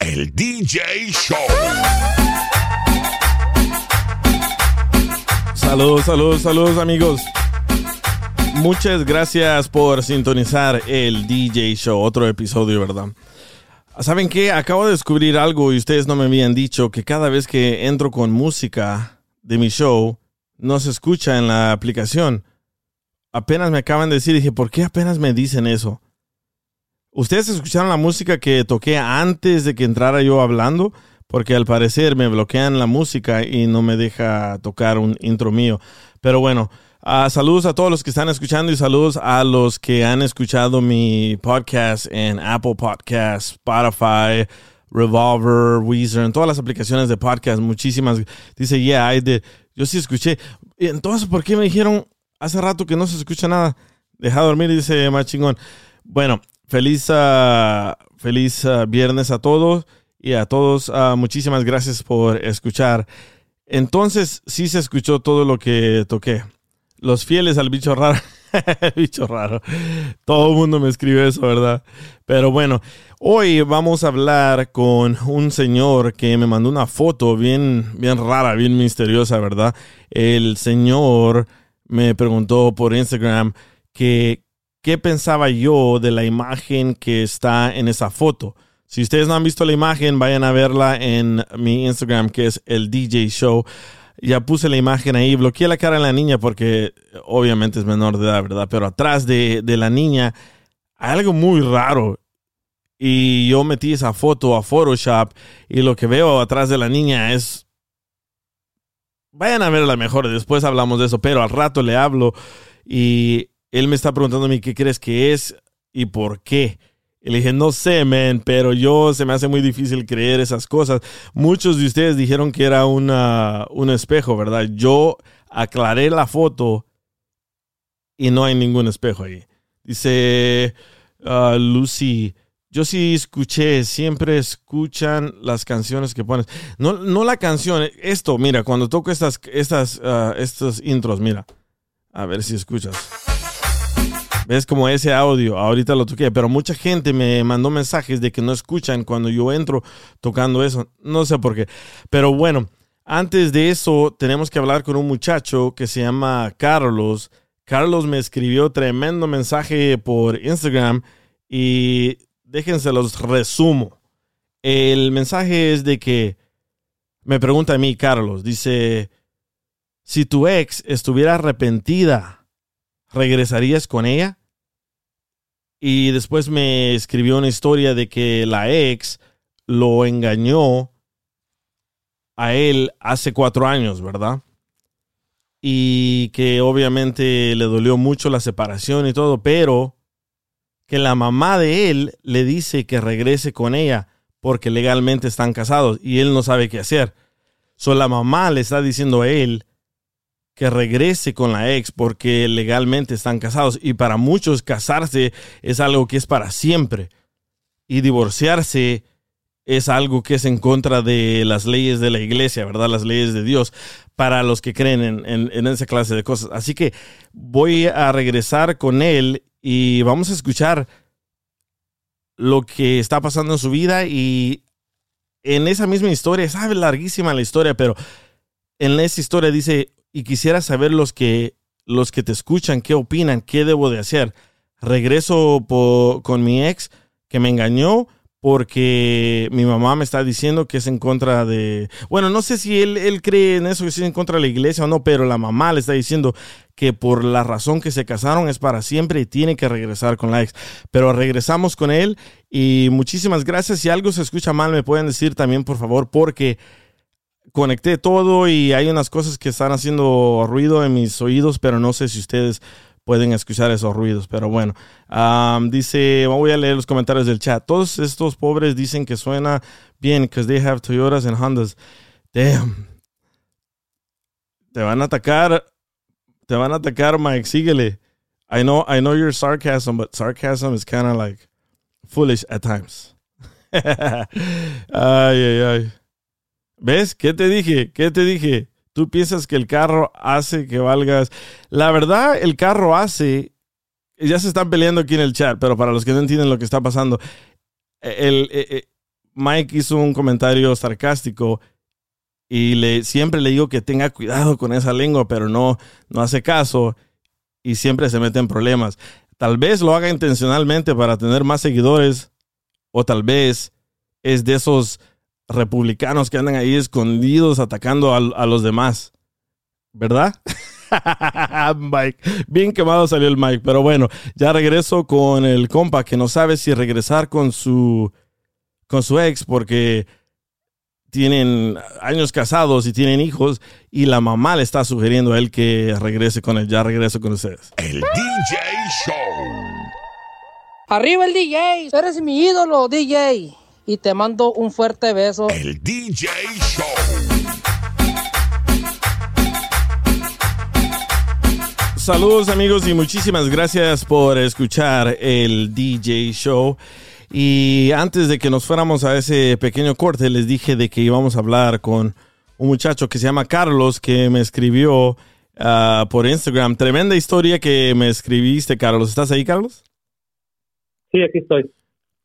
El DJ Show. Saludos, saludos, saludos amigos. Muchas gracias por sintonizar el DJ Show, otro episodio, ¿verdad? ¿Saben qué? Acabo de descubrir algo y ustedes no me habían dicho que cada vez que entro con música de mi show, no se escucha en la aplicación. Apenas me acaban de decir, dije, ¿por qué apenas me dicen eso? Ustedes escucharon la música que toqué antes de que entrara yo hablando, porque al parecer me bloquean la música y no me deja tocar un intro mío. Pero bueno, uh, saludos a todos los que están escuchando y saludos a los que han escuchado mi podcast en Apple Podcasts, Spotify, Revolver, Weezer, en todas las aplicaciones de podcast. Muchísimas. Dice, yeah, I did. Yo sí escuché. Entonces, ¿por qué me dijeron hace rato que no se escucha nada? Deja dormir, dice más chingón. Bueno, Feliz, uh, feliz uh, viernes a todos y a todos. Uh, muchísimas gracias por escuchar. Entonces, sí se escuchó todo lo que toqué. Los fieles al bicho raro. bicho raro. Todo el mundo me escribe eso, ¿verdad? Pero bueno, hoy vamos a hablar con un señor que me mandó una foto bien, bien rara, bien misteriosa, ¿verdad? El señor me preguntó por Instagram que qué pensaba yo de la imagen que está en esa foto. Si ustedes no han visto la imagen, vayan a verla en mi Instagram, que es el DJ Show. Ya puse la imagen ahí, bloqueé la cara de la niña porque obviamente es menor de edad, ¿verdad? Pero atrás de, de la niña hay algo muy raro. Y yo metí esa foto a Photoshop y lo que veo atrás de la niña es... Vayan a verla mejor, después hablamos de eso, pero al rato le hablo y él me está preguntando a mí qué crees que es y por qué. Y le dije, no sé, man, pero yo se me hace muy difícil creer esas cosas. Muchos de ustedes dijeron que era un espejo, ¿verdad? Yo aclaré la foto y no hay ningún espejo ahí. Dice uh, Lucy, yo sí escuché, siempre escuchan las canciones que pones. No, no la canción, esto, mira, cuando toco estas, estas, estos intros, mira. A ver si escuchas. Es como ese audio, ahorita lo toqué, pero mucha gente me mandó mensajes de que no escuchan cuando yo entro tocando eso. No sé por qué. Pero bueno, antes de eso tenemos que hablar con un muchacho que se llama Carlos. Carlos me escribió tremendo mensaje por Instagram y déjense los resumo. El mensaje es de que me pregunta a mí, Carlos, dice, si tu ex estuviera arrepentida, ¿regresarías con ella? Y después me escribió una historia de que la ex lo engañó a él hace cuatro años, ¿verdad? Y que obviamente le dolió mucho la separación y todo, pero que la mamá de él le dice que regrese con ella porque legalmente están casados y él no sabe qué hacer. So la mamá le está diciendo a él que regrese con la ex porque legalmente están casados y para muchos casarse es algo que es para siempre y divorciarse es algo que es en contra de las leyes de la iglesia, ¿verdad? Las leyes de Dios, para los que creen en, en, esa clase de cosas. Así que voy a regresar con él y vamos a escuchar lo que está pasando en su vida y en esa misma historia, sabe larguísima la historia, pero en esa historia dice, y quisiera saber los que, los que te escuchan, qué opinan, qué debo de hacer. Regreso con mi ex que me engañó, porque mi mamá me está diciendo que es en contra de... Bueno, no sé si él, él cree en eso, que es en contra de la iglesia o no, pero la mamá le está diciendo que por la razón que se casaron es para siempre y tiene que regresar con la ex. Pero regresamos con él y muchísimas gracias. Si algo se escucha mal, me pueden decir también, por favor, porque conecté todo y hay unas cosas que están haciendo ruido en mis oídos, pero no sé si ustedes pueden escuchar esos ruidos. Pero bueno, dice, voy a leer los comentarios del chat. Todos estos pobres dicen que suena bien, because they have Toyotas and Hondas. Damn. Te van a atacar, te van a atacar, Mike. Síguele. I know, I know your sarcasm, but sarcasm is kind of like foolish at times. ay, ay, ay. ¿Ves? ¿Qué te dije? ¿Qué te dije? Tú piensas que el carro hace que valgas. La verdad, el carro hace. Ya se están peleando aquí en el chat, pero para los que no entienden lo que está pasando, el, eh, eh, Mike hizo un comentario sarcástico y le, siempre le digo que tenga cuidado con esa lengua, pero no, no hace caso y siempre se mete en problemas. Tal vez lo haga intencionalmente para tener más seguidores o tal vez es de esos republicanos que andan ahí escondidos atacando a, los demás. ¿Verdad? Mike. Bien quemado salió el Mike. Pero bueno, ya regreso con el compa que no sabe si regresar con su, con su ex porque tienen años casados y tienen hijos y la mamá le está sugiriendo a él que regrese con él. Ya regreso con ustedes. El DJ Show. Arriba el DJ. Eres mi ídolo, DJ y te mando un fuerte beso. El DJ Show. Saludos amigos y muchísimas gracias por escuchar el DJ Show. Y antes de que nos fuéramos a ese pequeño corte, les dije de que íbamos a hablar con un muchacho que se llama Carlos, que me escribió ah, por Instagram. Tremenda historia que me escribiste, Carlos. ¿Estás ahí, Carlos? Sí, aquí estoy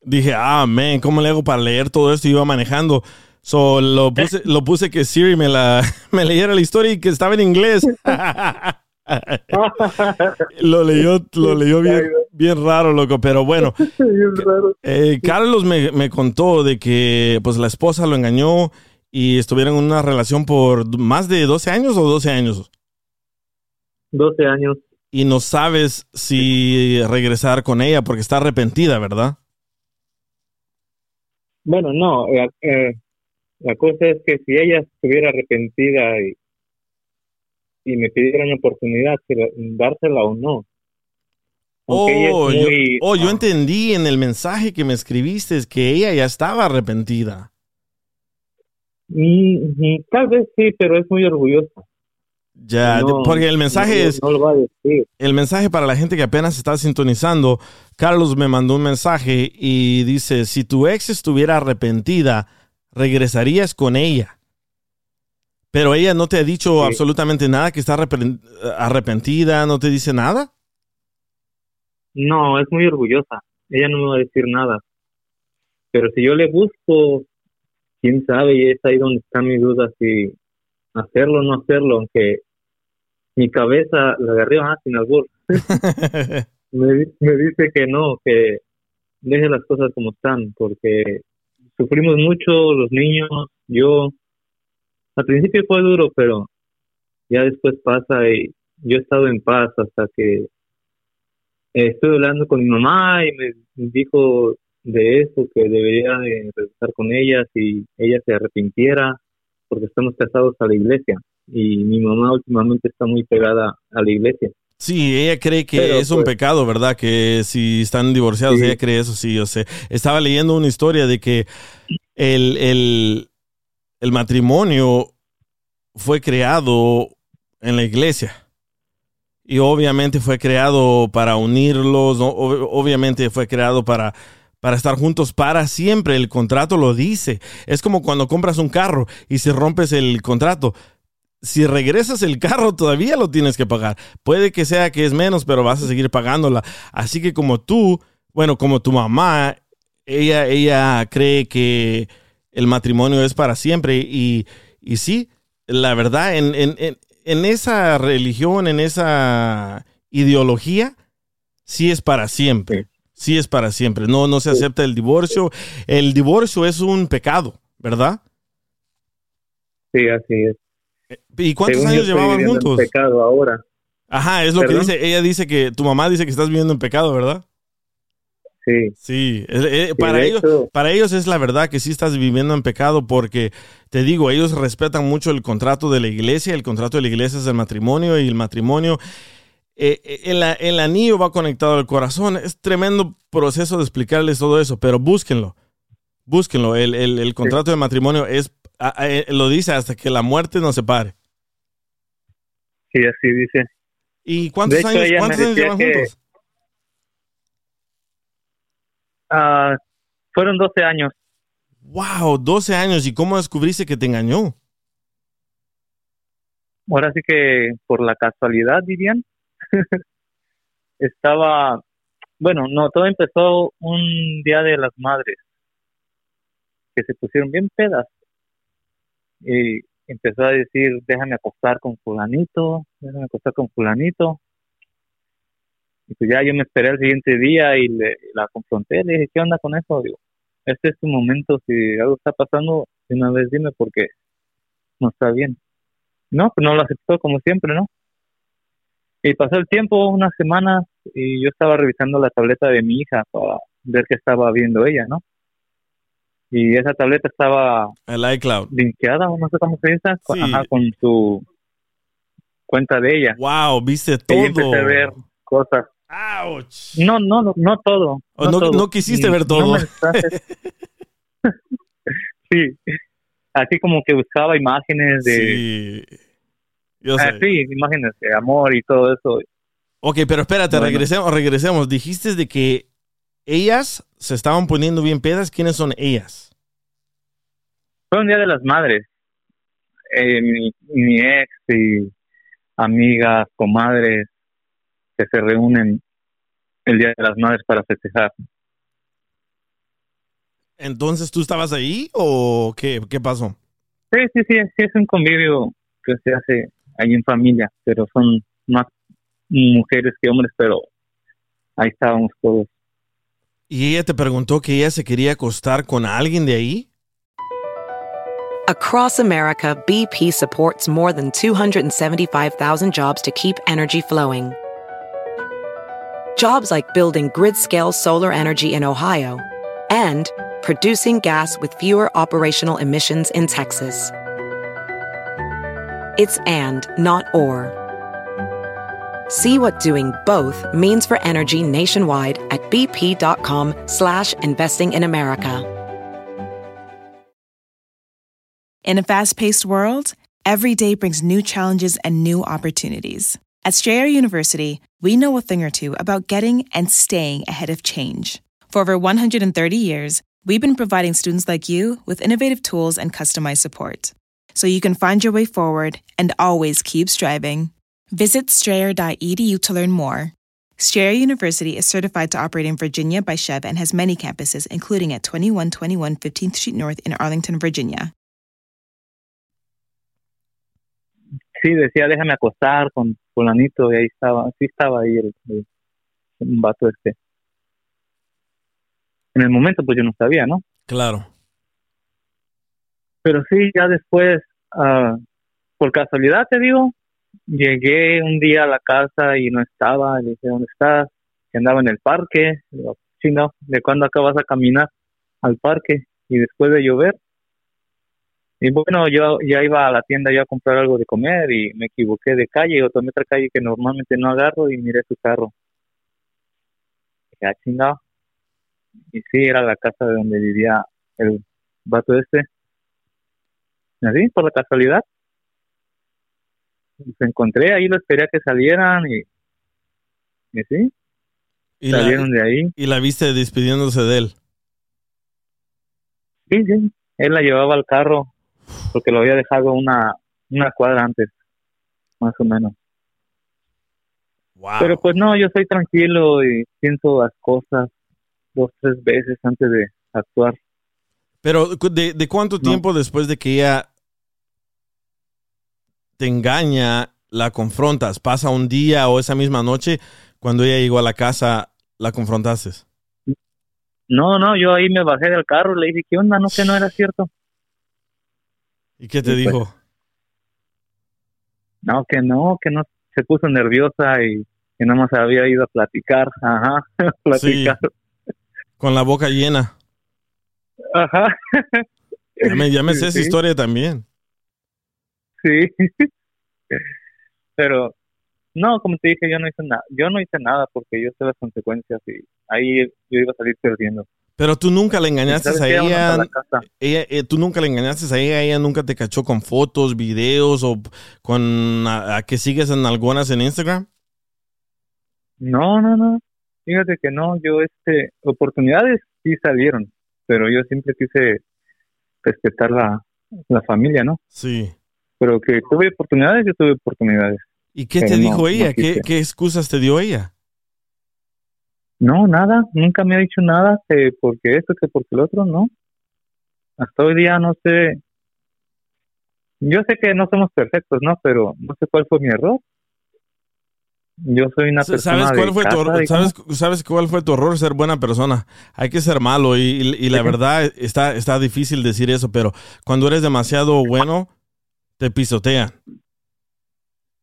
dije, ah, man, ¿cómo le hago para leer todo esto? Y iba manejando. So, lo puse, lo puse que Siri me, la, me leyera la historia y que estaba en inglés. lo leyó, lo leyó bien, bien raro, loco. Pero bueno, eh, Carlos me, me, contó de que pues la esposa lo engañó y estuvieron en una relación por más de 12 años o 12 años. 12 años. Y no sabes si regresar con ella porque está arrepentida, ¿verdad? Bueno, no, la, eh, la cosa es que si ella estuviera arrepentida y, y me pidiera una oportunidad, dársela o no. Oh, yo, oh, yo entendí en el mensaje que me escribiste que ella ya estaba arrepentida. Mm, tal vez sí, pero es muy orgullosa. Ya, porque el mensaje es. El mensaje para la gente que apenas está sintonizando. Carlos me mandó un mensaje y dice: Si tu ex estuviera arrepentida, regresarías con ella. Pero ella no te ha dicho absolutamente nada, que está arrepentida, no te dice nada. No, es muy orgullosa. Ella no me va a decir nada. Pero si yo le busco, quién sabe, y es ahí donde está mi duda si hacerlo o no hacerlo, aunque mi cabeza, la ah, sin albur, me, me dice que no, que deje las cosas como están, porque sufrimos mucho los niños, yo, al principio fue duro, pero ya después pasa y yo he estado en paz hasta que estoy hablando con mi mamá y me dijo de eso, que debería de regresar con ella si ella se arrepintiera, porque estamos casados a la iglesia y mi mamá últimamente está muy pegada a la iglesia. Sí, ella cree que es un pues, pecado, ¿verdad? Que si están divorciados, ella cree eso, sí, yo sé. Estaba leyendo una historia de que el, el, el matrimonio fue creado en la iglesia. Y obviamente fue creado para unirlos, obviamente fue creado para para estar juntos para siempre. El contrato lo dice. Es como cuando compras un carro y si rompes el contrato, si regresas el carro todavía lo tienes que pagar. Puede que sea que es menos, pero vas a seguir pagándola. Así que como tú, bueno, como tu mamá, ella, ella cree que el matrimonio es para siempre y, y sí, la verdad, en, en, en esa religión, en esa ideología, sí es para siempre. Sí es para siempre. No, no se acepta el divorcio. El divorcio es un pecado, ¿verdad? Sí, así es. ¿Y cuántos Según años llevaban viviendo en juntos? pecado ahora. Ajá, es lo que dice. Ella dice que tu mamá dice que estás viviendo en pecado, ¿verdad? Sí. Sí, eh, para, ellos, hecho- para ellos es la verdad que sí estás viviendo en pecado porque, te digo, ellos respetan mucho el contrato de la iglesia, el contrato de la iglesia es el matrimonio y el matrimonio, eh, eh, el, anillo va conectado al corazón, es tremendo proceso de explicarles todo eso, pero búsquenlo, búsquenlo, el, el- el contrato de matrimonio es, a- a- eh, lo dice hasta que la muerte nos separe. Sí, así dice. ¿Y cuántos hecho, años, cuántos años llevan que- juntos? Ah, fueron 12 años. Wow, 12 años, ¿y cómo descubriste que te engañó? Ahora sí que por la casualidad, dirían. Estaba, bueno, no, todo empezó un día de las madres, que se pusieron bien pedas. Y empezó a decir, déjame acostar con fulanito, déjame acostar con fulanito. Y pues ya yo me esperé al siguiente día y le, la confronté, le dije, ¿qué onda con eso? Digo, este es tu momento, si algo está pasando, una vez dime porque no está bien. No, pues no lo aceptó como siempre, ¿no? Y pasó el tiempo, unas semanas, y yo estaba revisando la tableta de mi hija para ver qué estaba viendo ella, ¿no? Y esa tableta estaba El iCloud. linkeada, no sé cómo se dice, Sí. ajá, con su cuenta de ella. Wow, viste Y todo. yo empecé a ver cosas. Ouch. No, no, no, no todo. Oh, no- todo. no quisiste Mm, ver todo. no sí, así como que buscaba imágenes de... Sí. Yo sé. Ah, sí, imágenes de amor y todo eso. Ok, pero espérate, Bueno. regresemos, regresemos. Dijiste de que ellas se estaban poniendo bien pedas. ¿Quiénes son ellas? Fue un día de las madres. Eh, mi, mi ex y amigas, comadres, que se reúnen el día de las madres para festejar. Entonces, ¿tú estabas ahí o qué, qué pasó? Sí, sí, sí, sí, es un convivio que se hace ahí en familia, pero son más mujeres que hombres, pero ahí estábamos todos. ¿Y ella te preguntó que ella se quería acostar con alguien de ahí? Across America, BP supports more than 275,000 jobs to keep energy flowing. Jobs like building grid scale solar energy in Ohio and producing gas with fewer operational emissions in Texas. It's and, not or. See what doing both means for energy nationwide at bp.com slash investing in America. In a fast paced world, every day brings new challenges and new opportunities. At Strayer University, we know a thing or two about getting and staying ahead of change. For over 130 years, we've been providing students like you with innovative tools and customized support so you can find your way forward and always keep striving. Visit strayer.edu to learn more. Strayer University is certified to operate in Virginia by Chev and has many campuses, including at 2121 15th Street North in Arlington, Virginia. Sí, decía, déjame acostar con fulanito, y ahí estaba, sí estaba ahí el, el, el vato este. En el momento, pues yo no sabía, ¿no? Claro. Pero sí, ya después, ah, por casualidad te digo, llegué un día a la casa y no estaba, le dije, ¿dónde estás? Que andaba en el parque, digo, sí, no, ¿de cuándo acá vas a caminar al parque? Y después de llover, y bueno, yo ya iba a la tienda ya a comprar algo de comer y me equivoqué de calle o tomé otra calle que normalmente no agarro y miré su carro. Ya chingado. Y sí, era la casa de donde vivía el vato este. Así, por la casualidad. Los encontré, ahí lo esperé a que salieran y, y sí, Y la, salieron de ahí. y la viste despidiéndose de él. Sí, sí, él la llevaba al carro porque lo había dejado una, una cuadra antes, más o menos. Wow. Pero pues no, yo soy tranquilo y pienso las cosas dos, tres veces antes de actuar. Pero ¿de, de cuánto No. tiempo después de que ella te engaña, la confrontas? ¿Pasa un día o esa misma noche cuando ella llegó a la casa, la confrontaste? No, no, yo ahí me bajé del carro y le dije, ¿qué onda? No, que no era cierto. ¿Y qué te pues. dijo? No, que no, que no, se puso nerviosa y que nada más había ido a platicar, ajá, platicar, Con la boca llena. ajá, Ya me, ya me sé esa Sí. historia también. Sí. Pero, no, como te dije, yo no hice nada, yo no hice nada porque yo sé las consecuencias y ahí yo iba a salir perdiendo. Pero tú nunca le engañaste ¿Sabes a ella, la eh, tú nunca le engañaste a ella, ella nunca te cachó con fotos, videos o con a, a que sigues en algunas en Instagram. No, no, no. Fíjate que no, yo este oportunidades sí salieron, pero yo siempre quise respetar la, la familia, ¿no? Sí. Pero que tuve oportunidades, yo tuve oportunidades. ¿Y qué te no, dijo no ella? ¿Qué, quise. ¿Qué excusas te dio ella? No, nada, nunca me ha dicho nada que porque esto, que porque el otro, no. Hasta hoy día no sé. Yo sé que no somos perfectos, ¿no? Pero no sé cuál fue mi error. Yo soy una persona ¿Sabes cuál de fue tu casa, digamos. ¿Sabes, ¿Sabes cuál fue tu error? Ser buena persona. Hay que ser malo y, y- y la verdad está, está difícil decir eso, pero cuando eres demasiado bueno, te pisotean.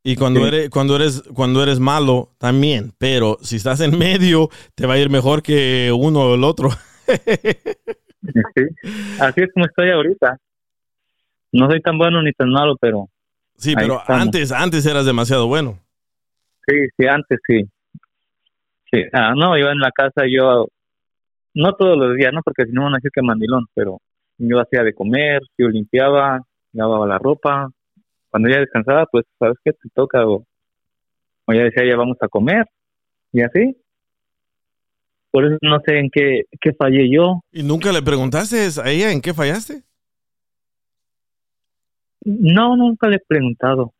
Y cuando Sí. eres, cuando eres, cuando eres malo, también. Pero si estás en medio, te va a ir mejor que uno o el otro. Sí. Así es como estoy ahorita. No soy tan bueno ni tan malo, pero Sí, pero estamos. antes, antes eras demasiado bueno. sí, sí, antes sí. Sí, ah, no, yo en la casa yo, no todos los días, ¿no? Porque si no van a decir que mandilón, pero yo hacía de comer, yo limpiaba, lavaba la ropa. Cuando ya descansaba, pues, ¿sabes qué? Te toca o, o ya decía, ya vamos a comer. Y así. Por eso no sé en qué, qué fallé yo. ¿Y nunca le preguntaste a ella en qué fallaste? No, nunca le he preguntado.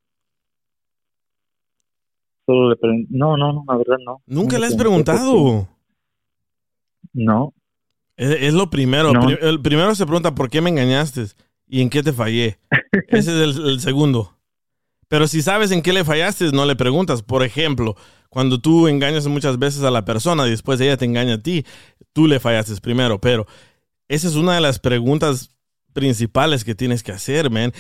Solo le pregun- No, no, no, la verdad no. Nunca No le has porque- preguntado. No, Es, es lo primero. No. El primero se pregunta por qué me engañaste y en qué te fallé. Ese es el, el segundo. Pero si sabes en qué le fallaste, no le preguntas. Por ejemplo, cuando tú engañas muchas veces a la persona y después ella te engaña a ti, tú le fallaste primero. Pero esa es una de las preguntas principales que tienes que hacer, man.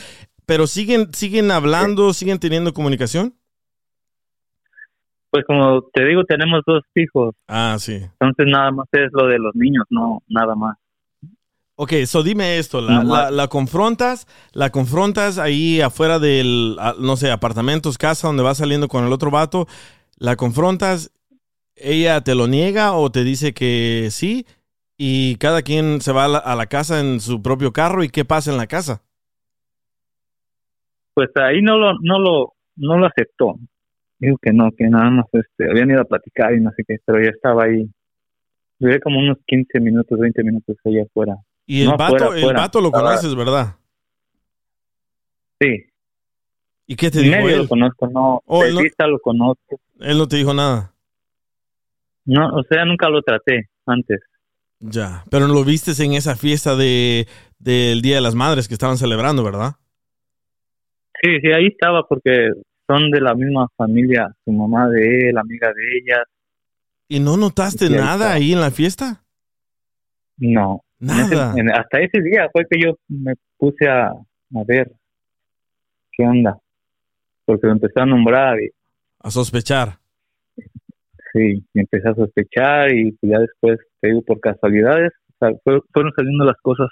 Pero siguen, siguen hablando, siguen teniendo comunicación. pues como te digo, tenemos dos hijos. Ah, sí. Entonces nada más es lo de los niños, no, nada más. Ok, so dime esto, la, la, la confrontas, la confrontas ahí afuera del, no sé, apartamentos, casa, donde vas saliendo con el otro vato, la confrontas, ella te lo niega o te dice que sí, y cada quien se va a la, a la casa en su propio carro, ¿y qué pasa en la casa? Pues ahí no lo, no lo, no lo aceptó. Dijo que no, que nada más este, habían ido a platicar y no sé qué, pero ya estaba ahí. Duré como unos 15 minutos, 20 minutos allá afuera. Y el No, vato, fuera, el fuera. vato lo conoces, ¿verdad? Sí, ¿Y qué te dijo medio él? lo conozco, no, Oh, no- vista lo conozco. Él no te dijo nada. No, o sea, nunca lo traté antes. Ya, pero lo viste en esa fiesta de del Día de las Madres que estaban celebrando, ¿verdad? Sí, sí, ahí estaba porque son de la misma familia, su mamá de él, amiga de ella. ¿Y no notaste nada ahí en la fiesta? No, En ese- Nada. en- hasta ese día fue que yo me puse a, a ver qué onda, porque lo empecé a nombrar y A sospechar. sí, y empecé a sospechar y ya después, te digo, por casualidades, o sea, fue- fueron saliendo las cosas.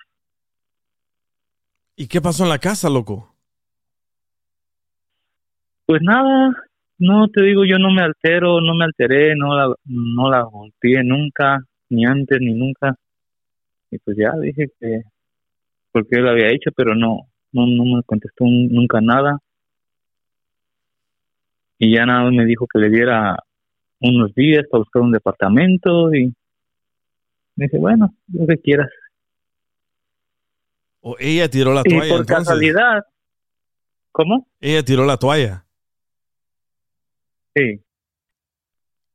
¿Y qué pasó en la casa, loco? Pues nada, no te digo, yo no me altero, no me alteré, no la, no la golpeé nunca, ni antes ni nunca. Y pues ya dije que, porque yo lo había hecho, pero no, no, no me contestó un- nunca nada. Y ya nada me dijo que le diera unos días para buscar un departamento y me dice, bueno, lo que quieras. O ella tiró la Y toalla, por entonces. casualidad, ¿cómo? Ella tiró la toalla. Sí.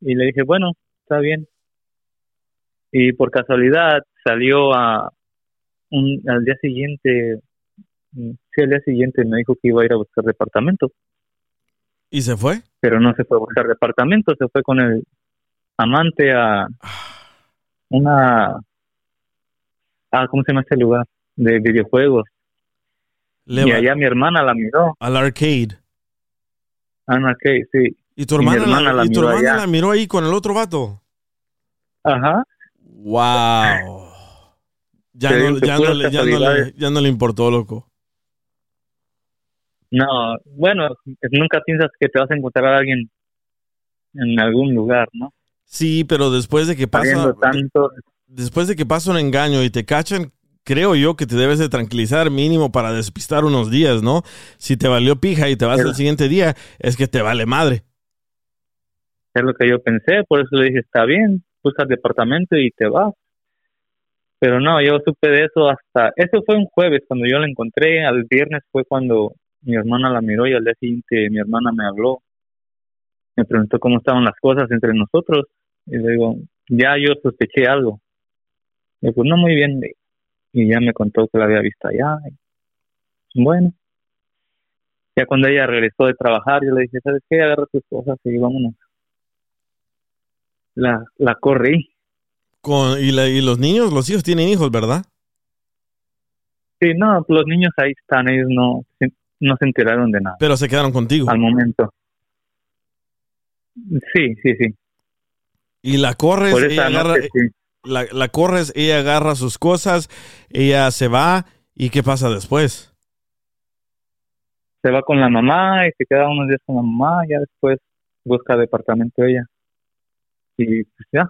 Y le dije, bueno, está bien. Y por casualidad salió a un, al día siguiente, mm, sí, al día siguiente me dijo que iba a ir a buscar departamento, ¿Y se fue? pero no se fue a buscar departamento, se fue con el amante a una ah, ¿cómo se llama este lugar? De videojuegos. Le y allá mi hermana la miró. al arcade. Ah, no, ok, sí. ¿Y tu Y hermana, hermana la, la y tu miró hermana la miró ahí con el otro vato? Ajá. Wow. Ya, no, digo ya, no, le, ya, no le, casualidades. ya no le importó, loco. No, bueno, nunca piensas que te vas a encontrar a alguien en algún lugar, ¿no? Sí, pero después de que pasa, tanto. después de que pasa un engaño y te cachan, creo yo que te debes de tranquilizar mínimo para despistar unos días, ¿no? Si te valió pija y te vas Pero- el siguiente día, es que te vale madre. Es lo que yo pensé, por eso le dije, está bien, busca el departamento y te vas. Pero no, yo supe de eso hasta... Eso fue un jueves cuando yo la encontré, al viernes fue cuando mi hermana la miró y al día siguiente mi hermana me habló. Me preguntó cómo estaban las cosas entre nosotros y le digo, ya yo sospeché algo. Le digo, no, muy bien. Y ya me contó que la había visto allá. Bueno. Ya cuando ella regresó de trabajar, yo le dije, ¿sabes qué? Agarra tus cosas y vámonos la, la corrí. Con, y, la- y los niños, los hijos tienen hijos, ¿verdad? Sí, no, los niños ahí están, ellos no, se- no se enteraron de nada Pero se quedaron contigo. al momento. Sí, sí, sí. Y la corres, Por ella agarra, sí. la, la corres, ella agarra sus cosas, ella se va, ¿y qué pasa después? Se va con la mamá y se queda unos días con la mamá, ya después busca departamento ella. Y pues ya,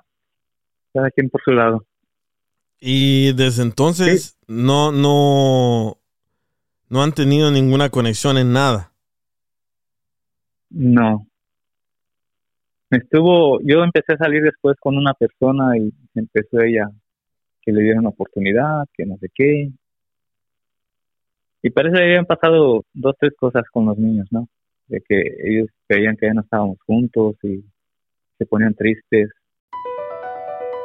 cada quien por su lado. Y desde entonces no, no, no han tenido ninguna conexión en nada. No. Estuvo, yo empecé a salir después con una persona y empezó ella que le dieron oportunidad, que no sé qué. Y parece que habían pasado dos, tres cosas con los niños, ¿no? De que ellos creían que ya no estábamos juntos y se ponían tristes.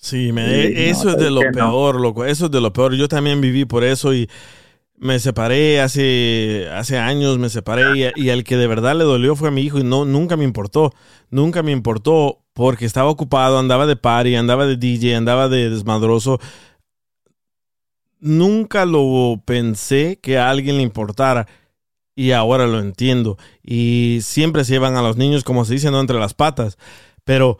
Sí, no, eso es de lo no. peor, loco. Eso es de lo peor. Yo también viví por eso y me separé hace, hace años, me separé y, y el que de verdad le dolió fue a mi hijo y no, nunca me importó. Nunca me importó porque estaba ocupado, andaba de party, andaba de DJ, andaba de desmadroso. Nunca lo pensé que a alguien le importara y ahora lo entiendo. Y siempre se llevan a los niños, como se dice, no entre las patas. Pero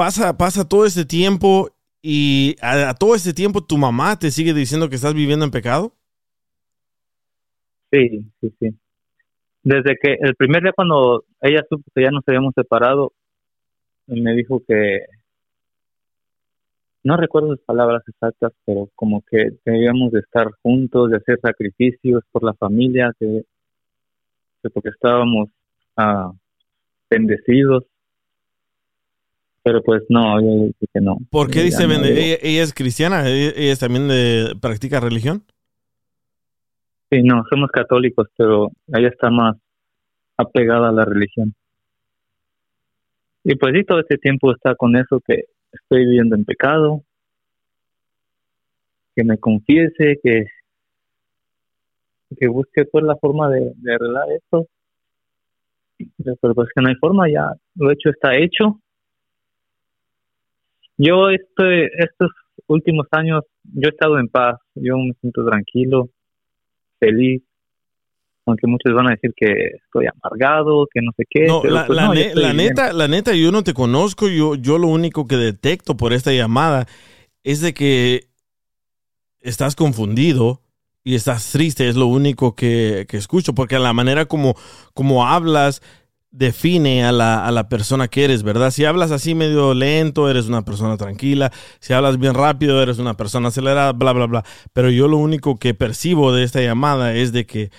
pasa, pasa todo este tiempo y a, todo este tiempo tu mamá te sigue diciendo que estás viviendo en pecado. Sí, sí, sí. Desde que el primer día cuando ella supo que ya nos habíamos separado, me dijo que, no recuerdo sus palabras exactas, pero como que debíamos de estar juntos, de hacer sacrificios por la familia, que, que porque estábamos ah, bendecidos. Pero pues no, yo dije que no. ¿Por qué dice no, ella, ella es cristiana? ¿Ella, ella también de, practica religión? Sí, no, somos católicos, pero ella está más apegada a la religión. Y pues sí, todo este tiempo está con eso que estoy viviendo en pecado, que me confiese, que, que busque pues la forma de, de arreglar esto. Pero pero, pues que no hay forma, ya lo hecho está hecho. Yo este, estos últimos años, yo he estado en paz, yo me siento tranquilo, feliz. Aunque muchos van a decir que estoy amargado, que no sé qué. No, pero la, pues la no, ne- bien. neta, la neta, yo no te conozco, yo, yo lo único que detecto por esta llamada es de que estás confundido y estás triste, es lo único que, que escucho, porque la manera como, como hablas define a la, a la persona que eres, ¿verdad? Si hablas así medio lento, eres una persona tranquila, si hablas bien rápido, eres una persona acelerada, bla, bla, bla. Pero yo lo único que percibo de esta llamada es de que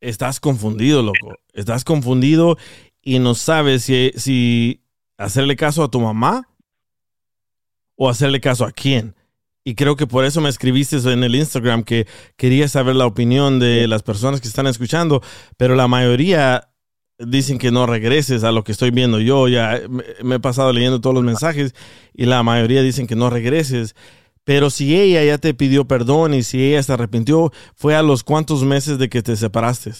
estás confundido, loco. Estás confundido y no sabes si, si hacerle caso a tu mamá o hacerle caso a quién. Y creo que por eso me escribiste en el Instagram que quería saber la opinión de las personas que están escuchando, pero la mayoría dicen que no regreses a lo que estoy viendo yo. Ya me, me he pasado leyendo todos los mensajes y la mayoría dicen que no regreses. Pero si ella ya te pidió perdón y si ella se arrepintió, fue a los cuantos meses de que te separaste.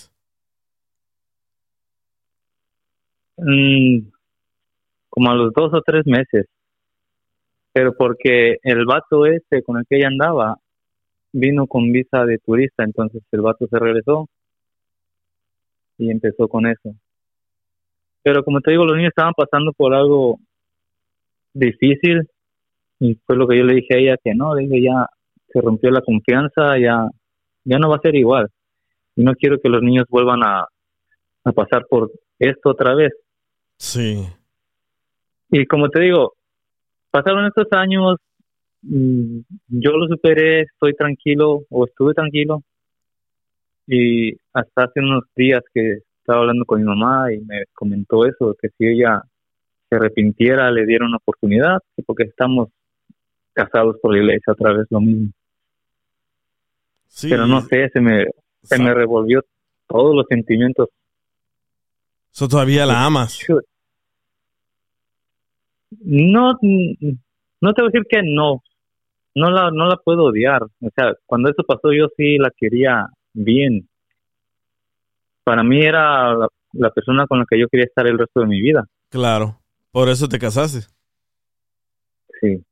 Mm, como a los dos o tres meses. Pero porque el vato ese con el que ella andaba vino con visa de turista, entonces el vato se regresó y empezó con eso. Pero como te digo, los niños estaban pasando por algo difícil y fue lo que yo le dije a ella que no, le dije ya se rompió la confianza, ya ya no va a ser igual. Y no quiero que los niños vuelvan a, a pasar por esto otra vez. Sí. Y como te digo, pasaron estos años, mm, yo lo superé, estoy tranquilo o estuve tranquilo. Y hasta hace unos días que estaba hablando con mi mamá y me comentó eso, que si ella se arrepintiera, le diera una oportunidad, que porque estamos casados por la iglesia otra vez lo mismo. sí. Pero no sé, se me, se me revolvió todos los sentimientos. So, todavía la amas. No, no te voy a decir que no. No la, no la puedo odiar. O sea, cuando eso pasó yo sí la quería bien. Para mí era la, la persona con la que yo quería estar el resto de mi vida. Claro. Por eso te casaste. Sí.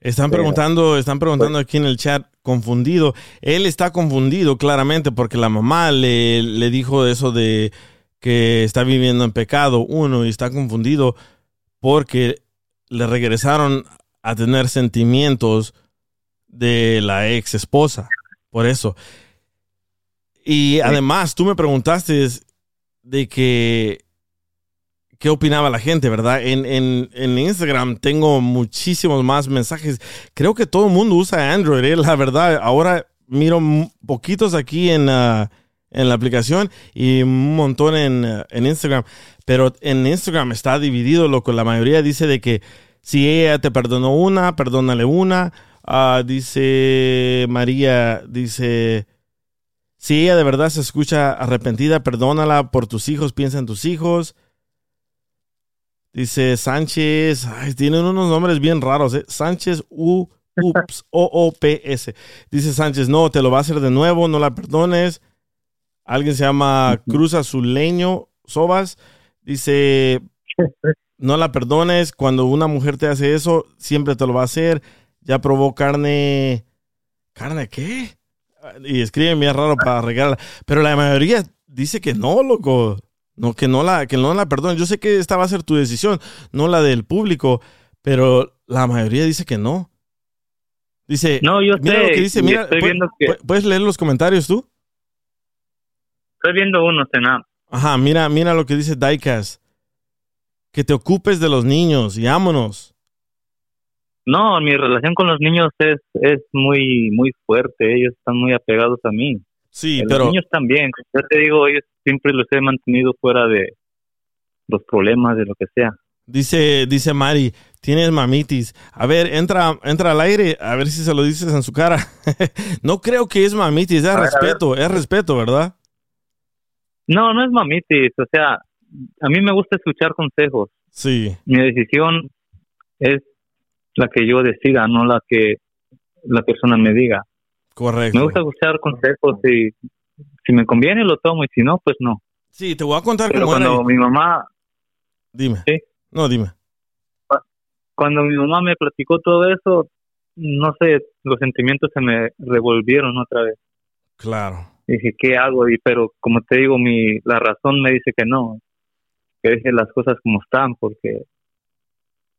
Están Pero- preguntando, están preguntando aquí en el chat, confundido. Él está confundido claramente porque la mamá le, le dijo eso de que está viviendo en pecado, uno, y está confundido porque le regresaron a tener sentimientos de la ex esposa. Por eso. Y además, tú me preguntaste de que qué opinaba la gente, ¿verdad? En, en, en Instagram tengo muchísimos más mensajes. Creo que todo el mundo usa Android, ¿eh? la verdad. Ahora miro poquitos aquí en, ah, en la aplicación y un montón en, ah, en Instagram. Pero en Instagram está dividido, loco. La mayoría dice de que si ella te perdonó una, perdónale una. Ah, dice María, dice... Si ella de verdad se escucha arrepentida, perdónala por tus hijos, piensa en tus hijos. Dice Sánchez, ay, tienen unos nombres bien raros, ¿eh? Sánchez U, ups, O-O-P-S. Dice Sánchez, no, te lo va a hacer de nuevo, no la perdones. Alguien se llama Cruz Azuleño Sobas. Dice, no la perdones, cuando una mujer te hace eso, siempre te lo va a hacer. Ya probó carne, ¿carne qué? Y escriben bien raro para regalarla. Pero la mayoría dice que no, loco. No, que no la, que no la perdonen. Yo sé que esta va a ser tu decisión, no la del público, pero la mayoría dice que no. Dice, No, yo mira sé, lo que dice, y mira, estoy viendo que- pu- ¿puedes leer los comentarios tú? Estoy viendo uno, Senam. Ajá, mira, mira lo que dice Daikas. Que te ocupes de los niños y ámonos. No, mi relación con los niños es, es muy, muy fuerte. Ellos están muy apegados a mí. Sí, los pero niños también. Yo te digo, ellos siempre los he mantenido fuera de los problemas, de lo que sea. dice, dice Mari, tienes mamitis. A ver, entra, entra al aire, a ver si se lo dices en su cara. no creo que es mamitis, es A ver, a ver. respeto, es respeto, ¿verdad? No, no es mamitis. O sea, a mí me gusta escuchar consejos. Sí, Mi decisión es la que yo decida, no la que la persona me diga. correcto. Me gusta escuchar consejos y si me conviene lo tomo y si no, pues no. Sí, te voy a contar Pero cómo era. cuando mi mamá, Dime. Sí. No, dime. cuando mi mamá me platicó todo eso, no sé, los sentimientos se me revolvieron otra vez. Claro. Dije, ¿qué hago? Y, pero como te digo, mi, la razón me dice que no, que deje las cosas como están, porque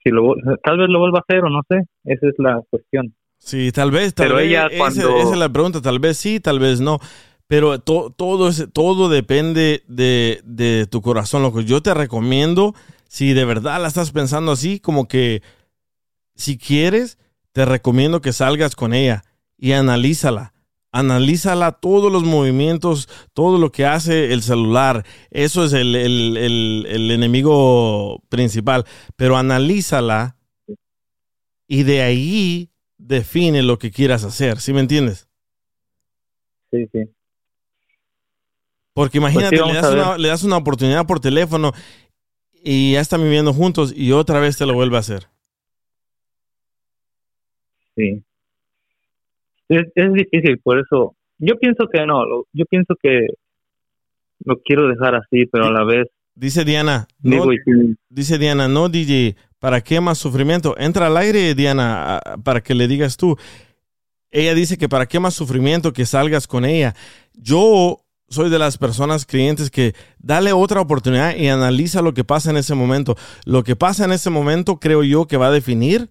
si lo, tal vez lo vuelva a hacer o no sé, esa es la cuestión. Sí, tal vez, tal Pero vez. ella esa- cuando- esa, es la pregunta, tal vez sí, tal vez no. Pero to- todo, es- todo depende de, de tu corazón, loco. Yo te recomiendo, si de verdad la estás pensando así, como que si quieres, te recomiendo que salgas con ella y analízala. Analízala todos los movimientos, todo lo que hace el celular. Eso es el, el- el- el enemigo principal. Pero analízala y de ahí define lo que quieras hacer. ¿Sí me entiendes? Sí, sí. Porque imagínate, Pues sí, le, das una, le das una oportunidad por teléfono y ya están viviendo juntos y otra vez te lo vuelve a hacer. Sí. Es, es difícil, por eso. Yo pienso que no, yo pienso que lo quiero dejar así, pero a la vez Dice Diana, no, dice Diana, no DJ, ¿para qué más sufrimiento? Entra al aire, Diana, para que le digas tú. Ella dice que para qué más sufrimiento que salgas con ella. Yo soy de las personas creyentes que dale otra oportunidad y analiza lo que pasa en ese momento. Lo que pasa en ese momento creo yo que va a definir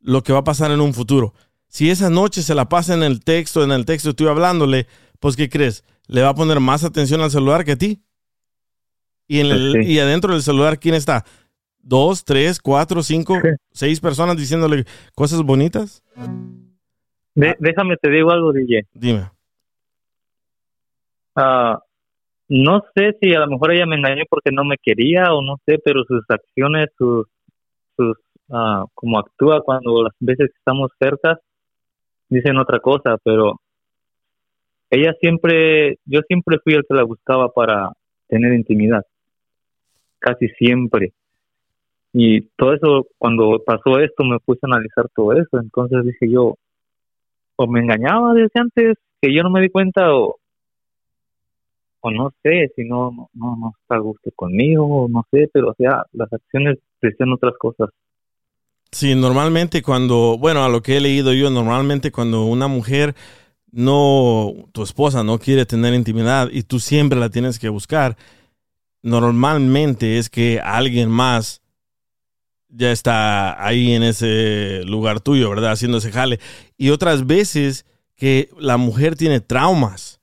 lo que va a pasar en un futuro. Si esa noche se la pasa en el texto, en el texto estoy hablándole, pues ¿qué crees? Le va a poner más atención al celular que a ti. Y, en el- sí. y adentro del celular, ¿quién está? ¿Dos, tres, cuatro, cinco, Sí. seis personas diciéndole cosas bonitas? de- déjame te digo algo, DJ. Dime. Ah, no sé si a lo mejor ella me engañó porque no me quería o no sé, pero sus acciones, sus, sus ah, como actúa cuando las veces estamos cerca, dicen otra cosa, pero ella siempre, yo siempre fui el que la buscaba para tener intimidad, casi siempre. Y todo eso, cuando pasó esto, me puse a analizar todo eso, entonces dije yo, o me engañaba desde antes, que yo no me di cuenta, o, o no sé, si no, no, no, no está a gusto conmigo, no sé, pero o sea, las acciones decían otras cosas. Sí, normalmente cuando, bueno, a lo que he leído yo, normalmente cuando una mujer no, tu esposa no quiere tener intimidad y tú siempre la tienes que buscar, normalmente es que alguien más ya está ahí en ese lugar tuyo, ¿verdad? Haciendo ese jale. Y otras veces que la mujer tiene traumas,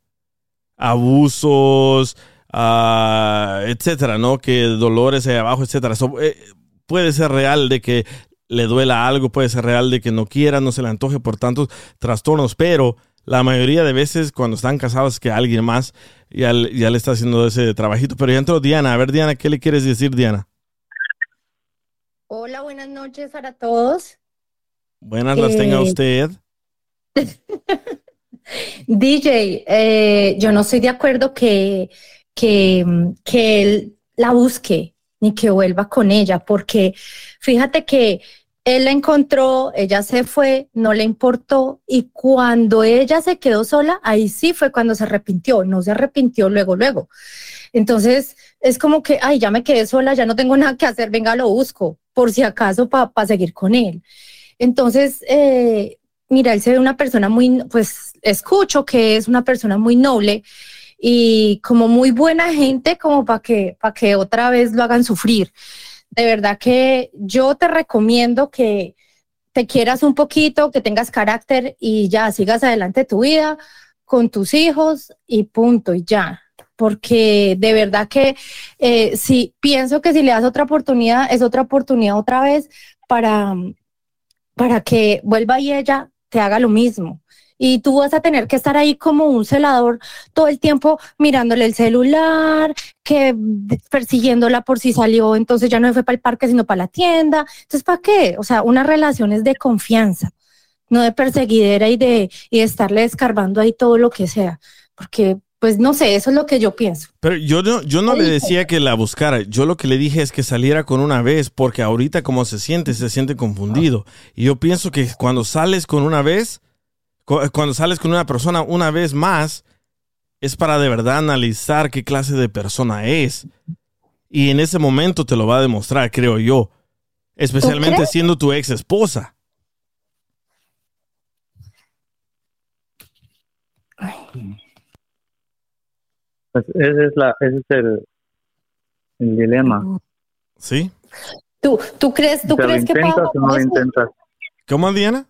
abusos, ah, etcétera, ¿no? Que dolores ahí abajo, etcétera. Eh, puede ser real de que le duela algo, puede ser real de que no quiera, no se le antoje por tantos trastornos, pero la mayoría de veces cuando están casados es que alguien más ya, le- ya le está haciendo ese trabajito. Pero ya entró Diana. A ver, Diana, ¿qué le quieres decir, Diana? Hola, buenas noches para todos. Buenas las tenga Eh, usted. DJ, eh, yo no estoy de acuerdo que, que, que él la busque ni que vuelva con ella, porque fíjate que él la encontró, ella se fue, no le importó, y cuando ella se quedó sola, ahí sí fue cuando se arrepintió, no se arrepintió luego, luego. Entonces es como que, ay, ya me quedé sola, ya no tengo nada que hacer, venga, lo busco, por si acaso para seguir con él. Entonces, eh, mira, él se ve una persona muy, pues escucho que es una persona muy noble y como muy buena gente como para que, para que otra vez lo hagan sufrir. De verdad que yo te recomiendo que te quieras un poquito, que tengas carácter y ya sigas adelante tu vida con tus hijos y punto y ya. Porque de verdad que eh, sí, pienso que si le das otra oportunidad, es otra oportunidad otra vez para, para que vuelva y ella te haga lo mismo. Y tú vas a tener que estar ahí como un celador todo el tiempo mirándole el celular, que persiguiéndola por si salió, entonces ya no fue para el parque, sino para la tienda. Entonces, ¿para qué? O sea, unas relaciones de confianza, no de perseguidera y de, y de estarle escarbando ahí todo lo que sea. Porque, pues no sé, eso es lo que yo pienso. Pero yo no, yo no le decía que la buscara. Yo lo que le dije es que saliera con una vez, porque ahorita como se siente, se siente confundido. Y yo pienso que cuando sales con una vez, cuando sales con una persona una vez más, es para de verdad analizar qué clase de persona es. Y en ese momento te lo va a demostrar, creo yo. Especialmente siendo tu ex esposa. Pues ese es, la, ese es el, el dilema. ¿Sí? ¿Tú, tú crees, tú ¿Te lo crees que pueda intentas o no pasar lo eso? intentas? ¿Cómo, Diana?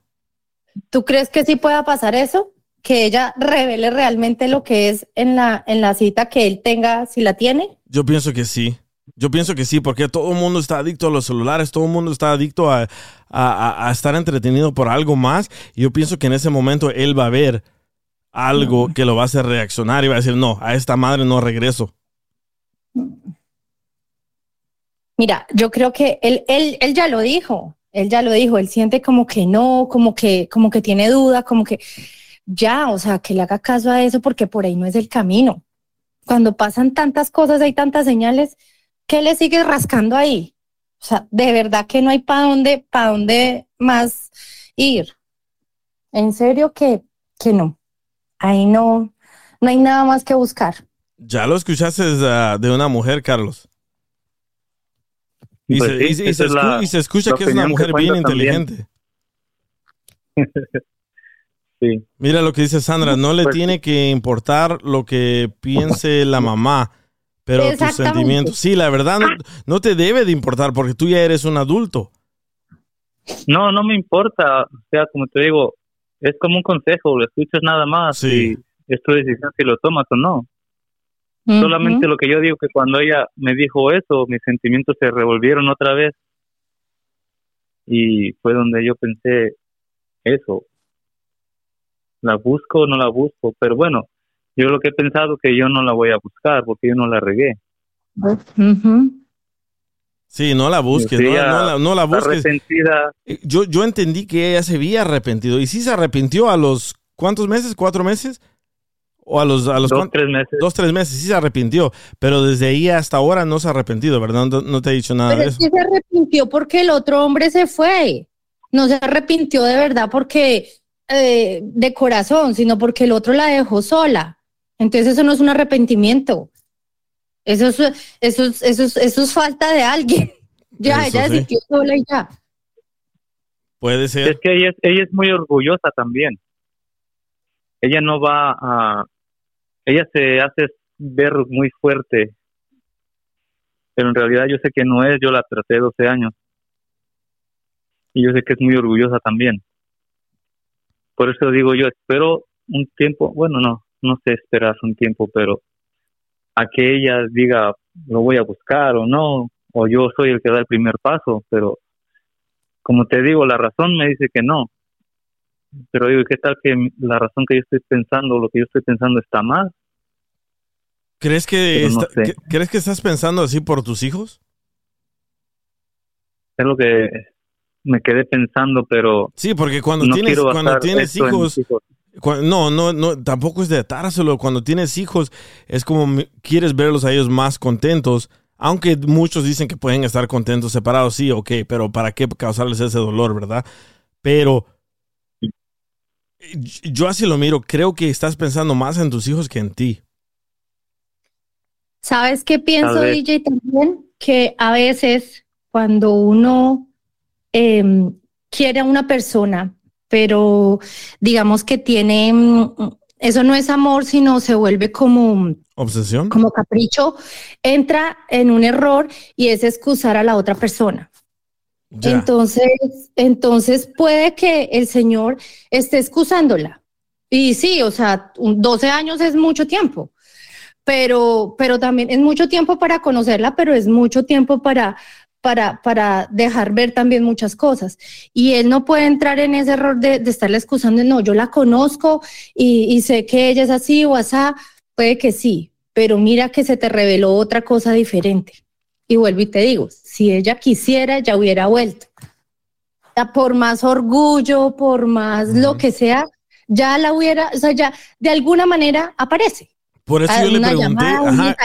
¿Tú crees que sí pueda pasar eso? Que ella revele realmente lo que es en la, en la cita que él tenga, si la tiene. Yo pienso que sí. Yo pienso que sí, porque todo el mundo está adicto a los celulares, todo el mundo está adicto a, a- a- estar entretenido por algo más. Y yo pienso que en ese momento él va a ver algo que lo va a hacer reaccionar y va a decir, no, a esta madre no regreso. Mira, yo creo que él, él, él ya lo dijo, él ya lo dijo, él siente como que no, como que, como que tiene duda, como que ya, o sea, que le haga caso a eso porque por ahí no es el camino. Cuando pasan tantas cosas, hay tantas señales, ¿qué le sigues rascando ahí? O sea, de verdad que no hay para dónde, para dónde más ir. En serio que, que no. Ahí no, no hay nada más que buscar. Ya lo escuchaste de una mujer, Carlos. Y, Pues se, sí, y se- y se es la- escu- y se escucha que es una mujer bien inteligente. Sí. Mira lo que dice Sandra, no le Pues- tiene que importar lo que piense la mamá, pero tus sentimientos. Sí, la verdad no, no te debe de importar porque tú ya eres un adulto. No, no me importa. O sea, como te digo, es como un consejo, lo escuchas nada más Sí. y es tu decisión si lo tomas o no. Solamente lo que yo digo que cuando ella me dijo eso, mis sentimientos se revolvieron otra vez y fue donde yo pensé eso. ¿La busco o no la busco? Pero bueno, yo lo que he pensado que yo no la voy a buscar porque yo no la regué. Sí, no la busques, no, la, no la busques. arrepentida. Eh, Yo, yo entendí que ella se había arrepentido. ¿Y sí se arrepintió a los cuántos meses? ¿Cuatro meses? ¿O a los, a los Dos, tres meses. dos, tres meses? Sí se arrepintió. Pero desde ahí hasta ahora no se ha arrepentido, ¿verdad? No, no te he dicho nada Pero de es eso. que se arrepintió porque el otro hombre se fue. No se arrepintió de verdad porque eh, de corazón, sino porque el otro la dejó sola. Entonces eso no es un arrepentimiento. Eso es, eso es, eso es, eso es falta de alguien. Ya, Eso ella sí. se sintió sola y ya. Puede Es ser. que ella es, ella es muy orgullosa también. Ella no va a... Ella se hace ver muy fuerte, pero en realidad yo sé que no es, yo la traté 12 años. Y yo sé que es muy orgullosa también. Por eso digo yo, espero un tiempo, bueno, no, no sé esperar un tiempo, pero a que ella diga, lo voy a buscar o no, o yo soy el que da el primer paso, pero como te digo, la razón me dice que no. Pero digo, ¿qué tal que la razón que yo estoy pensando, lo que yo estoy pensando está mal? ¿Crees que, no sé. ¿Crees que estás pensando así por tus hijos? Es lo que me quedé pensando, pero Sí, porque cuando no tienes, cuando tienes hijos, no, no, no, tampoco es de atárselo. Cuando tienes hijos, es como quieres verlos a ellos más contentos. Aunque muchos dicen que pueden estar contentos separados, sí, ok, pero ¿para qué causarles ese dolor, verdad? Pero yo así lo miro, creo que estás pensando más en tus hijos que en ti. ¿Sabes qué pienso. DJ, también? Que a veces cuando uno em, quiere a una persona, pero digamos que tiene, mm, eso no es amor, sino se vuelve como, ¿Obsesión? como capricho, entra en un error y es excusar a la otra persona. Entonces, entonces puede que el señor esté excusándola. Y sí, o sea, un 12 años es mucho tiempo, pero, pero también es mucho tiempo para conocerla, pero es mucho tiempo para, para, para dejar ver también muchas cosas. Y él no puede entrar en ese error de, de estarle excusando, no, yo la conozco y, y sé que ella es así o asá, puede que sí, pero mira que se te reveló otra cosa diferente. Y vuelvo y te digo, si ella quisiera, ya hubiera vuelto. Por más orgullo, por más lo que sea, ya la hubiera, o sea, ya de alguna manera aparece. Por eso Ah, yo le una pregunté, llamada, ajá,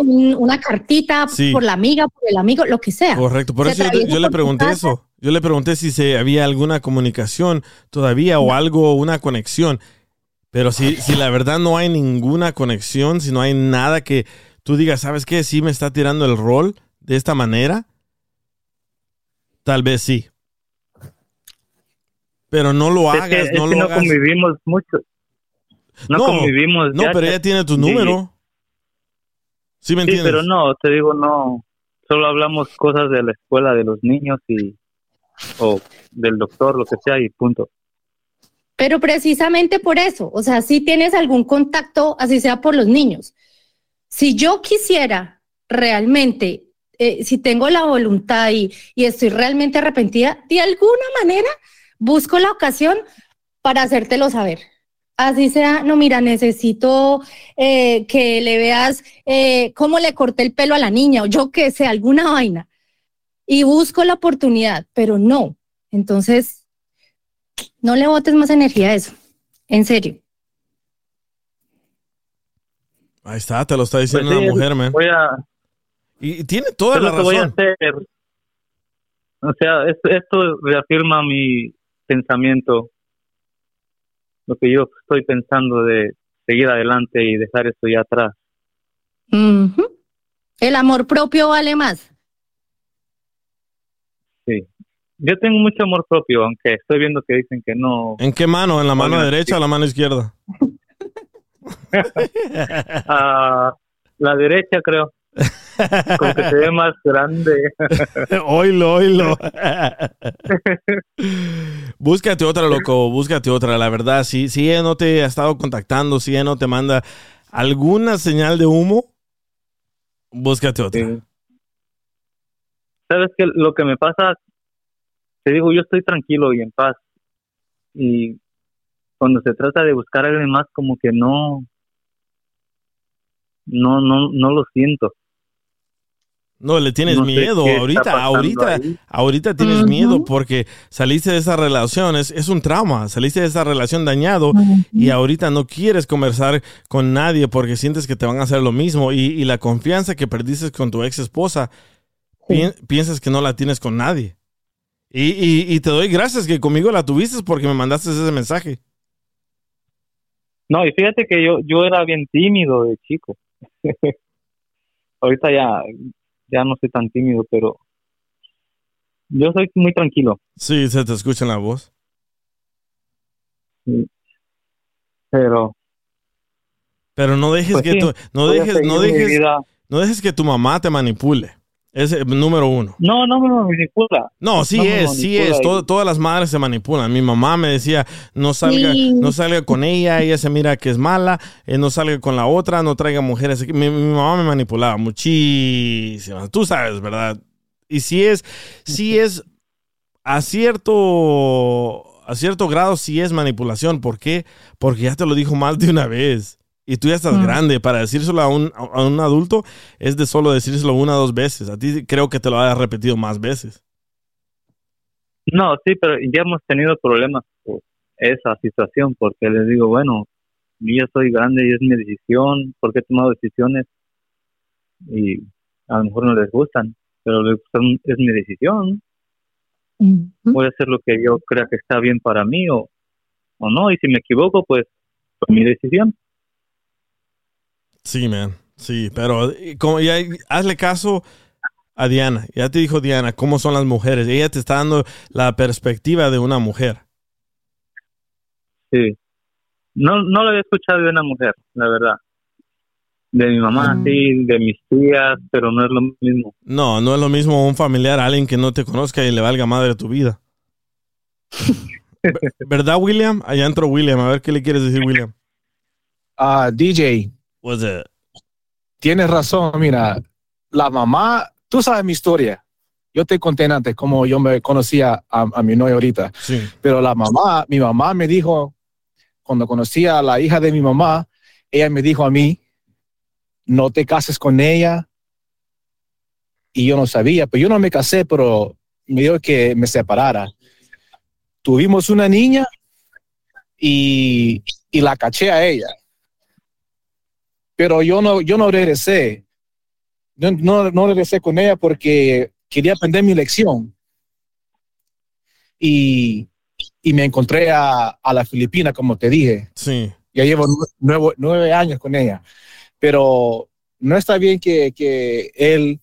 un- una cartita Sí. por la amiga, por el amigo, lo que sea. Correcto, por eso yo, le pregunté eso. Yo le pregunté si se había alguna comunicación todavía o algo, una conexión. Pero si, si la verdad no hay ninguna conexión, si no hay nada que tú digas, ¿sabes qué? Sí me está tirando el rol de esta manera. Tal vez sí. Pero no lo Es que, hagas, es no que lo no hagas. convivimos mucho. No, No, convivimos. No, ya pero ella tiene tu Sí. número. ¿Sí me Sí, entiendes? pero no, te digo, no. Solo hablamos cosas de la escuela de los niños y. o del doctor, lo que sea, y punto. Pero precisamente por eso, o sea, si tienes algún contacto, así sea por los niños. Si yo quisiera realmente, eh, si tengo la voluntad y, y estoy realmente arrepentida, de alguna manera busco la ocasión para hacértelo saber. Así sea, no, mira, necesito eh, que le veas eh, cómo le corté el pelo a la niña o yo que sé, alguna vaina. Y busco la oportunidad, pero no. Entonces, no le botes más energía a eso. En serio. Ahí está, te lo está diciendo Pues sí, mujer, man. Voy a. Y tiene toda la lo que voy a razón. hacer. O sea, es- esto reafirma mi pensamiento, lo que yo estoy pensando de seguir adelante y dejar esto ya atrás. El amor propio vale más. Sí. Yo tengo mucho amor propio, aunque estoy viendo que dicen que no. ¿En qué mano? ¿En la mano derecha o la mano izquierda? Ah, la derecha, creo. Como que se ve más grande. oilo, oilo. búscate otra, loco, búscate otra. La verdad, si, si ella no te ha estado contactando, si ella no te manda alguna señal de humo, búscate otra. Sí. ¿Sabes qué? Lo que me pasa, te digo, yo estoy tranquilo y en paz. Y cuando se trata de buscar a alguien más, como que no, no, no, no lo siento. No, le tienes No miedo. Ahorita, ahorita, ahí. ahorita tienes miedo porque saliste de esa relación. Es, es un trauma. Saliste de esa relación dañado y ahorita no quieres conversar con nadie porque sientes que te van a hacer lo mismo. Y, y la confianza que perdiste con tu ex esposa, pi- piensas que no la tienes con nadie. Y, y- y te doy gracias que conmigo la tuviste porque me mandaste ese mensaje. No, y fíjate que yo, yo era bien tímido de chico. Ahorita ya, ya no soy tan tímido, pero yo soy muy tranquilo. Sí, se te escucha en la voz. Pero Pero no dejes Pues que sí, tu, no dejes, no dejes, no dejes que tu mamá te manipule. Es número uno. No, no me manipula. No, sí No es, sí es. Todo- todas las madres se manipulan. Mi mamá me decía, no salga, Sí. no salga con ella, ella se mira que es mala, eh, no salga con la otra, no traiga mujeres. Mi, mi mamá me manipulaba muchísimo. Tú sabes, ¿verdad? Y sí es, sí es a cierto, a cierto grado sí es manipulación. ¿Por qué? Porque ya te lo dijo más de una vez. Y tú ya estás Mm. grande. Para decírselo a un, a un adulto es de solo decírselo una o dos veces. A ti creo que te lo hayas repetido más veces. No, sí, pero ya hemos tenido problemas por esa situación, porque les digo, bueno, yo soy grande y es mi decisión, porque he tomado decisiones y a lo mejor no les gustan, pero les gustan- es mi decisión, voy a hacer lo que yo crea que está bien para mí o, o no, y si me equivoco, pues fue mi decisión. Sí, man. Sí, pero eh, como ya hazle caso a Diana. Ya te dijo Diana cómo son las mujeres. Ella te está dando la perspectiva de una mujer. Sí. No, no lo había escuchado de una mujer, la verdad. De mi mamá, Ah. sí, de mis tías, pero no es lo mismo. No, no es lo mismo un familiar, alguien que no te conozca y le valga madre tu vida. Ver- ¿Verdad, William? Allá entró William. A ver qué le quieres decir, William. Ah, DJ, What's it? tienes razón, mira, la mamá, tú sabes mi historia. Yo te conté antes cómo yo me conocía a, a mi novia ahorita, Sí. pero la mamá, mi mamá me dijo, cuando conocí a la hija de mi mamá, ella me dijo a mí, no te cases con ella. Y yo no sabía, pero yo no me casé, pero me dijo que me separara. Tuvimos una niña y, y la caché a ella. Pero yo no, yo no regresé. No, no, no regresé con ella porque quería aprender mi lección. Y, y me encontré a, a la Filipina, como te dije. Sí. Ya llevo nue- nuevo- nueve años con ella. Pero no está bien que, que él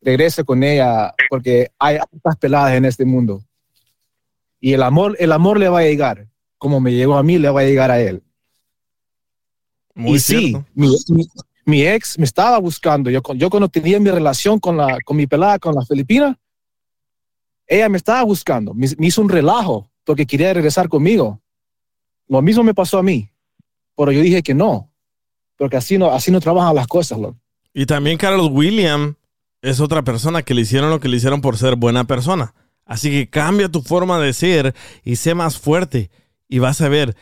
regrese con ella porque hay otras peladas en este mundo. Y el amor, el amor le va a llegar. Como me llegó a mí, le va a llegar a él. Muy y sí, cierto. mi, mi- Mi ex me estaba buscando. Yo, yo cuando tenía mi relación con, la, con mi pelada, con la filipina, ella me estaba buscando. Me, me hizo un relajo porque quería regresar conmigo. Lo mismo me pasó a mí. Pero yo dije que no. Porque así no, así no trabajan las cosas. loco. Y también Carlos William es otra persona que le hicieron lo que le hicieron por ser buena persona. Así que cambia tu forma de ser y sé más fuerte. Y vas a ver,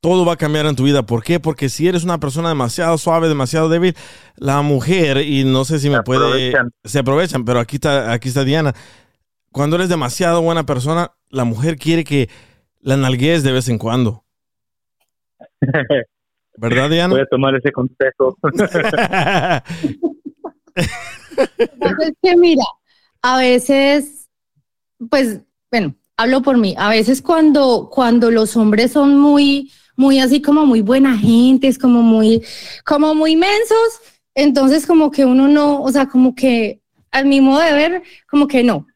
todo va a cambiar en tu vida. ¿Por qué? Porque si eres una persona demasiado suave, demasiado débil, la mujer, y no sé si me puede... aprovechan. Se aprovechan, pero aquí está, aquí está Diana. Cuando eres demasiado buena persona, la mujer quiere que la nalguees de vez en cuando. ¿Verdad, Diana? Voy a tomar ese consejo. Es que mira, a veces, pues, bueno, hablo por mí. A veces cuando, cuando los hombres son muy, muy así como muy buena gente, es como muy, como muy mensos, entonces como que uno no, o sea, como que al mi modo de ver, como que no.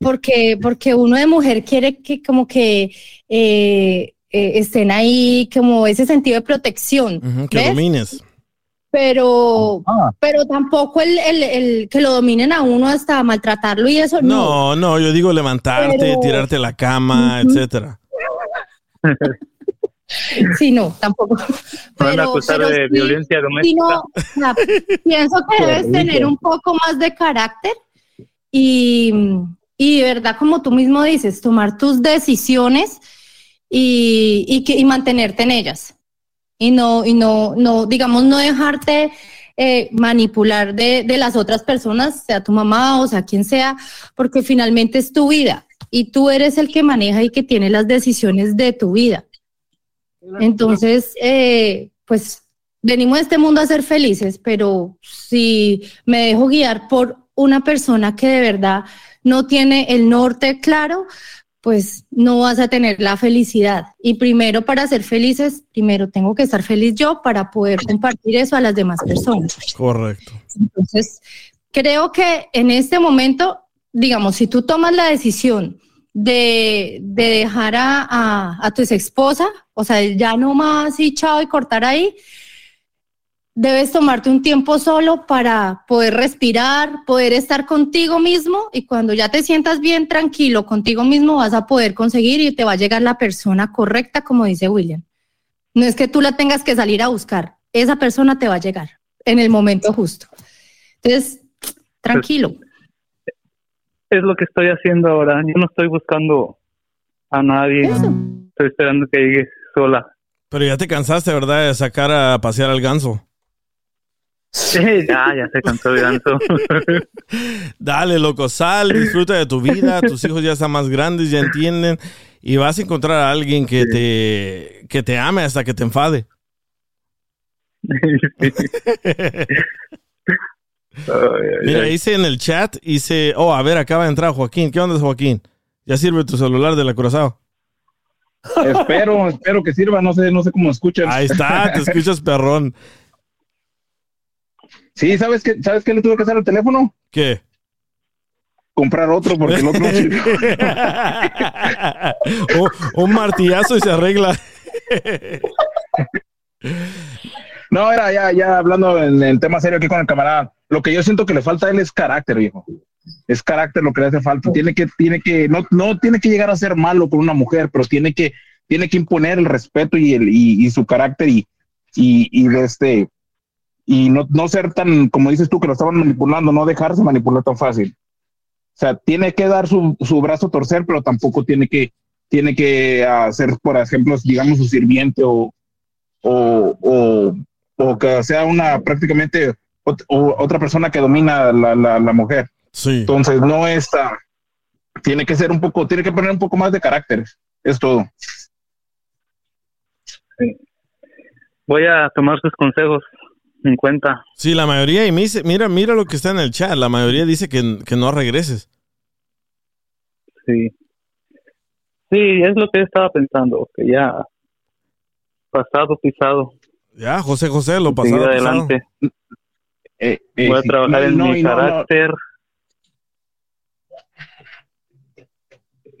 Porque, porque uno de mujer quiere que como que eh, eh, estén ahí, como ese sentido de protección. Ujú, que ¿ves? domines. pero, pero tampoco el, el, el que lo dominen a uno hasta maltratarlo y eso no. No, no, yo digo levantarte, Pero- tirarte a la cama, Ujú. etcétera. Sí, no, tampoco. Me van a Pero- acusar pero de sí- violencia sí, doméstica. no, pienso que debes tener un poco más de carácter y, y de verdad, como tú mismo dices, tomar tus decisiones y, y, que, y mantenerte en ellas. Y no, y no, no, digamos, no dejarte eh, manipular de, de las otras personas, sea tu mamá o sea quien sea, porque finalmente es tu vida y tú eres el que maneja y que tiene las decisiones de tu vida. Entonces, eh, pues venimos a este mundo a ser felices, pero si me dejo guiar por una persona que de verdad no tiene el norte claro, pues no vas a tener la felicidad. Y primero para ser felices, primero tengo que estar feliz yo para poder compartir eso a las demás personas. Correcto. Entonces, creo que en este momento, digamos, si tú tomas la decisión de, de dejar a, a, a tu ex esposa, o sea, ya no más y chao y cortar ahí, debes tomarte un tiempo solo para poder respirar, poder estar contigo mismo y cuando ya te sientas bien tranquilo contigo mismo vas a poder conseguir y te va a llegar la persona correcta, como dice William. No es que tú la tengas que salir a buscar, esa persona te va a llegar en el momento justo. Entonces, tranquilo. Es lo que estoy haciendo ahora. Yo no estoy buscando a nadie. Eso. Estoy esperando que llegue sola. Pero ya te cansaste, ¿verdad? De sacar a pasear al ganso. Sí, ya, ya se cansó de ganso. Dale, loco, sal, disfruta de tu vida. Tus hijos ya están más grandes, ya entienden. Y vas a encontrar a alguien que te, que te ame hasta que te enfade. Mira, hice en el chat, hice, oh, a ver, acaba de entrar Joaquín. ¿Qué onda, Joaquín? Ya sirve tu celular de la Curazao. Espero, espero que sirva, no sé, no sé cómo escuchan. Ahí está, te escuchas perrón. Sí, ¿sabes qué, ¿sabes qué le tuve que hacer al teléfono? ¿Qué? Comprar otro porque el otro. O- un martillazo y se arregla. No, era ya, ya hablando en el tema serio aquí con el camarada. Lo que yo siento que le falta a él es carácter, viejo. Es carácter lo que le hace falta. Tiene que, tiene que, no, no tiene que llegar a ser malo con una mujer, pero tiene que, tiene que imponer el respeto y el, y, su carácter y, y, este, y no, no ser tan, como dices tú, que lo estaban manipulando, no dejarse manipular tan fácil. O sea, tiene que dar su, su brazo a torcer, pero tampoco tiene que, tiene que hacer, por ejemplo, digamos, su sirviente o, o, o, que sea una prácticamente otra persona que domina la, la, la mujer. Sí. Entonces, no está, tiene que ser un poco, tiene que poner un poco más de carácter. Es todo. Voy a tomar sus consejos en cuenta. Sí, la mayoría, y me dice, mira, mira lo que está en el chat. La mayoría dice que, que no regreses. Sí. Sí, es lo que estaba pensando, que ya pasado, pisado. Ya, José José, lo pasado. adelante. Eh, eh, Voy a trabajar No, en no, mi y no, no. carácter.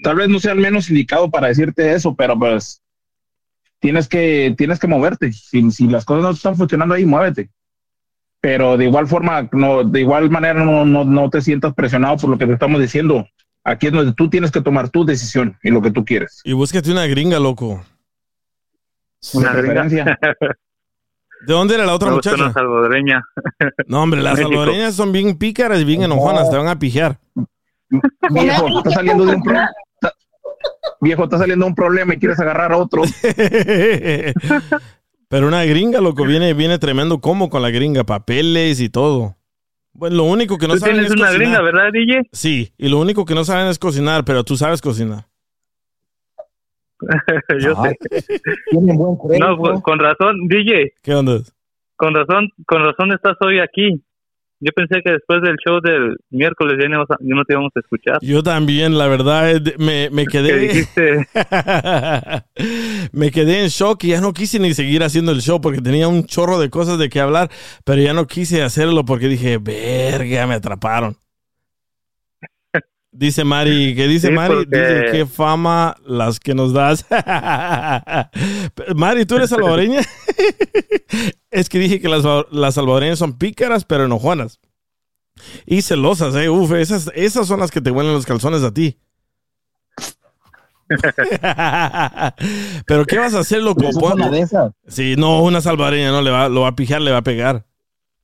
Tal vez no sea el menos indicado para decirte eso, pero pues tienes que, tienes que moverte. Si, si las cosas no están funcionando ahí, muévete. pero de igual forma, no, de igual manera no, no, no te sientas presionado por lo que te estamos diciendo. Aquí es donde tú tienes que tomar tu decisión y lo que tú quieres. Y búscate una gringa, loco. Una gringa. ¿De dónde era la otra Me gusta muchacha? una salvadoreña. No, hombre, las México. salvadoreñas son bien pícaras y bien enojonas, te van a pijar. Viejo, está saliendo de un pro- está- Viejo, está saliendo un problema y quieres agarrar a otro. Pero una gringa, loco, viene, viene tremendo como con la gringa, papeles y todo. Bueno, lo único que no Tú saben tienes es una cocinar. gringa, ¿verdad, DJ? Sí, y lo único que no saben es cocinar, pero tú sabes cocinar. Yo Ajá. sé. Tienen buen crédito. No, pues, con razón, DJ, ¿Qué onda? con razón, con razón estás hoy aquí. Yo pensé que después del show del miércoles ya no, ya no te íbamos a escuchar. Yo también, la verdad, eh, me, me Que quedé... dijiste, me quedé en shock y ya no quise ni seguir haciendo el show porque tenía un chorro de cosas de qué hablar, pero ya no quise hacerlo porque dije, verga, me atraparon. Dice Mari, ¿qué dice Sí, Mari? porque- Dice, qué fama las que nos das. Mari, ¿tú eres salvadoreña? es que dije que las, las salvadoreñas son pícaras, pero enojonas. Y celosas, eh. Uf, esas, esas son las que te huelen los calzones a ti. pero ¿qué vas a hacer, loco? Eso es Pon- una de esas. Sí, no, una salvadoreña no le va, lo va a pijar, le va a pegar.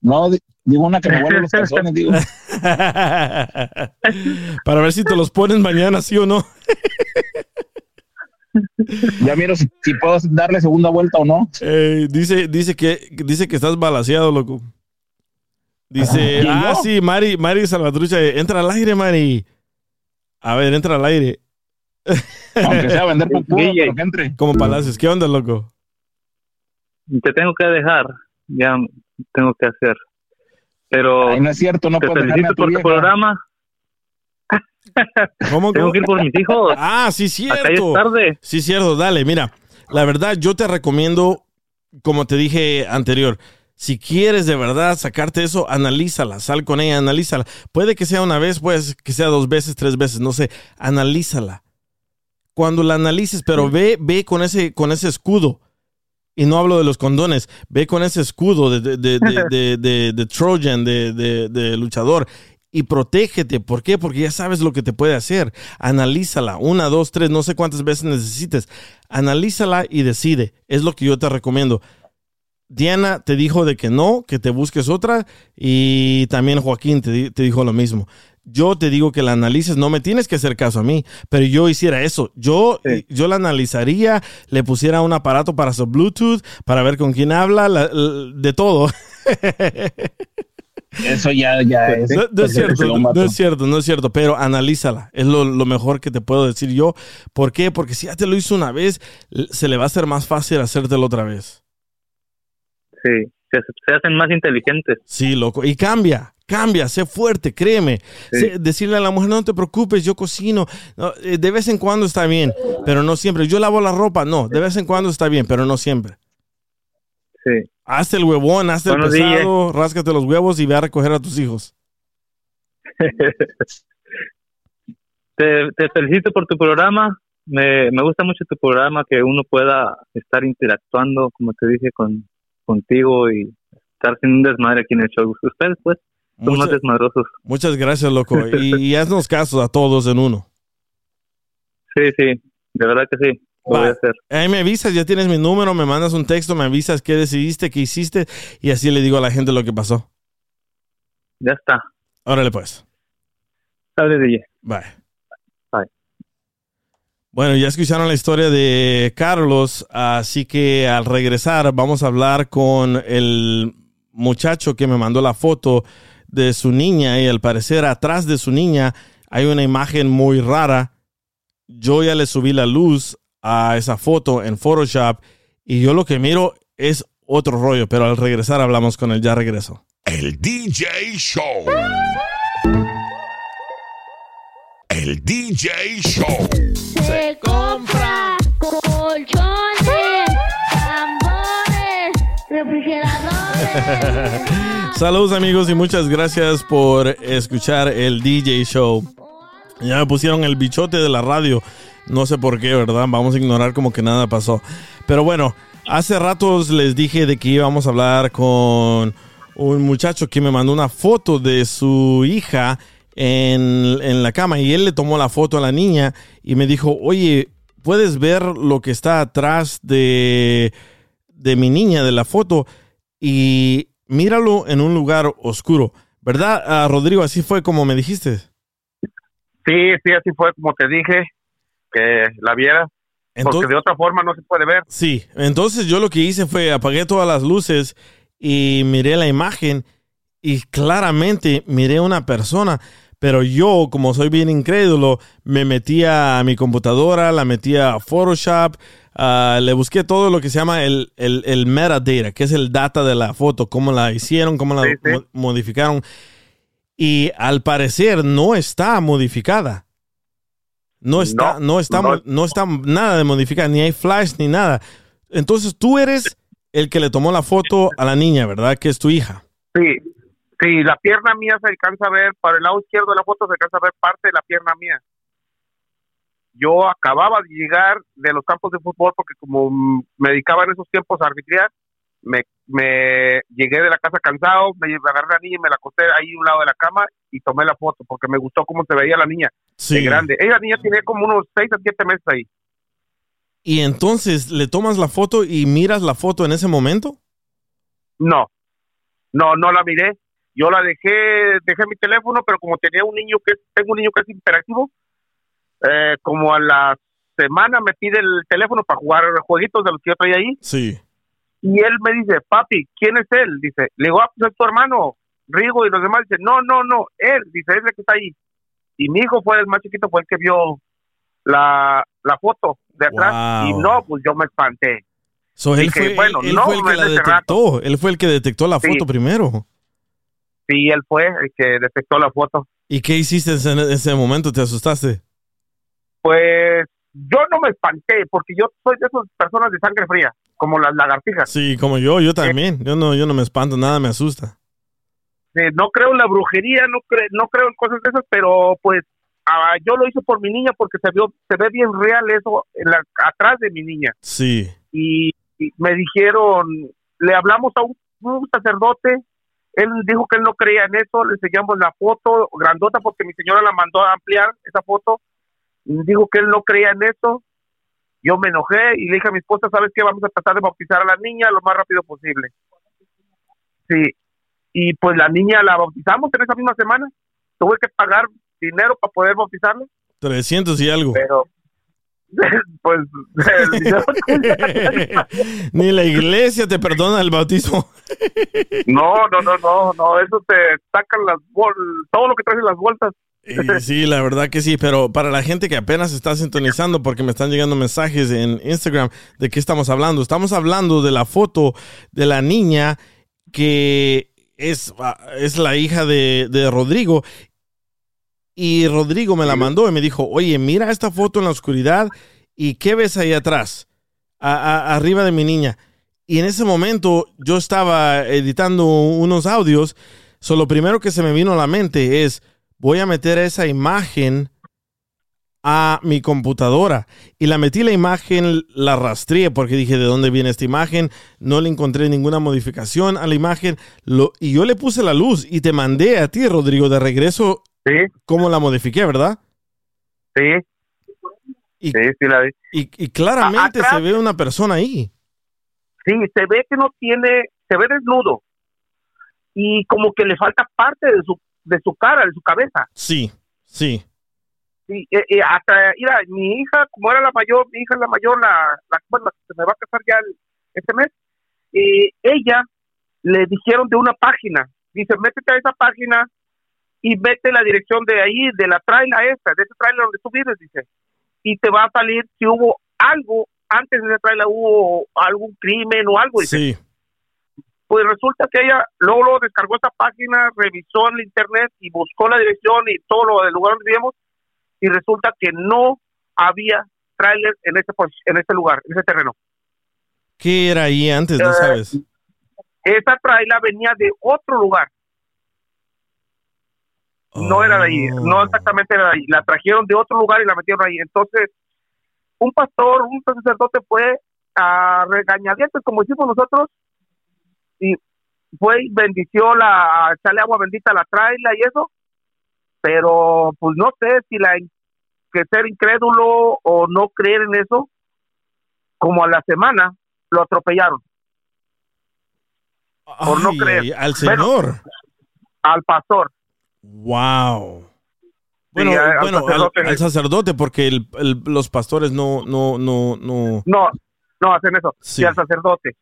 No, digo una que me huele los calzones, digo. Para ver si te los pones mañana, sí o no. Ya miro si, si puedo darle segunda vuelta o no. Eh, dice, dice que dice que estás balaseado, loco. Dice, ¿Quién, ah, yo? sí, Mari, Mari Salvatrucha, entra al aire, Mari. A ver, entra al aire. Aunque sea vender pero que entre. Como Palacios, ¿qué onda, loco? te tengo que dejar, ya tengo que hacer. Pero Ay, no es cierto, no te puedes dejarme a felicito tu por tu vieja. programa. ¿Cómo, Tengo que ir por mis hijos. Ah, sí, Acá ya es cierto. tarde. Sí, cierto, dale, mira. La verdad, yo te recomiendo, como te dije anterior, si quieres de verdad sacarte eso, analízala, sal con ella, analízala. Puede que sea una vez, pues que sea dos veces, tres veces, no sé, analízala. Cuando la analices, pero ve, ve con ese, con ese escudo. Y no hablo de los condones, ve con ese escudo de, de, de, de, Trojan, de, luchador, y protégete. ¿Por qué? Porque ya sabes lo que te puede hacer. Analízala, una, dos, tres, no sé cuántas veces necesites. Analízala y decide. Es lo que yo te recomiendo. Diana te dijo de que no, que te busques otra, y también Joaquín te dijo lo mismo. Yo te digo que la analices, no me tienes que hacer caso a mí, pero yo hiciera eso. Yo, Sí. yo la analizaría, le pusiera un aparato para su Bluetooth, para ver con quién habla, la- la- de todo. Eso ya, ya es. No, no es cierto, no, es cierto, no es cierto, pero analízala. Es lo, lo mejor que te puedo decir yo. ¿Por qué? Porque si ya te lo hizo una vez, se le va a hacer más fácil hacértelo otra vez. Sí, se, se hacen más inteligentes. Sí, loco. Y cambia, cambia, sé fuerte, créeme. Sí. Sé- decirle a la mujer, no te preocupes, yo cocino. No, eh, de vez en cuando está bien, pero no siempre. Yo lavo la ropa, no, de vez en cuando está bien, pero no siempre. Sí. Hazte el huevón, hazte el Buenos días. pesado, ráscate los huevos y ve a recoger a tus hijos. te, te felicito por tu programa. Me, me gusta mucho tu programa, que uno pueda estar interactuando, como te dije, con contigo y estar sin un desmadre aquí en el show. Ustedes, pues, son más Mucha- desmadrosos. muchas gracias, loco. Y, y haznos caso a todos en uno. Sí, sí, de verdad que sí. Lo voy a hacer. Ahí me avisas, ya tienes mi número, me mandas un texto, me avisas qué decidiste, qué hiciste y así le digo a la gente lo que pasó. Ya está. Órale pues. Sale, DJ. Bye. Bye. Bueno, ya escucharon la historia de Carlos, así que al regresar vamos a hablar con el muchacho que me mandó la foto de su niña y al parecer atrás de su niña hay una imagen muy rara. Yo ya le subí la luz a esa foto en Photoshop y yo lo que miro es otro rollo, pero al regresar hablamos con él, ya regreso. El DJ Show. El DJ Show. Se compra Saludos amigos y muchas gracias por escuchar el DJ Show. Ya me pusieron el bichote de la radio. No sé por qué, ¿verdad? Vamos a ignorar como que nada pasó. Pero bueno, hace ratos les dije de que íbamos a hablar con un muchacho que me mandó una foto de su hija en, en la cama y él le tomó la foto a la niña y me dijo, oye, ¿puedes ver lo que está atrás de, de mi niña, de la foto? Y míralo en un lugar oscuro. ¿Verdad, ah, Rodrigo? Así fue como me dijiste. Sí, sí, así fue como te dije, que la viera, porque de otra forma no se puede ver. Sí, entonces yo lo que hice fue apagué todas las luces y miré la imagen y claramente miré una persona, pero yo, como soy bien incrédulo, me metí a mi computadora, la metí a Photoshop, ah, le busqué todo lo que se llama el, el, el metadata, que es el data de la foto, cómo la hicieron, cómo la mo- modificaron. Y al parecer no está modificada. No está, no, está, no está nada de modificada, ni hay flash ni nada. Entonces tú eres el que le tomó la foto a la niña, ¿verdad? Que es tu hija. Sí, sí, la pierna mía se alcanza a ver, para el lado izquierdo de la foto se alcanza a ver parte de la pierna mía. Yo acababa de llegar de los campos de fútbol porque como me dedicaba en esos tiempos a arbitrar, me, me llegué de la casa cansado, me agarré a la niña y me la acosté ahí a un lado de la cama y tomé la foto porque me gustó cómo se veía la niña Sí. de grande. Ella niña tenía como unos 6 a 7 meses ahí. Y entonces le tomas la foto y miras la foto en ese momento. No, no, no la miré. Yo la dejé, dejé mi teléfono, pero como tenía un niño que, tengo un niño que es interactivo, eh, como a la semana me pide el teléfono para jugar jueguitos de los que yo traía ahí, Sí. y él me dice, papi, ¿quién es él? Dice, le digo, ah, pues es tu hermano, Rigo, y los demás dicen, no, no, no, él, dice, es el que está ahí. Y mi hijo fue el más chiquito, fue el que vio la, la foto de atrás, Wow. y no, pues yo me espanté. So, él Dije, fue, bueno, él no, fue el que la rato. detectó. Él fue el que detectó la Sí. foto primero. Sí, él fue el que detectó la foto. ¿Y qué hiciste en ese momento? ¿Te asustaste? Pues yo no me espanté porque yo soy de esas personas de sangre fría, como las lagartijas. Sí, como yo, yo también. Yo no, yo no me espanto, nada me asusta. Eh, no creo en la brujería, no, cre- no creo en cosas de esas, pero pues ah, yo lo hice por mi niña porque se vio, se ve bien real eso en la- atrás de mi niña. Sí. Y, y me dijeron, le hablamos a un, un sacerdote, él dijo que él no creía en eso, le enseñamos la foto grandota porque mi señora la mandó a ampliar esa foto, dijo que él no creía en eso, yo me enojé y le dije a mi esposa, ¿sabes qué? Vamos a tratar de bautizar a la niña lo más rápido posible. Sí, y pues la niña la bautizamos en esa misma semana, tuve que pagar dinero para poder bautizarla, 300 y algo. pero pues Ni la iglesia te perdona el bautismo. No, no, no, no, no, eso te sacan las bol todo lo que traes en las vueltas. Y sí, la verdad que sí, pero para la gente que apenas está sintonizando, porque me están llegando mensajes en Instagram de qué estamos hablando. Estamos hablando de la foto de la niña que es, ah, es la hija de, de Rodrigo. Y Rodrigo me la mandó y me dijo, oye, mira esta foto en la oscuridad y ¿qué ves ahí atrás? A- a- arriba de mi niña. Y en ese momento yo estaba editando unos audios. So, lo primero que se me vino a la mente es, voy a meter esa imagen a mi computadora. Y la metí la imagen, la rastreé porque dije, ¿de dónde viene esta imagen? No le encontré ninguna modificación a la imagen. Lo, y yo le puse la luz y te mandé a ti, Rodrigo, de regreso cómo la modifiqué, ¿verdad? Sí. Y, sí, sí la vi. Y, y claramente se ve una persona ahí. Sí, se ve que no tiene, se ve desnudo y como que le falta parte de su de su cara, de su cabeza. Sí, sí. Sí, eh, eh, hasta, mira, mi hija, como era la mayor, mi hija es la mayor, la, la bueno, se me va a casar ya el- este mes, eh, ella le dijeron de una página, dice, métete a esa página y vete la dirección de ahí, de la traila esta, de ese trailer donde tú vives, dice, y te va a salir si hubo algo, antes de esa traila hubo algún crimen o algo, dice. Sí. Pues resulta que ella luego, luego descargó esa página, revisó en el internet y buscó la dirección y todo lo del lugar donde vivíamos y resulta que no había tráiler en ese en ese lugar, en ese terreno. ¿Qué era ahí antes? No Eh, sabes. Esa traila venía de otro lugar. No era de ahí, no exactamente era de ahí. La trajeron de otro lugar y la metieron ahí. Entonces, un pastor, un sacerdote fue a regañadientes, como decimos nosotros, y fue y bendició la, a echarle agua bendita a la traila y eso, pero pues no sé si la que ser incrédulo o no creer en eso, como a la semana lo atropellaron. Por no creer. al Bueno, Señor. al pastor. Wow. Bueno, Sí, al bueno, al, sacerdote. al sacerdote, porque el- el- los pastores no, no, no, no. No, no hacen eso. Sí. Y al sacerdote.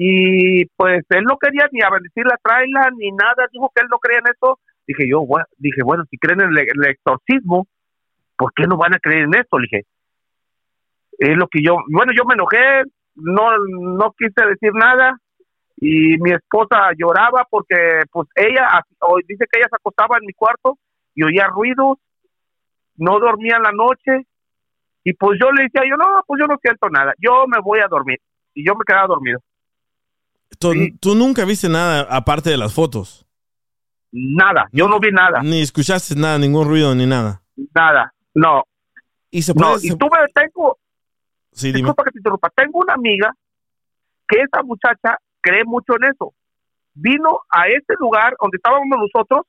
Y pues él no quería ni a bendecir la traila ni nada, dijo que él no creía en eso. Dije yo, dije, bueno, si creen en el, exorcismo, ¿por qué no van a creer en esto? Le dije, es lo que yo, bueno, yo me enojé, no, no quise decir nada y mi esposa lloraba porque pues ella, dice que ella se acostaba en mi cuarto y oía ruidos, no dormía la noche y pues yo le decía, yo no, pues yo no siento nada, yo me voy a dormir y yo me quedaba dormido. Tú, tú nunca viste nada aparte de las fotos. Nada, yo no vi nada. Ni escuchaste nada, ningún ruido ni nada. Nada, no. Y se No, puede. y tuve, tengo, Sí, dime. disculpa que te interrumpa, tengo una amiga que esa muchacha cree mucho en eso. Vino a este lugar donde estábamos nosotros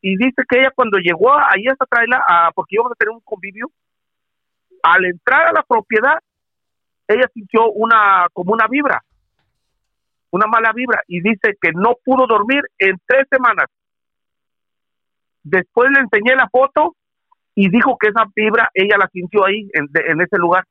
y dice que ella cuando llegó ahí a esta traila, a- porque íbamos a tener un convivio, al entrar a la propiedad, ella sintió una, como una vibra, una mala vibra, y dice que no pudo dormir en tres semanas. Después le enseñé la foto y dijo que esa vibra ella la sintió ahí, en, de- en ese lugar.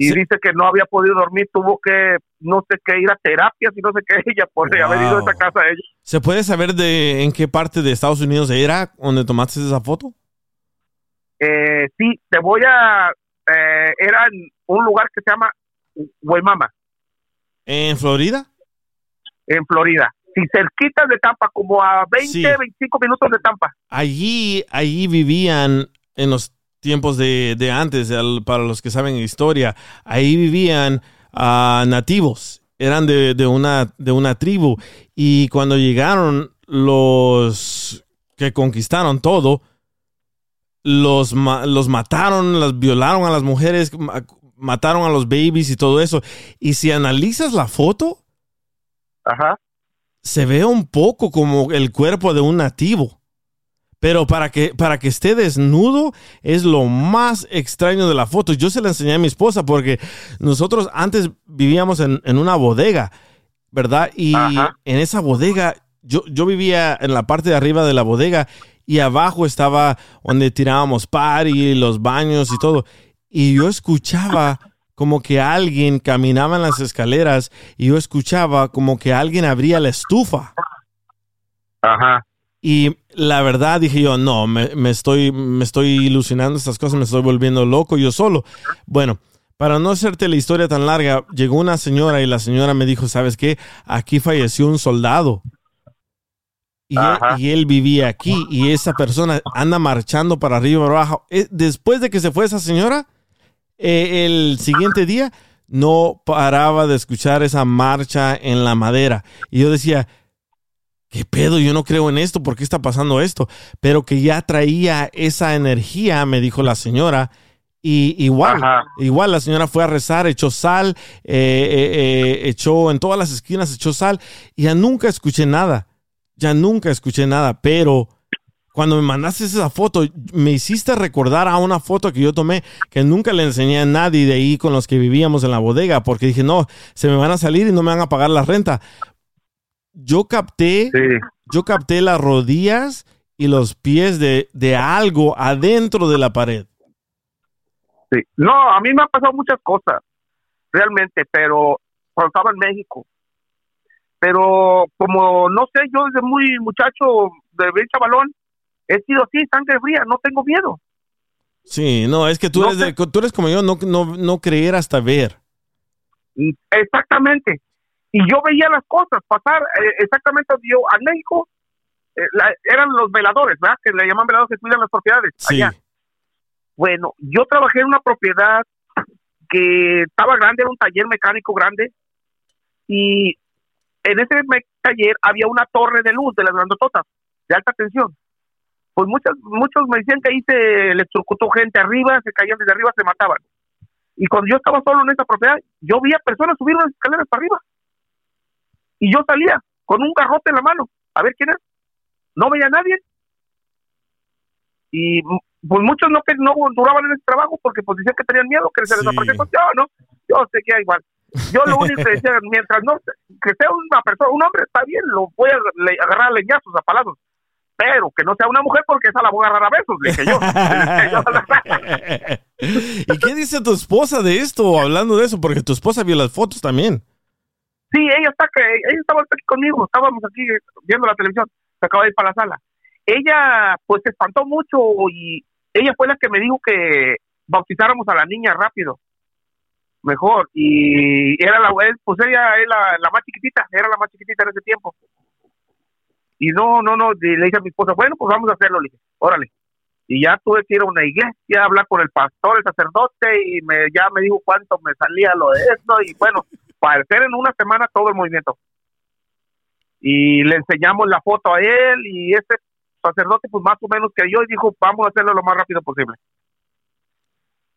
Y dice que no había podido dormir, tuvo que, no sé qué, ir a terapias y no sé qué, ella por haber ido a esa casa de ella. ¿Se puede saber de en qué parte de Estados Unidos era donde tomaste esa foto? Eh, sí, te voy a, eh, era en un lugar que se llama Guaymama, ¿En Florida? en Florida. Sí, cerquita de Tampa, como a 20, Sí. 25 minutos de Tampa. Allí, allí vivían en los tiempos de, de antes, para los que saben historia, ahí vivían ah, nativos, eran de, de una, de una tribu. Y cuando llegaron los que conquistaron todo, los, los mataron, las violaron a las mujeres, mataron a los babies y todo eso. Y si analizas la foto, se ve un poco como el cuerpo de un nativo. Pero para que, para que esté desnudo es lo más extraño de la foto. Yo se la enseñé a mi esposa porque nosotros antes vivíamos en, en una bodega, ¿verdad? Y en esa bodega, yo, yo vivía en la parte de arriba de la bodega y abajo estaba donde tirábamos party, los baños y todo. Y yo escuchaba como que alguien caminaba en las escaleras y yo escuchaba como que alguien abría la estufa. Ajá. Y la verdad dije yo, no, me, me estoy, me estoy ilusionando estas cosas, me estoy volviendo loco yo solo. Bueno, para no hacerte la historia tan larga, llegó una señora y la señora me dijo, ¿sabes qué? Aquí falleció un soldado. Y él, y él vivía aquí y esa persona anda marchando para arriba y para abajo. Eh, Después de que se fue esa señora, eh, el siguiente día no paraba de escuchar esa marcha en la madera. Y yo decía, ¿qué pedo? Yo no creo en esto, ¿por qué está pasando esto? Pero que ya traía esa energía, me dijo la señora. Y igual, igual la señora fue a rezar, echó sal, eh, eh, eh, echó en todas las esquinas, echó sal, y ya nunca escuché nada. Ya nunca escuché nada, pero cuando me mandaste esa foto, me hiciste recordar a una foto que yo tomé que nunca le enseñé a nadie de ahí con los que vivíamos en la bodega, porque dije, no, se me van a salir y no me van a pagar la renta. Yo capté, yo capté las rodillas y los pies de, de algo adentro de la pared. Sí. No, a mí me han pasado muchas cosas, realmente, pero cuando estaba en México. Pero como, no sé, yo desde muy muchacho, de bien chavalón, he sido así, sangre fría, no tengo miedo. Sí, no, es que tú, No eres, de- tú eres como yo, no, no, no creer hasta ver. Exactamente. Y yo veía las cosas pasar eh, exactamente donde yo, a México, eh, la- eran los veladores, ¿verdad? Que le llaman veladores que cuidan las propiedades. Sí. Allá. Bueno, yo trabajé en una propiedad que estaba grande, era un taller mecánico grande, y en ese taller había una torre de luz de las grandototas, de alta tensión. Pues muchos, muchos me decían que ahí se electrocutó gente arriba, se caían desde arriba, se mataban. Y cuando yo estaba solo en esa propiedad, yo veía personas subir unas escaleras para arriba. y yo salía con un garrote en la mano, a ver quién es. No veía a nadie. Y pues muchos no que no duraban en ese trabajo porque pues decían que tenían miedo que se les Sí. Pues, yo no, yo seguía igual. Yo lo único que decía, mientras no, que sea una persona, un hombre está bien, lo voy a le- agarrar a leñazos, a palazos. Pero que no sea una mujer porque esa la voy a agarrar a besos, le dije yo. ¿Y qué dice tu esposa de esto, hablando de eso? Porque tu esposa vio las fotos también. Sí, ella está que ella estaba aquí conmigo, estábamos aquí viendo la televisión, se acaba de ir para la sala. Ella pues se espantó mucho y ella fue la que me dijo que bautizáramos a la niña rápido, mejor y era la pues ella es la, la más chiquitita, era la más chiquitita en ese tiempo. Y no, no, no, le dije a mi esposa, bueno, pues vamos a hacerlo, le dije, órale. Y ya tuve que ir a una iglesia, hablar con el pastor, el sacerdote, y me, ya me dijo cuánto me salía lo de esto, y bueno, para hacer en una semana todo el movimiento. Y le enseñamos la foto a él, y ese sacerdote, pues más o menos que yo, y dijo, vamos a hacerlo lo más rápido posible.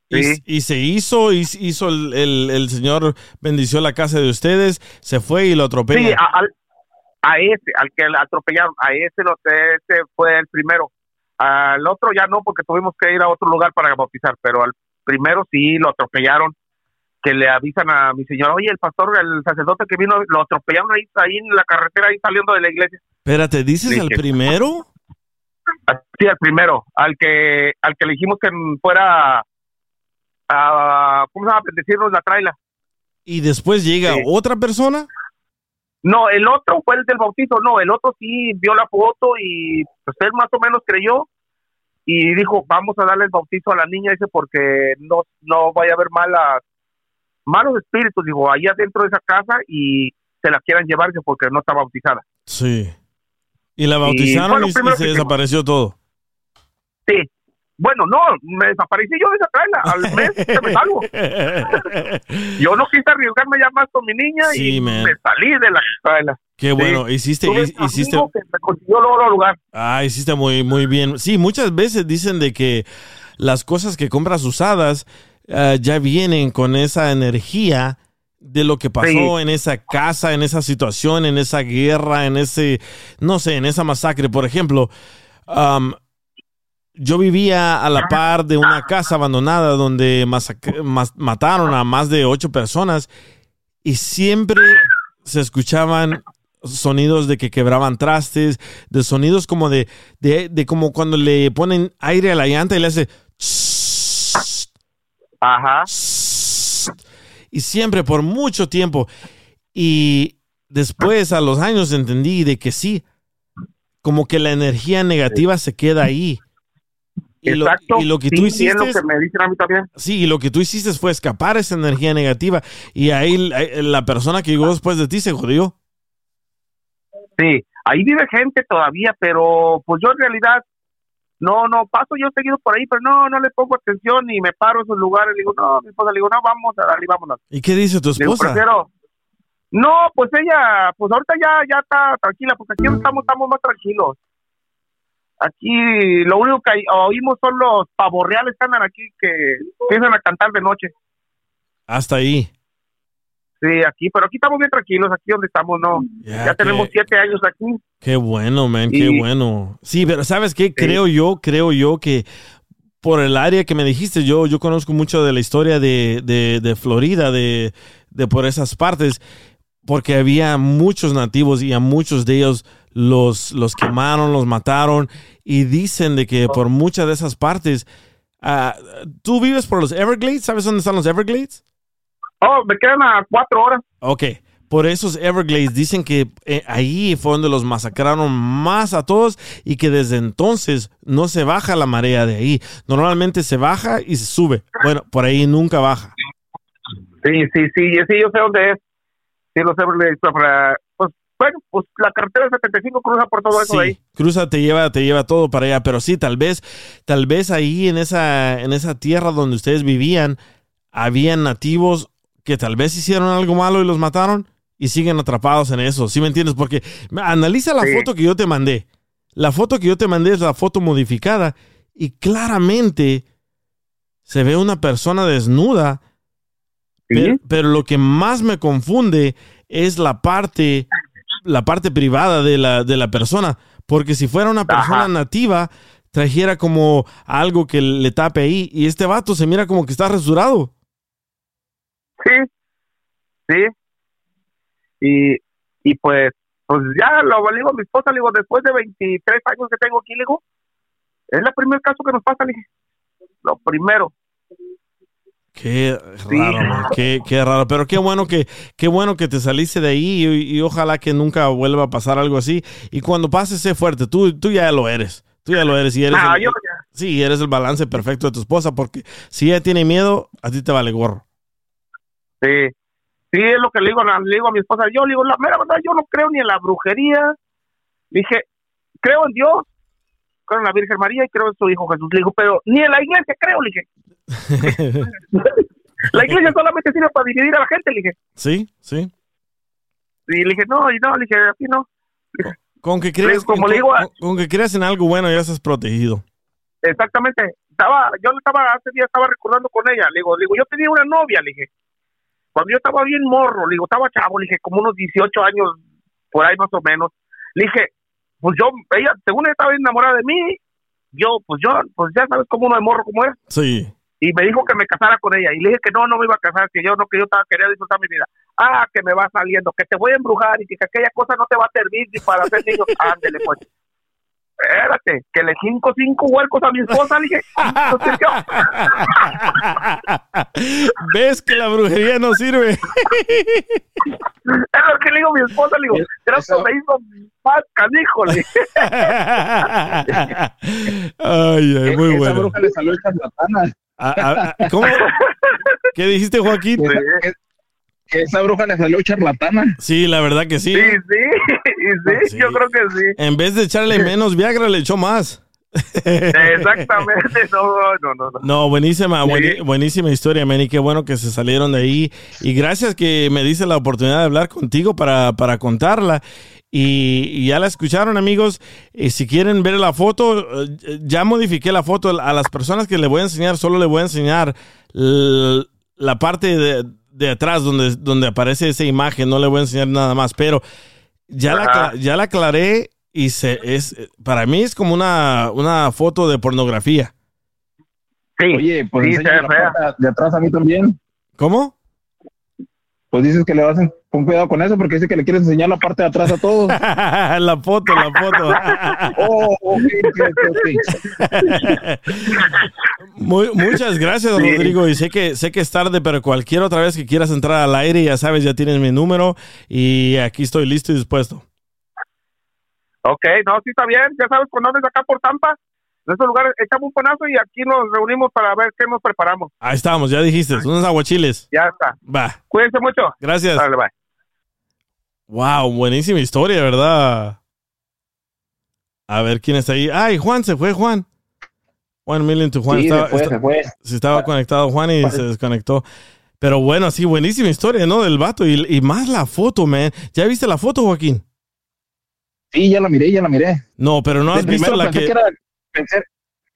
Sí. y se hizo, hizo el, el- el señor bendició la casa de ustedes, se fue y lo atropella. Sí, al- a ese, al que atropellaron, a ese, lo, ese fue el primero. Al otro ya no, porque tuvimos que ir a otro lugar para bautizar, pero al primero sí lo atropellaron, que le avisan a mi señora, oye, el pastor, el sacerdote que vino, lo atropellaron ahí, ahí en la carretera, ahí saliendo de la iglesia. Espérate, ¿dices que- primero? Sí, al primero, al que al que le dijimos que fuera a, ¿cómo se llama? Bendecirnos la traila. ¿Y después llega Sí. otra persona? No, el otro fue el del bautizo, no, el otro sí vio la foto y pues él más o menos creyó y dijo, vamos a darle el bautizo a la niña ese porque no, no vaya a haber malas, malos espíritus, dijo, ahí adentro de esa casa y se la quieran llevarse porque no está bautizada. Sí. Y la bautizaron y, y se desapareció todo. Sí. Bueno, no, me desaparecí yo de esa traila, al mes que me salgo. Yo no quise arriesgarme ya más con mi niña Sí, y man. me salí de la traila. Qué bueno, hiciste, un hiciste, amigo que me consiguió luego el lugar. ah, hiciste muy, muy bien. Sí, muchas veces dicen de que las cosas que compras usadas ah, ya vienen con esa energía de lo que pasó Sí. en esa casa, en esa situación, en esa guerra, en ese, no sé, en esa masacre. Por ejemplo, am, yo vivía a la par de una casa abandonada donde mataron a más de ocho personas y siempre se escuchaban sonidos de que quebraban trastes, de sonidos como de, de, de como cuando le ponen aire a la llanta y le hace Ajá. y siempre por mucho tiempo. Y después a los años entendí de que sí, como que la energía negativa se queda ahí. Y lo, y lo que Sí, tú hiciste, lo que me dicen a mí también. sí, y lo que tú hiciste fue escapar esa energía negativa y ahí la- la persona que llegó después de ti se jodió. Sí, ahí vive gente todavía, pero pues yo en realidad no, no, paso yo seguido por ahí, pero no, no le pongo atención y me paro en sus lugares. Le digo, no, mi esposa le digo, no, vamos a darle, vámonos. ¿Y qué dice tu digo, esposa? No, pues ella, pues ahorita ya, ya está tranquila, porque aquí estamos, estamos más tranquilos. Aquí lo único que oímos son los pavorreales que andan aquí que empiezan a cantar de noche. Hasta ahí. Sí, aquí, pero aquí estamos bien tranquilos, aquí donde estamos, no. Ya, tenemos siete años aquí. Qué bueno, man, qué bueno. Sí, pero ¿sabes qué? Creo yo, creo yo que por el área que me dijiste, yo, yo conozco mucho de la historia de, de, de Florida, de, de por esas partes, porque había muchos nativos y a muchos de ellos los, los quemaron, los mataron y dicen de que por muchas de esas partes, ah, ¿tú vives por los Everglades? ¿Sabes dónde están los Everglades? Oh, me quedan a cuatro horas. Ok, por esos Everglades dicen que eh, ahí fue donde los masacraron más a todos y que desde entonces no se baja la marea de ahí. Normalmente se baja y se sube. Bueno, por ahí nunca baja. Sí, sí, sí, sí, yo sé dónde es. Sí, lo sé, le- para- pues bueno, pues la carretera 75 cruza por todo eso de ahí. Sí, cruza te lleva, te lleva todo para allá, pero sí, tal vez, tal vez ahí en esa, en esa tierra donde ustedes vivían, habían nativos que tal vez hicieron algo malo y los mataron y siguen atrapados en eso. ¿Sí me entiendes? Porque analiza la Sí. foto que yo te mandé. La foto que yo te mandé es la foto modificada y claramente se ve una persona desnuda. Sí. Pero, pero lo que más me confunde es la parte la parte privada de la, de la persona. Porque si fuera una persona nativa, trajera como algo que le tape ahí. Y este vato se mira como que está rasurado. Sí, sí. Y, y pues, pues ya lo digo a mi esposa, le digo, después de 23 años que tengo aquí, le digo, es el primer caso que nos pasa, le dije. Lo primero. Qué raro, man, qué, qué raro. Pero qué bueno que, qué bueno que te saliste de ahí y, y ojalá que nunca vuelva a pasar algo así. Y cuando pase, sé fuerte. Tú, tú ya lo eres. Tú ya lo eres. Y eres Ah, el- yo ya. Sí, eres el balance perfecto de tu esposa porque si ella tiene miedo, a ti te vale gorro. Sí, sí, es lo que le digo, le digo a mi esposa. Yo le digo, la mera verdad, yo no creo ni en la brujería. Dije, creo en Dios, creo en la Virgen María y creo en su Hijo Jesús. Le digo, pero ni en la iglesia creo, le dije. la iglesia solamente sirve para dividir a la gente, le dije. Sí, sí. Y le dije, no, y no, le dije, aquí no. Con que creas, Como con, le digo con- con que creas en algo bueno, ya estás protegido. Exactamente. Estaba, yo le estaba, hace días estaba recordando con ella. Le digo, le digo, yo tenía una novia, le dije. Cuando yo estaba bien morro, le digo, estaba chavo, le dije, como unos 18 años, por ahí más o menos. Le dije, pues yo, ella, según ella estaba enamorada de mí, yo, pues yo, pues ya sabes cómo uno de morro como es. Sí. Y me dijo que me casara con ella. Y le dije que no, no me iba a casar, que yo no, que yo estaba, quería disfrutar mi vida. Ah, que me va saliendo, que te voy a embrujar y que aquella cosa no te va a servir ni para hacer niños. Ándele, pues. Espérate, que le cinco, cinco huercos a mi esposa, le dije. Entonces yo, ¿Ves que la brujería no sirve? Es lo que le digo a mi esposa, le digo, creo que me hizo más canijo, le dije. Ay, ay, muy Esa bueno. bruja le salió charlatana. ¿Cómo? ¿Qué dijiste, Joaquín? Esa, bruja le salió charlatana. Sí, la verdad que sí. Sí, sí, sí, yo creo que sí. En vez de echarle menos Viagra, le echó más. Exactamente, no, no, no, no. No, buenísima, Sí. buenísima historia, Manny. Qué bueno que se salieron de ahí. Y gracias que me dice la oportunidad de hablar contigo para, para contarla. Y, y ya la escucharon, amigos. Y si quieren ver la foto, eh, ya modifiqué la foto. A las personas que le voy a enseñar, solo le voy a enseñar la parte de, de atrás donde, donde aparece esa imagen. No le voy a enseñar nada más. Pero ya, la, ya la aclaré y se, es, para mí es como una, una foto de pornografía. Sí, Oye, pues sí, de atrás a mí también. ¿Cómo? Pues dices que le vas a, con cuidado con eso porque dice que le quieres enseñar la parte de atrás a todos. la foto, la foto. oh, ok, ok, ok, ok. Muy- muchas gracias, Sí. Rodrigo. Y sé que, sé que es tarde, pero cualquier otra vez que quieras entrar al aire, ya sabes, ya tienes mi número y aquí estoy listo y dispuesto. Ok, no, sí está bien, ya sabes, andes acá por Tampa, en estos lugares, echamos un panazo y aquí nos reunimos para ver qué nos preparamos. Ahí estamos, ya dijiste, unos aguachiles. Ya está. Va, Cuídense mucho. gracias. Dale, bye. Wow, buenísima historia, ¿verdad? A ver quién está ahí. Ay, Juan, se fue Juan. One million to Juan. Sí, Estaba- se fue, se fue. se estaba conectado Juan y se desconectó. Pero bueno, sí, buenísima historia, ¿no? Del vato. Y, y más la foto, man. ¿Ya viste la foto, Joaquín? Sí, ya la miré, ya la miré. No, pero no De has visto la que... que era, pensé,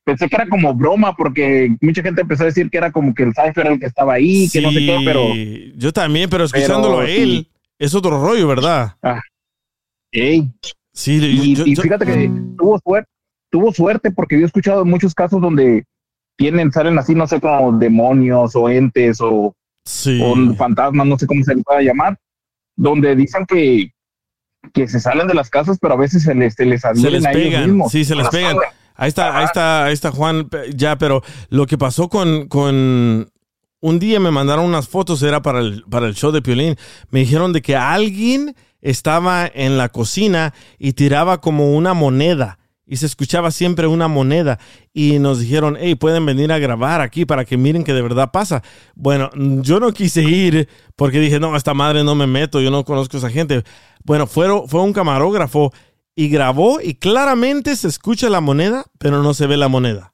pensé que era como broma porque mucha gente empezó a decir que era como que el Cypher el que estaba ahí, que no sé qué, pero Yo también, pero escuchándolo a Pero él, sí. es otro rollo, ¿verdad? ey. Sí, Y, yo- y yo- fíjate que tuvo suerte, tuvo suerte porque yo he escuchado muchos casos donde tienen, salen así, no sé, como demonios o entes o, sí. o fantasmas, no sé cómo se les pueda llamar, donde dicen que, que se salen de las casas, pero a veces se les, se les se les a ellos pegan. mismos. Sí, se les pegan. Ahí está, ahí está, ahí está Juan, ya, pero lo que pasó con, con un día me mandaron unas fotos, era para el, para el show de Piolín. Me dijeron de que alguien estaba en la cocina y tiraba como una moneda. Y se escuchaba siempre una moneda. Y nos dijeron, hey, pueden venir a grabar aquí para que miren que de verdad pasa. Bueno, yo no quise ir porque dije, no, esta madre no me meto, yo no conozco a esa gente. Bueno, fue, fue un camarógrafo y grabó y claramente se escucha la moneda, pero no se ve la moneda.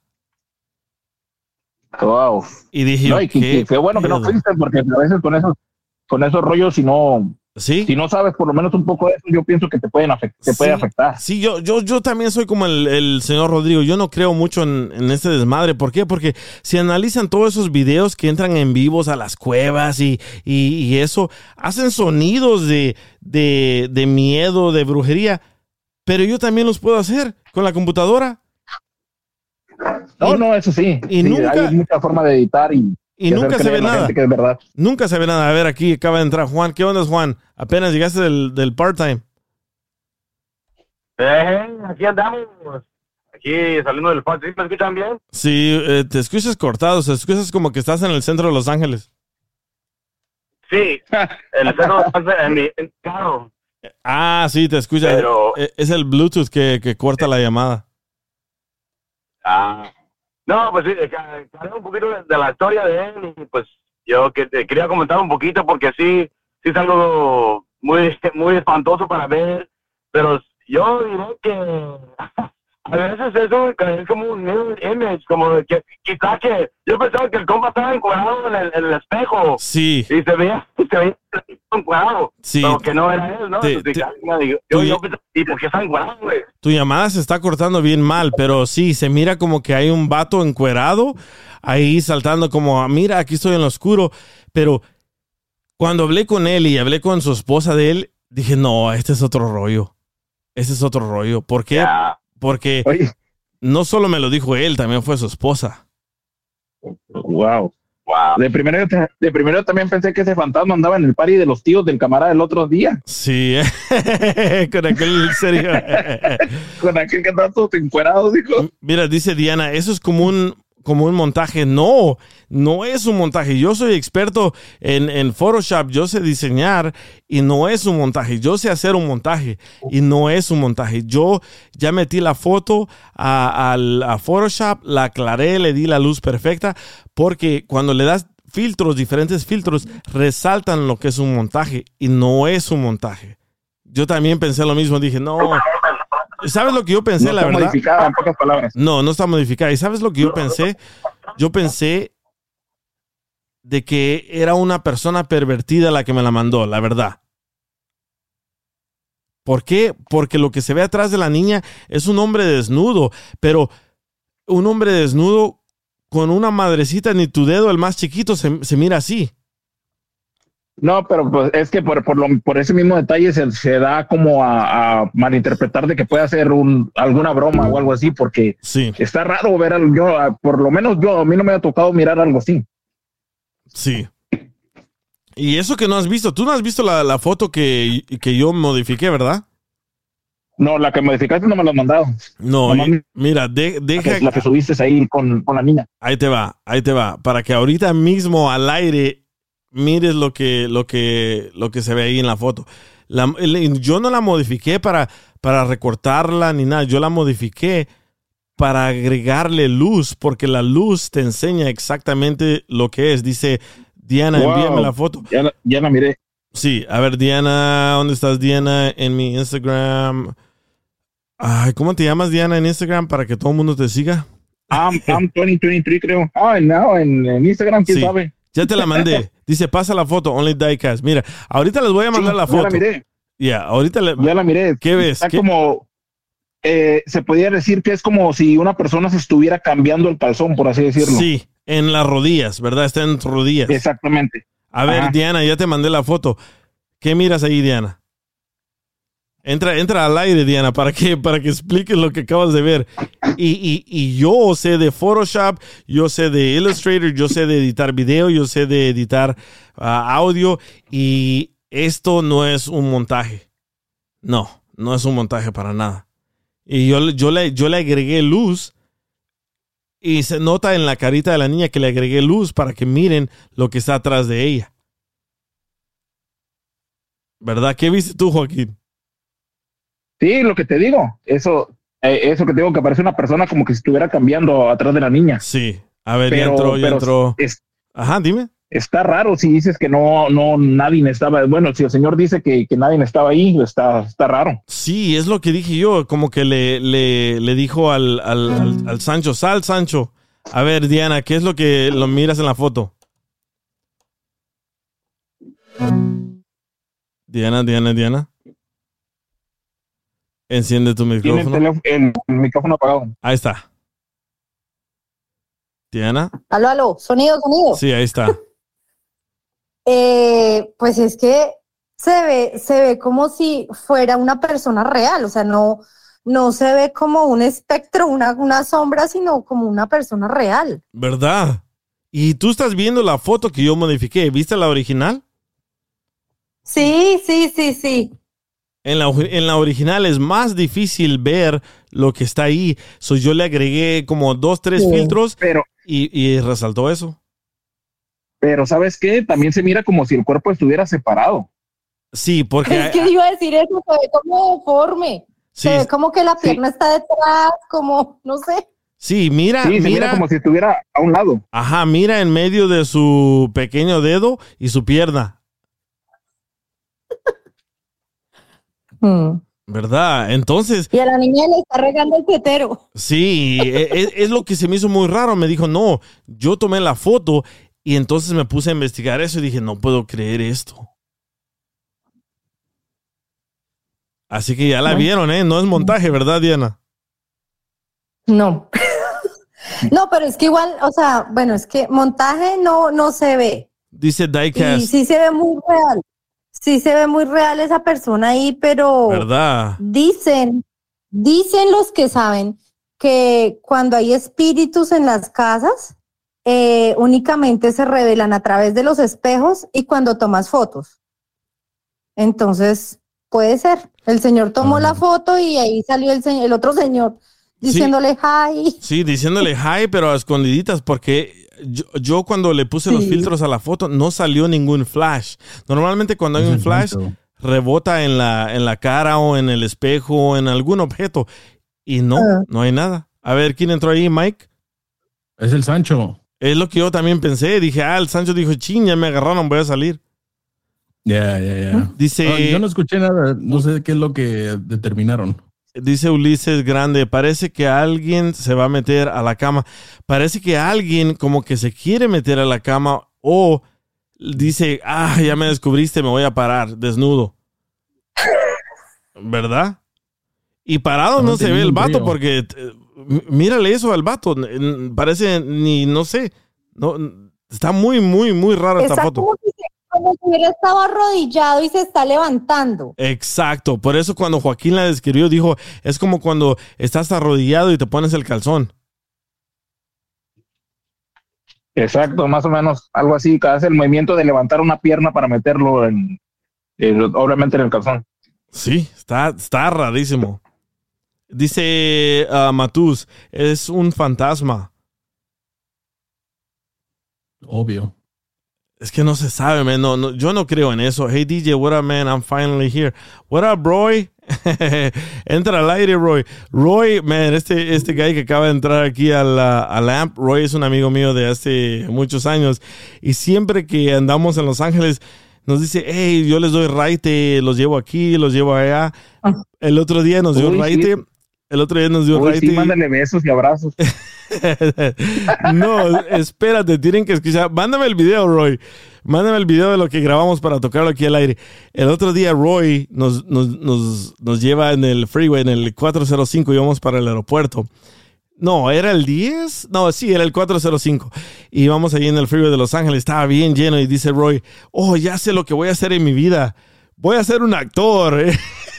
Wow. Y dije, No, y que, ¿qué que- qué bueno que no fuiste, porque a veces con esos, con esos rollos, si no, Sí. Si no sabes por lo menos un poco de eso, yo pienso que te pueden afect- te puede afectar. Sí, yo, yo, yo también soy como el, el señor Rodrigo. Yo no creo mucho en, en este desmadre. ¿Por qué? Porque si analizan todos esos videos que entran en vivos a las cuevas y, y- y eso, hacen sonidos de, de, de miedo, de brujería. Pero yo también los puedo hacer con la computadora. No, no, eso sí. y Sí, nunca- hay mucha forma de editar y, Y nunca se ve nada. gente que es verdad. Nunca se ve nada. A ver, aquí acaba de entrar Juan. ¿Qué onda, Juan? Apenas llegaste del, del part-time. Eh, aquí andamos. Aquí saliendo del party. ¿Me escuchan bien? Sí, eh, te escuchas cortado. Te escuchas como que estás en el centro de Los Ángeles. Sí. El centro en mi en mi carro. Ah, sí, te escucha. Pero- Eh, Es el Bluetooth que, que corta la llamada. Ah. No, pues sí, ca- un poquito de, de la historia de él y pues yo que te quería comentar un poquito porque sí, sí es algo muy, muy espantoso para ver, pero yo diré que a veces eso es como un mirror image, como de que quizá que yo pensaba que el compa estaba encuadrado en el, en el espejo Sí. y se veía, se veía encuadrado, Sí. pero que no era él, ¿no? Te- yo, ya- yo pensaba, ¿y por qué está encuadrado, güey? Tu llamada se está cortando bien mal, pero sí, se mira como que hay un vato encuerado ahí saltando como, "Ah, mira, aquí estoy en lo oscuro. Pero cuando hablé con él y hablé con su esposa de él, dije, no, este es otro rollo. Este es otro rollo. ¿Por qué? Porque no solo me lo dijo él, también fue su esposa. Wow. De primero, de primero también pensé que ese fantasma andaba en el party de los tíos del camarada el otro día. Sí, con aquel serio. Con aquel que andaba todo encuerado, dijo. Mira, dice Diana, eso es como un, como un montaje. No, no es un montaje. Yo soy experto en, en Photoshop, yo sé diseñar y no es un montaje. Yo sé hacer un montaje y no es un montaje. Yo ya metí la foto a, al- a Photoshop, la aclaré, le di la luz perfecta, porque cuando le das filtros, diferentes filtros, resaltan lo que es un montaje y no es un montaje. Yo también pensé lo mismo, dije, no. ¿Sabes lo que yo pensé, No la está verdad? modificada, en pocas palabras. No, no está modificada. ¿Y sabes lo que yo pensé? Yo pensé de que era una persona pervertida la que me la mandó, la verdad. ¿Por qué? Porque lo que se ve atrás de la niña es un hombre desnudo, pero un hombre desnudo con una madrecita, ni tu dedo, el más chiquito, se, se mira así. No, pero pues, es que por, por, lo, por ese mismo detalle se, se da como a, a malinterpretar de que puede hacer un, alguna broma o algo así, porque sí. está raro ver algo. Yo, por lo menos yo, a mí no me ha tocado mirar algo así. Sí. Y eso que no has visto, tú no has visto la, la foto que, que yo modifiqué, ¿verdad? No, la que modificaste no me la has mandado. No, y- mira, de- deja La que, la que subiste ahí con, con la niña. Ahí te va, ahí te va. Para que ahorita mismo al aire mires lo que, lo que, lo que se ve ahí en la foto. La- yo no la modifiqué para, para recortarla ni nada. Yo la modifiqué para agregarle luz, porque la luz te enseña exactamente lo que es. Dice, Diana, Wow. envíame la foto. Ya la, ya la miré. Sí, a ver, Diana, ¿dónde estás, Diana? En mi Instagram. Ay, ¿cómo te llamas, Diana, en Instagram para que todo el mundo te siga? I'm, I'm 2023, creo. Ah, no, en, en Instagram, quién Sí. sabe. Ya te la mandé. Dice, pasa la foto, Only Diecast. Mira, ahorita les voy a mandar Sí, la ya foto. la miré. Ya, ahorita le... Ya la miré. ¿Qué ves? Está ¿Qué- como, eh, se podría decir que es como si una persona se estuviera cambiando el calzón, por así decirlo. Sí, en las rodillas, ¿verdad? Está en tus rodillas. Exactamente. A ver, Ajá. Diana, ya te mandé la foto. ¿Qué miras ahí, Diana? Entra, entra al aire, Diana, para que, para que expliques lo que acabas de ver. Y, y, y yo sé de Photoshop, yo sé de Illustrator, yo sé de editar video, yo sé de editar ah, audio. Y esto no es un montaje. No, no es un montaje para nada. Y yo, yo, le, yo le agregué luz. Y se nota en la carita de la niña que le agregué luz para que miren lo que está atrás de ella. ¿Verdad? ¿Qué viste tú, Joaquín? Sí, lo que te digo, eso, eh, eso que te digo, que parece una persona como que estuviera cambiando atrás de la niña. Sí. A ver, ya Pero- entró, ya entró. es- Ajá, dime. Está raro si dices que no, no, nadie estaba. Bueno, si el señor dice que, que nadie estaba ahí, está, está raro. Sí, es lo que dije yo. Como que le, le, le dijo al, al, al- al Sancho, sal, Sancho. A ver, Diana, ¿qué es lo que lo miras en la foto? Diana, Diana, Diana. Enciende tu Tiene micrófono. el- el micrófono apagado. Ahí está. Diana. Aló, aló, sonido, sonido. Sí, ahí está. Eh, pues es que se ve, se ve como si fuera una persona real, o sea, no, no se ve como un espectro, una, una sombra, sino como una persona real. ¿Verdad? Y tú estás viendo la foto que yo modifiqué. ¿Viste la original? Sí, sí, sí, sí. En la, en la original es más difícil ver lo que está ahí. So, yo le agregué como dos, tres Sí. filtros Pero, y, y resaltó eso. pero ¿sabes qué? También se mira como si el cuerpo estuviera separado. Sí, porque... Es que iba a decir eso, se ve como deforme. Sí, se ve como que la pierna está detrás, como, no sé. sí, mira, Sí, se mira mira. como si estuviera a un lado. Ajá, mira en medio de su pequeño dedo y su pierna. ¿Verdad? Entonces, Y a la niña le está regando el tetero. sí, e- e- es, lo que se me hizo muy raro. Me dijo, no, yo tomé la foto y entonces me puse a investigar eso y dije, no puedo creer esto. Así que ya la vieron, ¿eh? No es montaje, ¿verdad, Diana? No. no, pero es que igual, o sea, bueno, es que montaje no, no se ve. Dice Y Diecast, sí se ve muy real. Sí se ve muy real esa persona ahí, pero ¿verdad? dicen, dicen los que saben que cuando hay espíritus en las casas, eh, únicamente se revelan a través de los espejos y cuando tomas fotos. Entonces, puede ser. El señor tomó la foto y ahí salió el, el otro señor diciéndole hi. Sí, diciéndole hi, pero a escondiditas, porque yo, yo cuando le puse los filtros a la foto no salió ningún flash. Normalmente cuando hay un flash rebota en la, en la cara o en el espejo o en algún objeto y no, Ah. no hay nada. A ver, ¿quién entró ahí, Mike? Es el Sancho. Es lo que yo también pensé. Dije, ah, el Sancho dijo, ching, ya me agarraron, voy a salir. Ya, ya, ya. Dice- No, yo no escuché nada. No sé qué es lo que determinaron. Dice Ulises Grande, parece que alguien se va a meter a la cama. Parece que alguien como que se quiere meter a la cama o dice, ah, ya me descubriste, me voy a parar desnudo. ¿Verdad? Y parado no, No, se ve el vato porque eh, mírale eso al vato. Parece ni, no sé, no, está muy, muy, muy rara esta foto. Como si, hubiera estado arrodillado y se está levantando. Exacto, por eso cuando Joaquín la describió dijo, es como cuando estás arrodillado y te pones el calzón. Exacto, más o menos, algo así, que hace el movimiento de levantar una pierna para meterlo en, en- obviamente en el calzón. Sí, está, está rarísimo. Dice ah, Matus, es un fantasma. Obvio. Es que no se sabe, man. No, no, yo no creo en eso. Hey DJ, what up, man? I'm finally here. What up, Roy? Entra al aire, Roy. Roy, man, este, este guy que acaba de entrar aquí a la, a la AMP, Roy es un amigo mío de hace muchos años. Y siempre que andamos en Los Ángeles, nos dice, hey, yo les doy raite, los llevo aquí, los llevo allá. El otro día nos dio Uy, sí. El otro día nos dio Uy, raite. sí, mándale besos y abrazos. no, espérate, tienen que escuchar. Mándame el video, Roy. Mándame el video de lo que grabamos para tocarlo aquí al aire. El otro día, Roy nos, nos, nos, nos lleva en el freeway, en el 405, íbamos para el aeropuerto. No, ¿era el 10? No, sí, era el 405. Y íbamos ahí en el freeway de Los Ángeles, estaba bien lleno y dice Roy, oh, ya sé lo que voy a hacer en mi vida. Voy a ser un actor.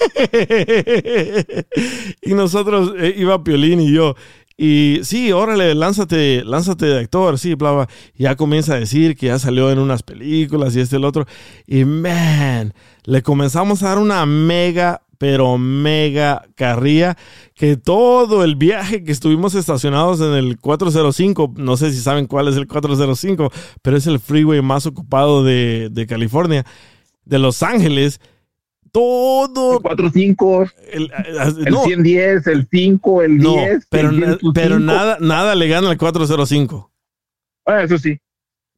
y nosotros, eh, iba Piolín y yo. Y sí, órale, lánzate, lánzate de actor, sí, bla, ya comienza a decir que ya salió en unas películas y este el otro. Y man, le comenzamos a dar una mega, pero mega carrilla que todo el viaje que estuvimos estacionados en el 405, no sé si saben cuál es el 405, pero es el freeway más ocupado de, de California, de Los Ángeles. Todo. El 45, el, el 110, el 5, el No, 10. pero, el na- 105. pero nada, nada le gana al 405. Ah, eso sí.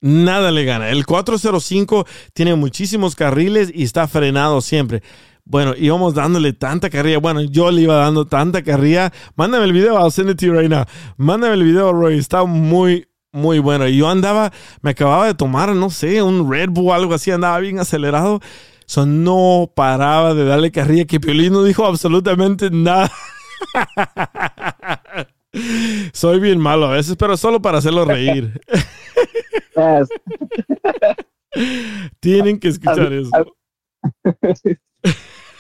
Nada le gana. El 405 tiene muchísimos carriles y está frenado siempre. Bueno, íbamos dándole tanta carrilla. Bueno, yo le iba dando tanta carrilla. Mándame el video, I'll send it to you right now. Mándame el video, Roy. Está muy, muy bueno. Y yo andaba, me acababa de tomar, no sé, un Red Bull o algo así. Andaba bien acelerado. So, no paraba de darle carrilla que Piolín no dijo absolutamente nada. Soy bien malo a veces, pero solo para hacerlo reír. Tienen que escuchar eso.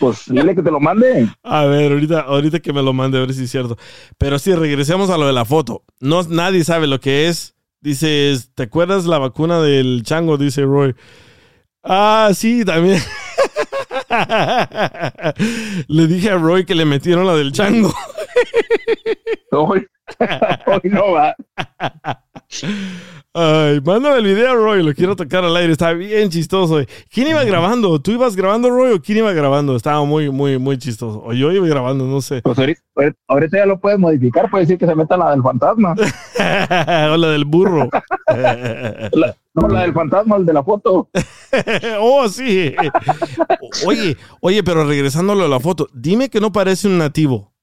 Pues dile que te lo mande. A ver, ahorita, ahorita que me lo mande, a ver si es cierto. Pero sí, regresemos a lo de la foto. No, nadie sabe lo que es. Dices, ¿te acuerdas la vacuna del chango? Dice Roy. Ah, sí, también. le dije a Roy que le metieron la del chango. Hoy, hoy no va. Ay, mándame el video, Roy. Lo quiero tocar al aire. Está bien chistoso. ¿Quién iba grabando? ¿Tú ibas grabando, Roy, o quién iba grabando? Estaba muy, muy, muy chistoso. O yo iba grabando, no sé. Pues ahorita, ahorita ya lo puedes modificar, puedes decir que se meta la del fantasma. o la del burro. La- no, la del fantasma, el de la foto. oh, sí. Oye, oye, pero regresándolo a la foto, dime que no parece un nativo.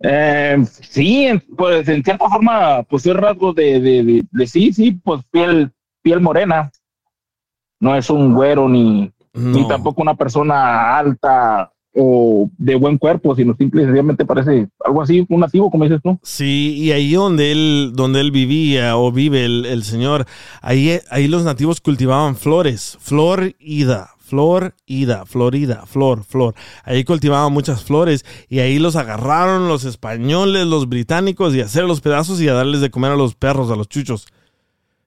Eh, sí, en- pues en cierta forma, pues es rasgo de, de, de- de sí, sí, pues piel, piel morena. No es un güero ni, ni tampoco una persona alta o de buen cuerpo, sino simple y sencillamente parece algo así, un nativo, como dices tú. Sí, y ahí donde él, donde él vivía o vive el, el señor, ahí, ahí los nativos cultivaban flores, Florida, Florida, Florida, flor, flor. Ahí cultivaban muchas flores y ahí los agarraron los españoles, los británicos y a hacer los pedazos y a darles de comer a los perros, a los chuchos.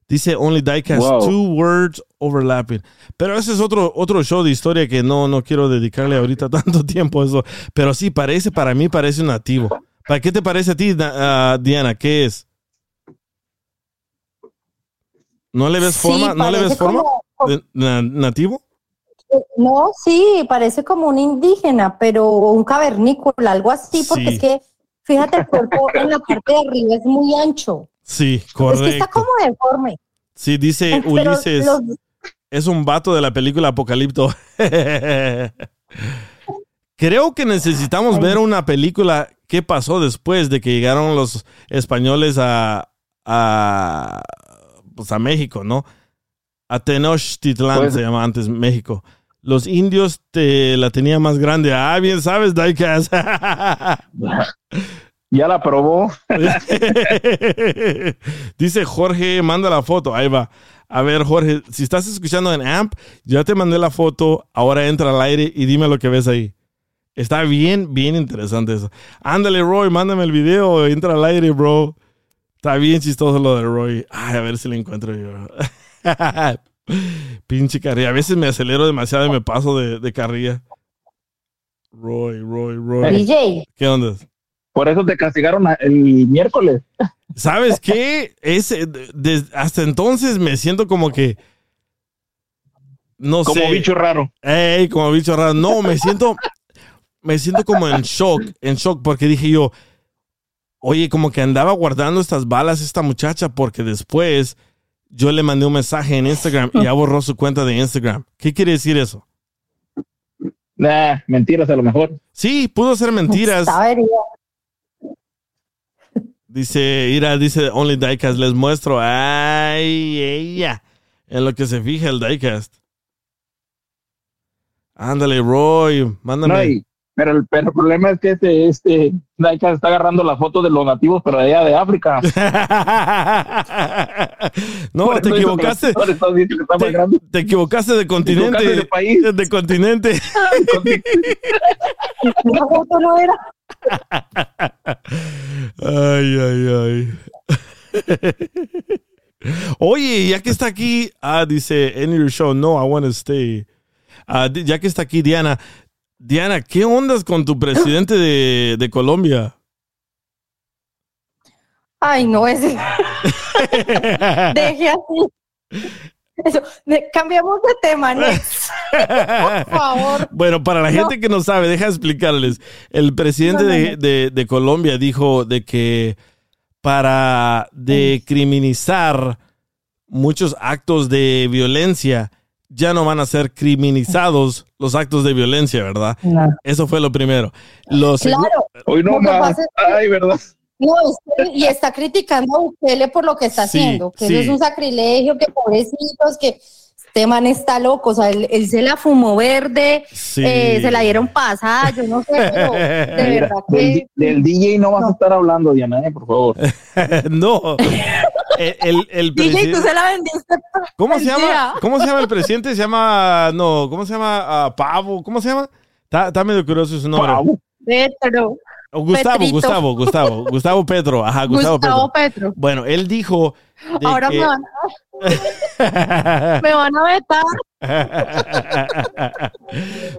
Dice Only Diecast, Wow. two words overlapping. Pero ese es otro, otro show de historia que no, no quiero dedicarle ahorita tanto tiempo a eso. Pero sí, parece, para mí parece un nativo. ¿Para qué te parece a ti, Diana? ¿Qué es? ¿No le ves Sí, forma? ¿No le ves forma? como- na- ¿Nativo? No, sí, parece como un indígena, pero o un cavernícola, algo así, porque Sí. es que, fíjate, el cuerpo en la parte de arriba es muy ancho. Sí, Es que está correcto. como deforme. Sí, dice Pero Ulises. los- Es un vato de la película Apocalipto. Creo que necesitamos ver una película. ¿Qué pasó después de que llegaron los españoles a, a, pues a México, no? A Tenochtitlán Pues- se llama antes México. Los indios te la tenían más grande. Ah, bien sabes, Daikas. Ya la probó. Dice Jorge, manda la foto. Ahí va. A ver, Jorge, si estás escuchando en AMP, ya te mandé la foto. Ahora entra al aire y dime lo que ves ahí. Está bien, bien interesante eso. Ándale, Roy, mándame el video. Entra al aire, bro. Está bien chistoso lo de Roy. Ay, a ver si lo encuentro yo. Pinche carrilla. A veces me acelero demasiado y me paso de, de carrilla. Roy, Roy, Roy. DJ. ¿Qué onda? Por eso te castigaron el miércoles. ¿Sabes qué? Ese, de- hasta entonces me siento como que. No Como sé. bicho raro. Ey, como bicho raro. No, me siento. Me siento como en shock. En shock porque dije yo. Oye, como que andaba guardando estas balas esta muchacha porque después yo le mandé un mensaje en Instagram y ya borró su cuenta de Instagram. ¿Qué quiere decir eso? Nah, mentiras a lo mejor. Sí, pudo ser mentiras. Dice, Ira, dice Only Diecast, les muestro. Ay, ella. En lo que se fija el Diecast. Ándale, Roy, mándame. No, y- pero, el, pero el problema es que este, este Daika está agarrando la foto de los nativos, pero de allá de África. no, te equivocaste. Te, equivocaste de continente. equivocaste de país. De continente. La foto no era. Ay, ay, ay. Oye, ya que está aquí, ah, dice, en your show, no, I want to stay. Ah, ya que está aquí Diana, Diana, ¿qué ondas con tu presidente de, de Colombia? Ay, no, ese. Deje así. Eso, de- cambiamos de tema, Nex. Por favor. Bueno, para la gente que no sabe, deja explicarles. El presidente No, no, de, no. de- de Colombia dijo de que para decriminalizar muchos actos de violencia, ya no van a ser criminalizados los actos de violencia, ¿verdad? No. Eso fue lo primero. Lo Claro. Hoy no más. Ay, verdad. No, usted- y está criticando a Bukele por lo que está Sí, haciendo, que sí. eso es un sacrilegio, que pobrecitos, que este man está loco, o sea, él, él se la fumó verde, Sí. eh, se la dieron pasada, yo no sé, pero de Mira, verdad del, que... del DJ no vas a estar hablando, Diana, eh, por favor. no. El, el, el DJ, tú se la vendiste. ¿Cómo se llama? ¿Cómo se llama el presidente? Se llama. No, ¿cómo se llama? Ah, Pavo. ¿Cómo se llama? Está, está medio curioso su nombre. Petro. O Gustavo, Petrito. Gustavo, Gustavo, Gustavo Petro. Ajá, Gustavo, Gustavo Petro. Petro. Bueno, él dijo. Ahora que- me van, a, me van a vetar.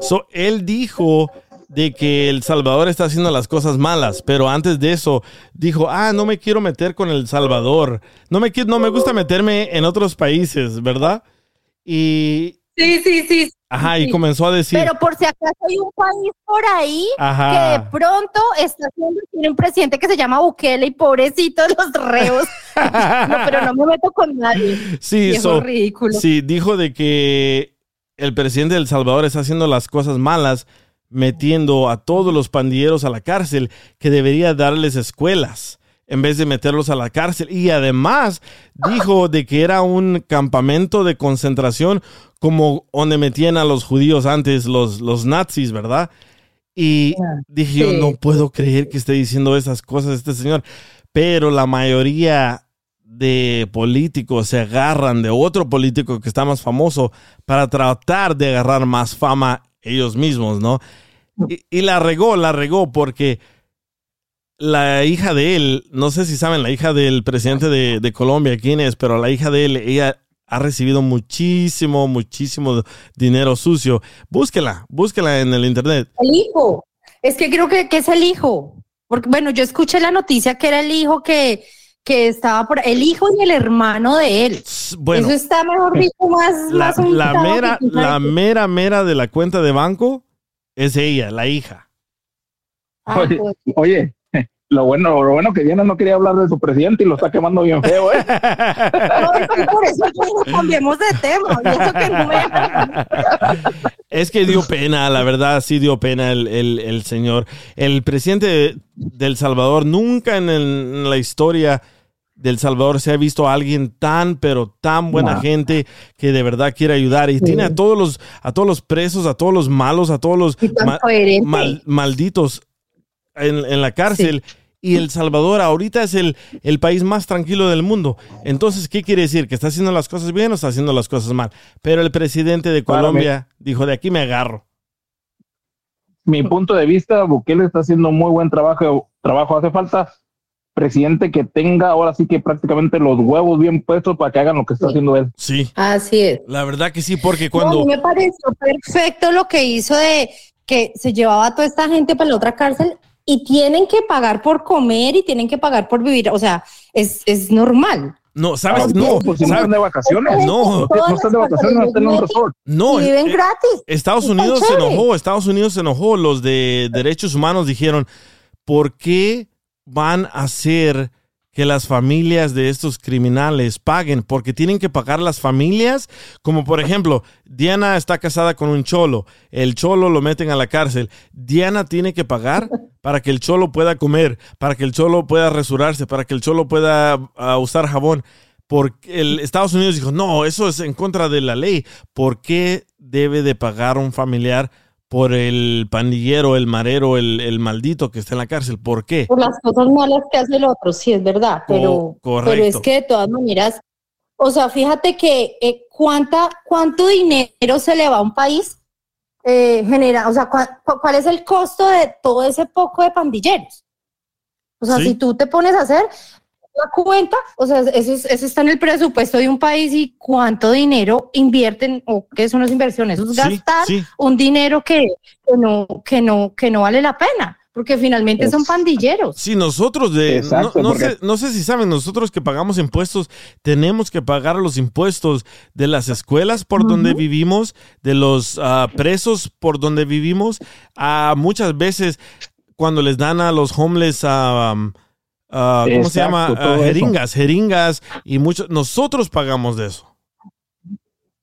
So, él dijo de que El Salvador está haciendo las cosas malas, pero antes de eso dijo, ah, no me quiero meter con El Salvador, no me, qui- no me gusta meterme en otros países, ¿verdad? Y, Sí, sí, sí. Ajá, sí. y comenzó a decir, Pero por si acaso hay un país por ahí Ajá. que de pronto está haciendo, tiene un presidente que se llama Bukele y pobrecitos los reos. no, pero no me meto con nadie. sí, Viejo so- ridículo. sí, dijo de que el presidente de El Salvador está haciendo las cosas malas, metiendo a todos los pandilleros a la cárcel, que debería darles escuelas en vez de meterlos a la cárcel. Y además dijo de que era un campamento de concentración como donde metían a los judíos antes, los, los nazis, ¿verdad? Y dije yo, no puedo creer que esté diciendo esas cosas este señor. Pero la mayoría de políticos se agarran de otro político que está más famoso para tratar de agarrar más fama ellos mismos, ¿no? Y, y la regó, la regó porque la hija de él, no sé si saben, la hija del presidente de, de Colombia, quién es, pero la hija de él, ella ha recibido muchísimo, muchísimo dinero sucio. Búsquela, búsquela en el internet. El hijo. Es que creo que, que es el hijo. Porque, bueno, yo escuché la noticia que era el hijo que, que estaba por el hijo y el hermano de él. bueno. Eso está mejor dicho más, La, más la mera, la mera, mera de la cuenta de banco es ella, la hija. Ah, Oye, pues. oye, lo bueno, lo bueno que Diana no quería hablar de su presidente y lo está quemando bien feo, ¿eh? No, es que por eso digo, cambiemos de tema. Y eso que no me dejan. Es que dio pena, la verdad, sí dio pena el, el- el señor. El presidente de, de El Salvador, nunca en, el- en la historia del Salvador se ha visto a alguien tan, pero tan buena No. gente que de verdad quiere ayudar. Y tiene a todos los, a todos los presos, a todos los malos, a todos los ma- mal- malditos en, en la cárcel. Y El Salvador ahorita es el, el país más tranquilo del mundo. Entonces, ¿qué quiere decir? ¿Que está haciendo las cosas bien o está haciendo las cosas mal? Pero el presidente de Colombia dijo, de aquí me agarro. Mi punto de vista, Bukele está haciendo muy buen trabajo. trabajo. Hace falta presidente que tenga ahora sí que prácticamente los huevos bien puestos para que hagan lo que está haciendo él. Sí. Así es. La verdad que sí, porque No, cuando... a mí me pareció perfecto lo que hizo de que se llevaba a toda esta gente para la otra cárcel y tienen que pagar por comer y tienen que pagar por vivir. O sea, es, es normal. No, ¿sabes? Ah, No, pues si no ¿sabes? están de vacaciones. No, No están de vacaciones, no están en un resort. No, Y viven eh, gratis. Estados Unidos se enojó, Estados Unidos se enojó. Los de derechos humanos dijeron, ¿por qué van a hacer que las familias de estos criminales paguen? Porque tienen que pagar las familias, como por ejemplo, Diana está casada con un cholo, el cholo lo meten a la cárcel, Diana tiene que pagar para que el cholo pueda comer, para que el cholo pueda resurarse, para que el cholo pueda ah, usar jabón. Porque el Estados Unidos dijo, no, eso es en contra de la ley. ¿Por qué debe de pagar un familiar por el pandillero, el marero, el, el maldito que está en la cárcel? ¿Por qué? Por las cosas malas que hace el otro, sí, es verdad. Pero, correcto. pero es que de todas maneras, o sea, fíjate que eh, cuánta, cuánto dinero se le va a un país eh, genera, o sea, cua- cuál es el costo de todo ese poco de pandilleros. O sea, Sí. si tú te pones a hacer la cuenta, o sea, eso, es- eso está en el presupuesto de un país y cuánto dinero invierten, o qué son las inversiones, eso es Sí, gastar sí. un dinero que, que no, que no, que no vale la pena, porque finalmente son pandilleros. Si nosotros de... Exacto, no, no porque- sé, no sé si saben, nosotros que pagamos impuestos, tenemos que pagar los impuestos de las escuelas por donde vivimos, de los ah, presos por donde vivimos. Ah, muchas veces cuando les dan a los homeless... um, ah, ¿Cómo se llama? Ah, eso. jeringas, jeringas y muchos... Nosotros pagamos de eso.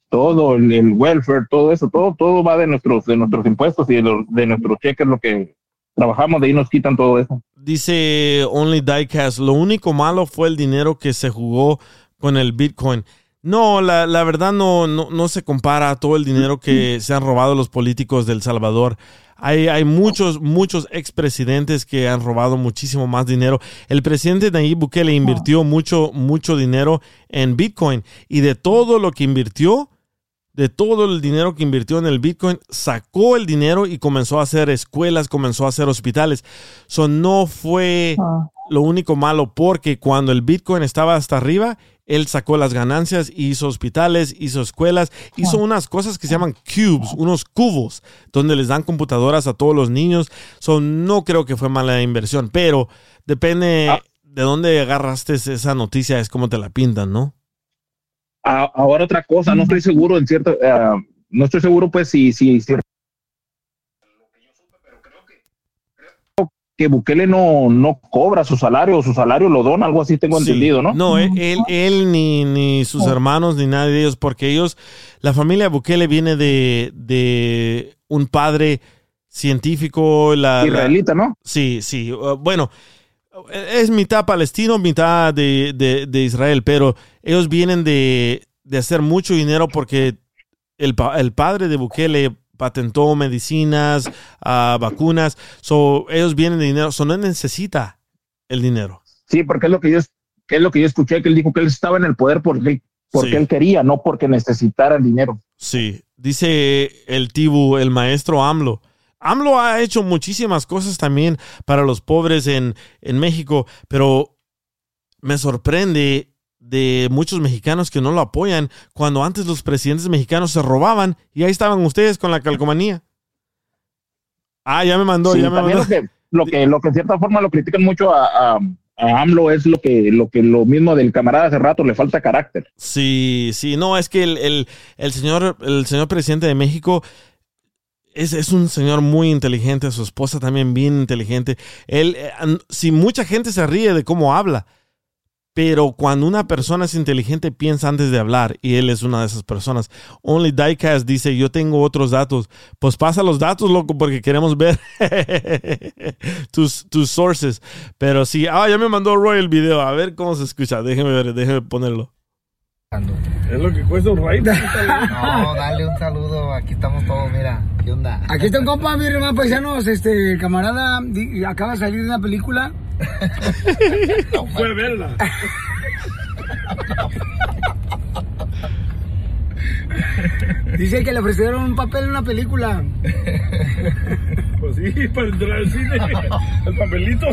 Todo el, el welfare, todo eso, todo, todo va de nuestros, de nuestros impuestos y de, los- de nuestros cheques, lo que trabajamos, de ahí nos quitan todo eso. Dice Only Diecast, lo único malo fue el dinero que se jugó con el Bitcoin. No, la, la verdad no, no, no se compara a todo el dinero que se han robado los políticos del Salvador. Hay, hay muchos, muchos expresidentes que han robado muchísimo más dinero. El presidente Nayib Bukele invirtió mucho, mucho dinero en Bitcoin y de todo lo que invirtió, de todo el dinero que invirtió en el Bitcoin, sacó el dinero y comenzó a hacer escuelas, comenzó a hacer hospitales. So no fue lo único malo porque cuando el Bitcoin estaba hasta arriba, él sacó las ganancias, hizo hospitales, hizo escuelas, hizo unas cosas que se llaman cubes, unos cubos, donde les dan computadoras a todos los niños. So, no creo que fue mala inversión, pero depende de dónde agarraste esa noticia, es como te la pintan, ¿no? A- ahora otra cosa, no estoy seguro en cierto, eh, no estoy seguro pues si, si, si que Bukele no, no cobra su salario, su salario lo dona, algo así tengo Sí. entendido, ¿no? No, él, él, él ni, ni sus hermanos ni nadie de ellos, porque ellos, la familia Bukele viene de, de un padre científico. La, la- Israelita, ¿no? Sí, sí. Uh, bueno, es mitad palestino, mitad de, de- de Israel, pero ellos vienen de, de hacer mucho dinero porque el, el padre de Bukele patentó medicinas, ah, vacunas, so ellos vienen de dinero, so no necesita el dinero. Sí, porque es lo que yo, es lo que yo escuché, que él dijo que él estaba en el poder porque, porque Sí. él quería, no porque necesitara el dinero. Sí, dice el Tibu, el maestro AMLO. AMLO ha hecho muchísimas cosas también para los pobres en, en México, pero me sorprende de muchos mexicanos que no lo apoyan cuando antes los presidentes mexicanos se robaban y ahí estaban ustedes con la calcomanía. Ah, ya me mandó, Sí, ya me mandó. lo que, lo que, lo que en cierta forma lo critican mucho a, a, a AMLO es lo que, lo que lo mismo del camarada hace rato, le falta carácter. Sí, sí, no, es que el, el- el señor, el señor presidente de México es, es un señor muy inteligente, su esposa también bien inteligente. Él, eh, si mucha gente se ríe de cómo habla, pero cuando una persona es inteligente piensa antes de hablar y él es una de esas personas. Only Diecast dice, yo tengo otros datos. Pues pasa los datos, loco, porque queremos ver tus, tus sources. Pero sí, ah, ya me mandó Roy el video, a ver cómo se escucha. Déjeme ver, déjeme ponerlo. Es lo que cuesta un raid. No, dale un saludo. Aquí estamos todos, mira. ¿Qué onda? Aquí está un compa, mi hermano paisanos, este camarada di- acaba de salir de una película. Fue verla. Dice que le ofrecieron un papel en una película. Pues sí, para entrar al cine. El papelito.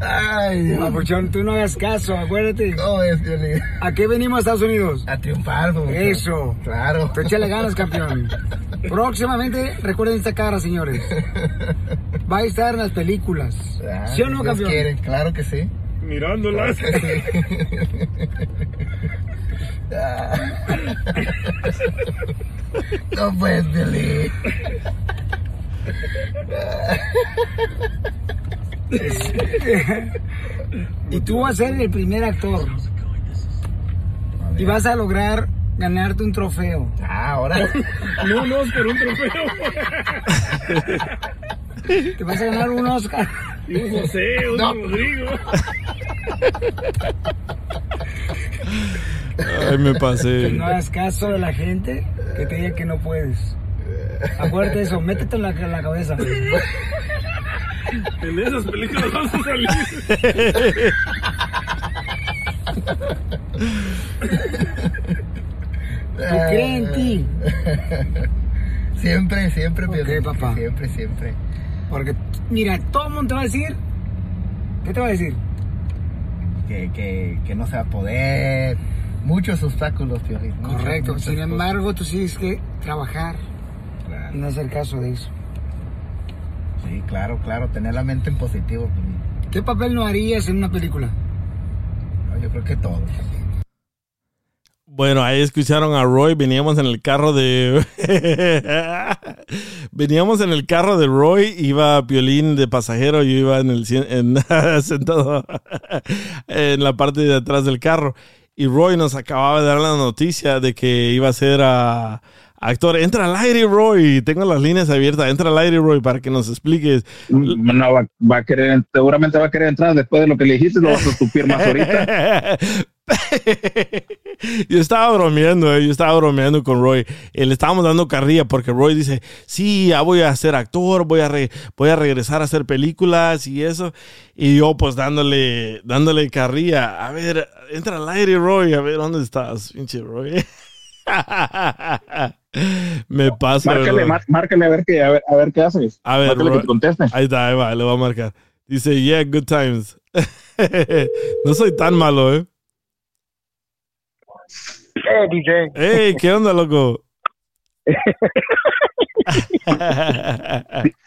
Ay, Papuchón, tú no hagas caso, acuérdate. No, es Violín. ¿A qué venimos a Estados Unidos? A triunfar, güey. Eso. Claro. Tú échale ganas, campeón. Próximamente, recuerden esta cara, señores. Va a estar en las películas. Ah, ¿Sí o no, Dios campeón? quiere, Claro que sí. Mirándolas. Claro que sí. Ah. no pues, Violín. Y tú vas a ser el primer actor. Y vas a lograr ganarte un trofeo. Ah, ahora. No, no, es por un trofeo. Te vas a ganar un Oscar. Y un José, un No. Rodrigo. Ay, me pasé. Que no hagas caso de la gente que te diga que no puedes. Acuérdate eso, métete en la, en la cabeza. En esas películas vamos a salir. Tú cree en ti. Siempre, siempre, Ok, Piolín. papá. Siempre, siempre. Porque, mira, todo el mundo te va a decir. ¿Qué te va a decir? Que, que, que no se va a poder. Muchos obstáculos, muchas, Correcto. Sin embargo, tú tienes que trabajar y no hacer caso de eso. Sí, claro, claro. Tener la mente en positivo. ¿Qué papel no harías en una película? No, yo creo que todo. Bueno, ahí escucharon a Roy, veníamos en el carro de... veníamos en el carro de Roy, iba Piolín de pasajero, yo iba en el en- sentado en la parte de atrás del carro. Y Roy nos acababa de dar la noticia de que iba a ser ah, actor. Entra al aire, Roy. Tengo las líneas abiertas. Entra al aire, Roy, para que nos expliques. No, va, va a querer, seguramente va a querer entrar después de lo que le dijiste, lo vas a estupir más ahorita. Yo estaba bromeando, eh, yo estaba bromeando con Roy. Eh, le estábamos dando carrilla porque Roy dice, sí, ya voy a ser actor, voy a, re- voy a regresar a hacer películas y eso. Y yo pues dándole, dándole carrilla. A ver, entra al aire, Roy. A ver, ¿dónde estás, pinche Roy? Me pasa. Márcale, mar- márcale a ver qué, a ver, a ver qué haces. A ver, Márcale que te conteste. Ahí está, ahí va, le voy a marcar. Dice, yeah, good times. no soy tan malo, ¿eh? Eh, DJ. Hey, ¿qué onda, loco?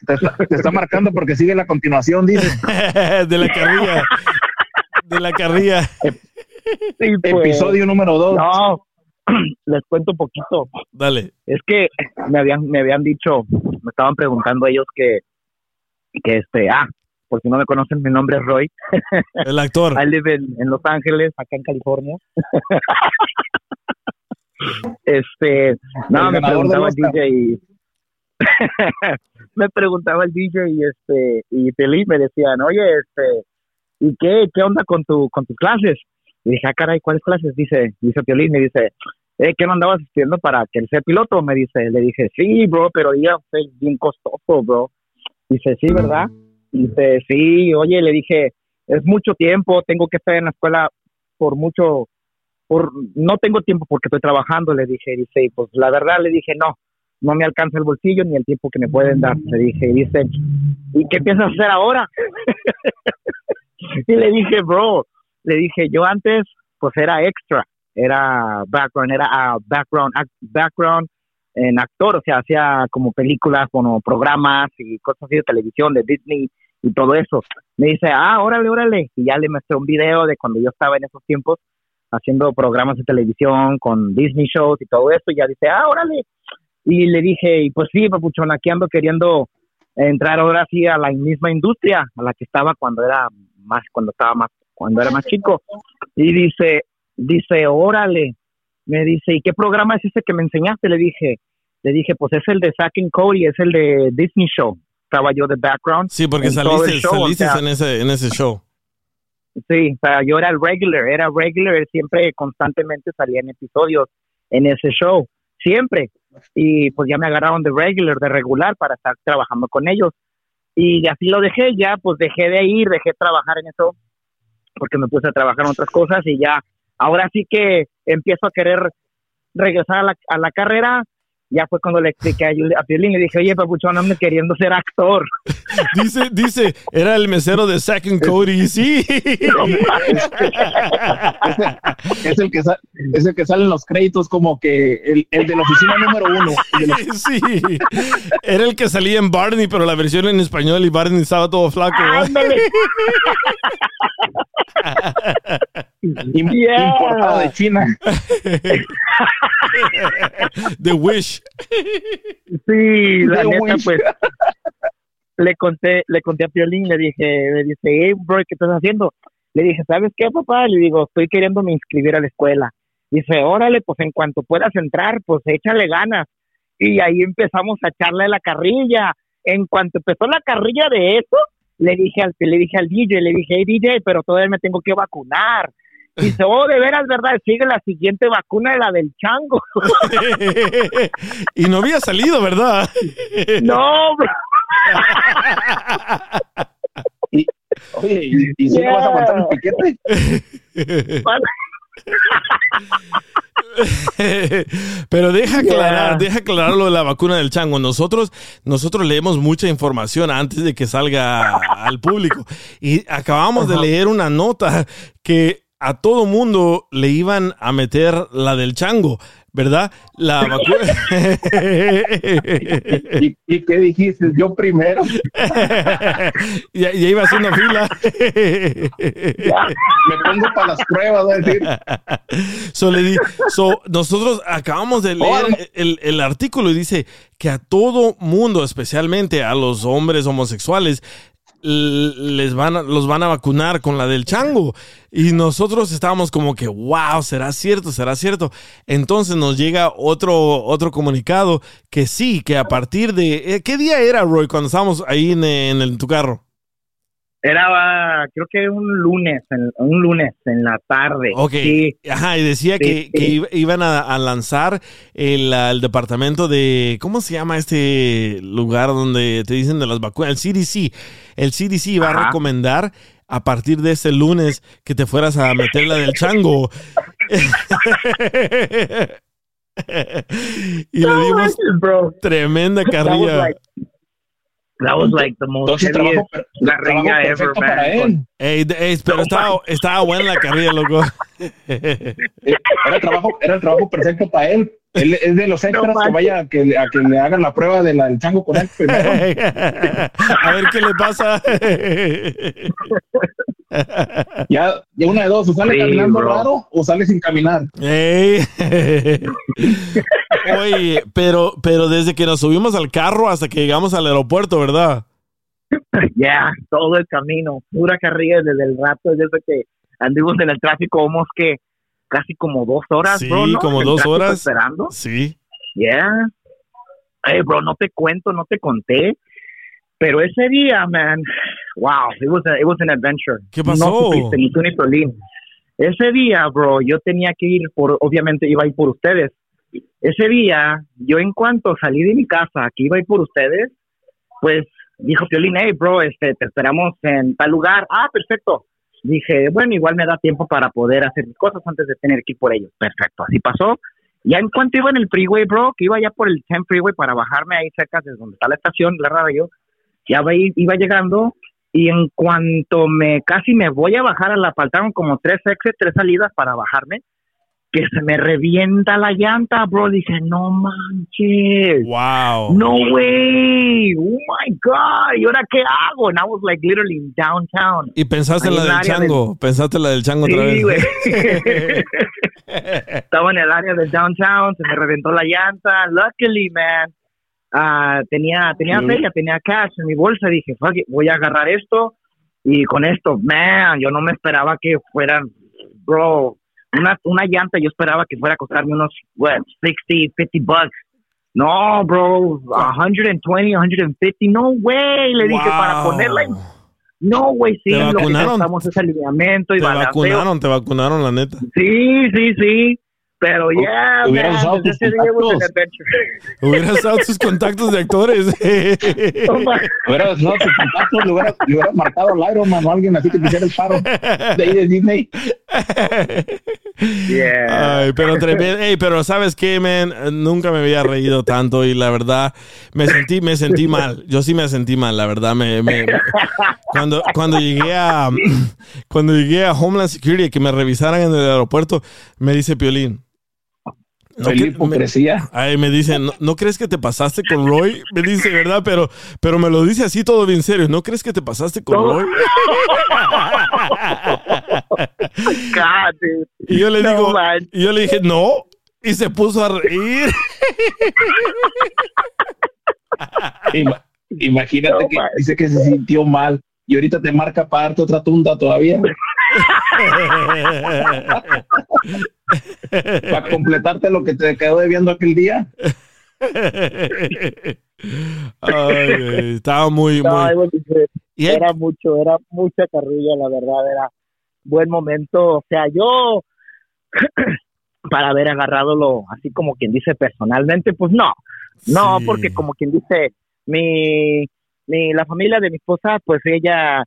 Te está, te está marcando porque sigue la continuación, dice. de la carrilla. De la carrilla. Episodio número dos. No, les cuento un poquito. Dale. Es que me habían, me habían dicho, me estaban preguntando ellos que, que este, ah, por si no me conocen, mi nombre es Roy. El actor. I live in, en Los Ángeles, acá en California. este, no, El me preguntaba el. DJ y me preguntaba el DJ y este y Felipe me decían, oye, este, ¿y qué, qué onda con tu con tus clases? Y dije, ah, caray, ¿cuáles clases? Dice, dice Piolín, me dice, eh, ¿qué no andabas asistiendo para que él sea piloto? Me dice, le dije, sí, bro, pero ya es bien costoso, bro. Dice, sí, ¿verdad? Dice, sí, oye, le dije, es mucho tiempo, tengo que estar en la escuela por mucho, por no tengo tiempo porque estoy trabajando, le dije, dice, pues la verdad le dije, no, no me alcanza el bolsillo ni el tiempo que me pueden dar, le dije, y dice, ¿y qué piensas hacer ahora? y le dije, bro, le dije, yo antes, pues era extra, era background, era ah, background, act- background en actor, o sea, hacía como películas, como programas y cosas así de televisión, de Disney y todo eso. Me dice, ah, órale, órale. Y ya le mostré un video de cuando yo estaba en esos tiempos haciendo programas de televisión con Disney shows y todo eso. Y ya dice, ah, órale. Y le dije, y pues sí, papuchón, aquí ando queriendo entrar ahora sí a la misma industria a la que estaba cuando era más, cuando estaba más, cuando era más chico. Y dice, dice, órale. Me dice, ¿y qué programa es ese que me enseñaste? Le dije, le dije, pues es el de Zack and Cody, es el de Disney Show. Estaba yo de background. Sí, porque en todo el saliste, show, o saliste sea, en, ese, en ese show. Sí, o sea, yo era el regular, era regular, siempre constantemente salía en episodios en ese show, siempre. Y pues ya me agarraron de regular, de regular para estar trabajando con ellos. Y así lo dejé, ya pues dejé de ir, dejé de trabajar en eso, porque me puse a trabajar en otras cosas y ya, ahora sí que empiezo a querer regresar a la, a la carrera. Ya fue cuando le expliqué a, Yuli- a Piolín, le dije, oye, papuchón, ando queriendo ser actor. Dice, dice, era el mesero de Zack and Cody, sí. Es el que sa- es el que sale en los créditos como que el, el de la oficina número uno. La- Sí, era el que salía en Barney, pero la versión en español y Barney estaba todo flaco. ¿verdad? Yeah. Importado de China. The Wish. Sí, la The neta, Wish. pues le conté, le conté a Piolín, le dije, le dice, hey, bro, ¿qué estás haciendo? Le dije, ¿sabes qué, papá? Le digo, estoy queriendo me inscribir a la escuela. Dice, órale, pues en cuanto puedas entrar, pues échale ganas. Y ahí empezamos a echarle la carrilla. En cuanto empezó la carrilla de eso, le dije al, le dije al DJ, le dije, hey, DJ, pero todavía me tengo que vacunar. Dice, oh, de veras, ¿verdad? Sigue la siguiente vacuna, la del chango. y no había salido, ¿verdad? no, bro. Oye, ¿y, y si no vas a aguantar el piquete? Pero deja Yeah. aclarar, deja aclarar lo de la vacuna del chango. Nosotros, nosotros leemos mucha información antes de que salga al público. Y acabamos de leer una nota que a todo mundo le iban a meter la del chango, ¿verdad? La vacuna. ¿Y, y qué dijiste? Yo primero. ya, ya iba haciendo fila. Me pongo para las pruebas, voy a decir. So, le di- so, nosotros acabamos de leer el, el artículo y dice que a todo mundo, especialmente a los hombres homosexuales, les van a- los van a vacunar con la del chango. Y nosotros estábamos como que, wow, ¿será cierto? ¿Será cierto? Entonces nos llega otro, otro comunicado que sí, que a partir de... eh, ¿Qué día era, Roy, cuando estábamos ahí en, en el- tu carro? Era, creo que un lunes, en- un lunes en la tarde. Ok. Sí. Ajá, y decía Sí, que, sí. que iba- iban a, a lanzar el, el departamento de. ¿Cómo se llama este lugar donde te dicen de las vacunas? El CDC. El CDC iba a Ajá. recomendar a partir de ese lunes que te fueras a meter la del chango. y le dimos tremenda carrilla. That was like the most Entonces, heaviest trabajo per- carrilla trabajo ever, man. para él. Ey, de- ey, pero estaba, estaba buena la carrilla, loco. Era el trabajo, era el trabajo perfecto para él. Él es de los extras que vaya a que, le- a que le hagan la prueba de del chango con él primero. a ver qué le pasa. Ya, ya una de dos, o sale Sí, caminando bro. raro o sale sin caminar. Ey. Oye, pero, pero desde que nos subimos al carro hasta que llegamos al aeropuerto, ¿verdad? Ya, todo el camino, pura carrilla desde el rato, desde que anduvimos en el tráfico, vamos que casi como dos horas, Sí, bro, ¿no? como dos horas. Esperando. Sí. Yeah. Hey, bro, no te cuento, no te conté, pero ese día, man, wow, it was, a- it was an adventure. ¿Qué pasó? No supiste, ni tú ni. Ese día, bro, yo tenía que ir por, obviamente iba a ir por ustedes. Ese día, yo en cuanto salí de mi casa, que iba a ir por ustedes, pues dijo Piolín, hey, bro, este, te esperamos en tal lugar. Ah, perfecto. Dije, bueno, igual me da tiempo para poder hacer mis cosas antes de tener que ir por ellos. Perfecto, así pasó. Ya en cuanto iba en el freeway, bro, que iba ya por el 10 freeway para bajarme ahí cerca de donde está la estación, la radio, ya iba, llegando y en cuanto me casi me voy a bajar, la faltaron como tres exits, tres salidas para bajarme, que se me revienta la llanta, bro. Dije, no manches. Wow. No way. Oh my God. ¿Y ahora qué hago? And I was like literally in downtown. Y pensaste en la del chango. Pensaste en la del chango otra Sí, vez. güey. Estaba en el área del downtown, se me reventó la llanta. Luckily, man, ah, tenía, tenía feria, tenía cash en mi bolsa. Dije, fuck it, voy a agarrar esto. Y con esto, man, yo no me esperaba que fueran, bro, una, una llanta, yo esperaba que fuera a costarme unos, what, 60, 50 bucks. No, bro, 120, 150, no way. Le dije, para Wow. ponerla en no, güey, sí, ¿Te lo que vacunaron? necesitamos es alineamiento y Te balanceo. vacunaron, te vacunaron, la neta. Sí, sí, sí. Pero ya, hubieras man, usado tus. Hubieras usado tus contactos de actores. Hubieras no, sus contactos, le hubieras, le hubieras marcado al Iron Man o alguien así que te hiciera el paro de ahí de Disney. Ay, pero tremendo. Ey, pero ¿sabes qué, man? Nunca me había reído tanto y la verdad me sentí, me sentí mal. Yo sí me sentí mal, la verdad. Me, me- cuando, cuando llegué a cuando llegué a Homeland Security que me revisaran en el aeropuerto, me dice Piolín. La que- hipocresía. me- ay, me dice, ¿no, ¿no crees que te pasaste con Roy? Me dice, ¿verdad? Pero, pero me lo dice así todo bien serio. ¿No crees que te pasaste con No. Roy? God. Y yo le No, digo, man. y yo le dije, no. Y se puso a reír. Ima- imagínate que dice que se sintió mal y ahorita te marca para darte otra tunda todavía. para completarte lo que te quedó debiendo aquel día. Ay, estaba muy, No, muy. Y Era mucho, era mucha carrilla, la verdad, era buen momento. O sea, yo, para haber agarrado lo, así como quien dice personalmente, pues no. No, Sí. porque como quien dice, mi, mi, la familia de mi esposa, pues ella,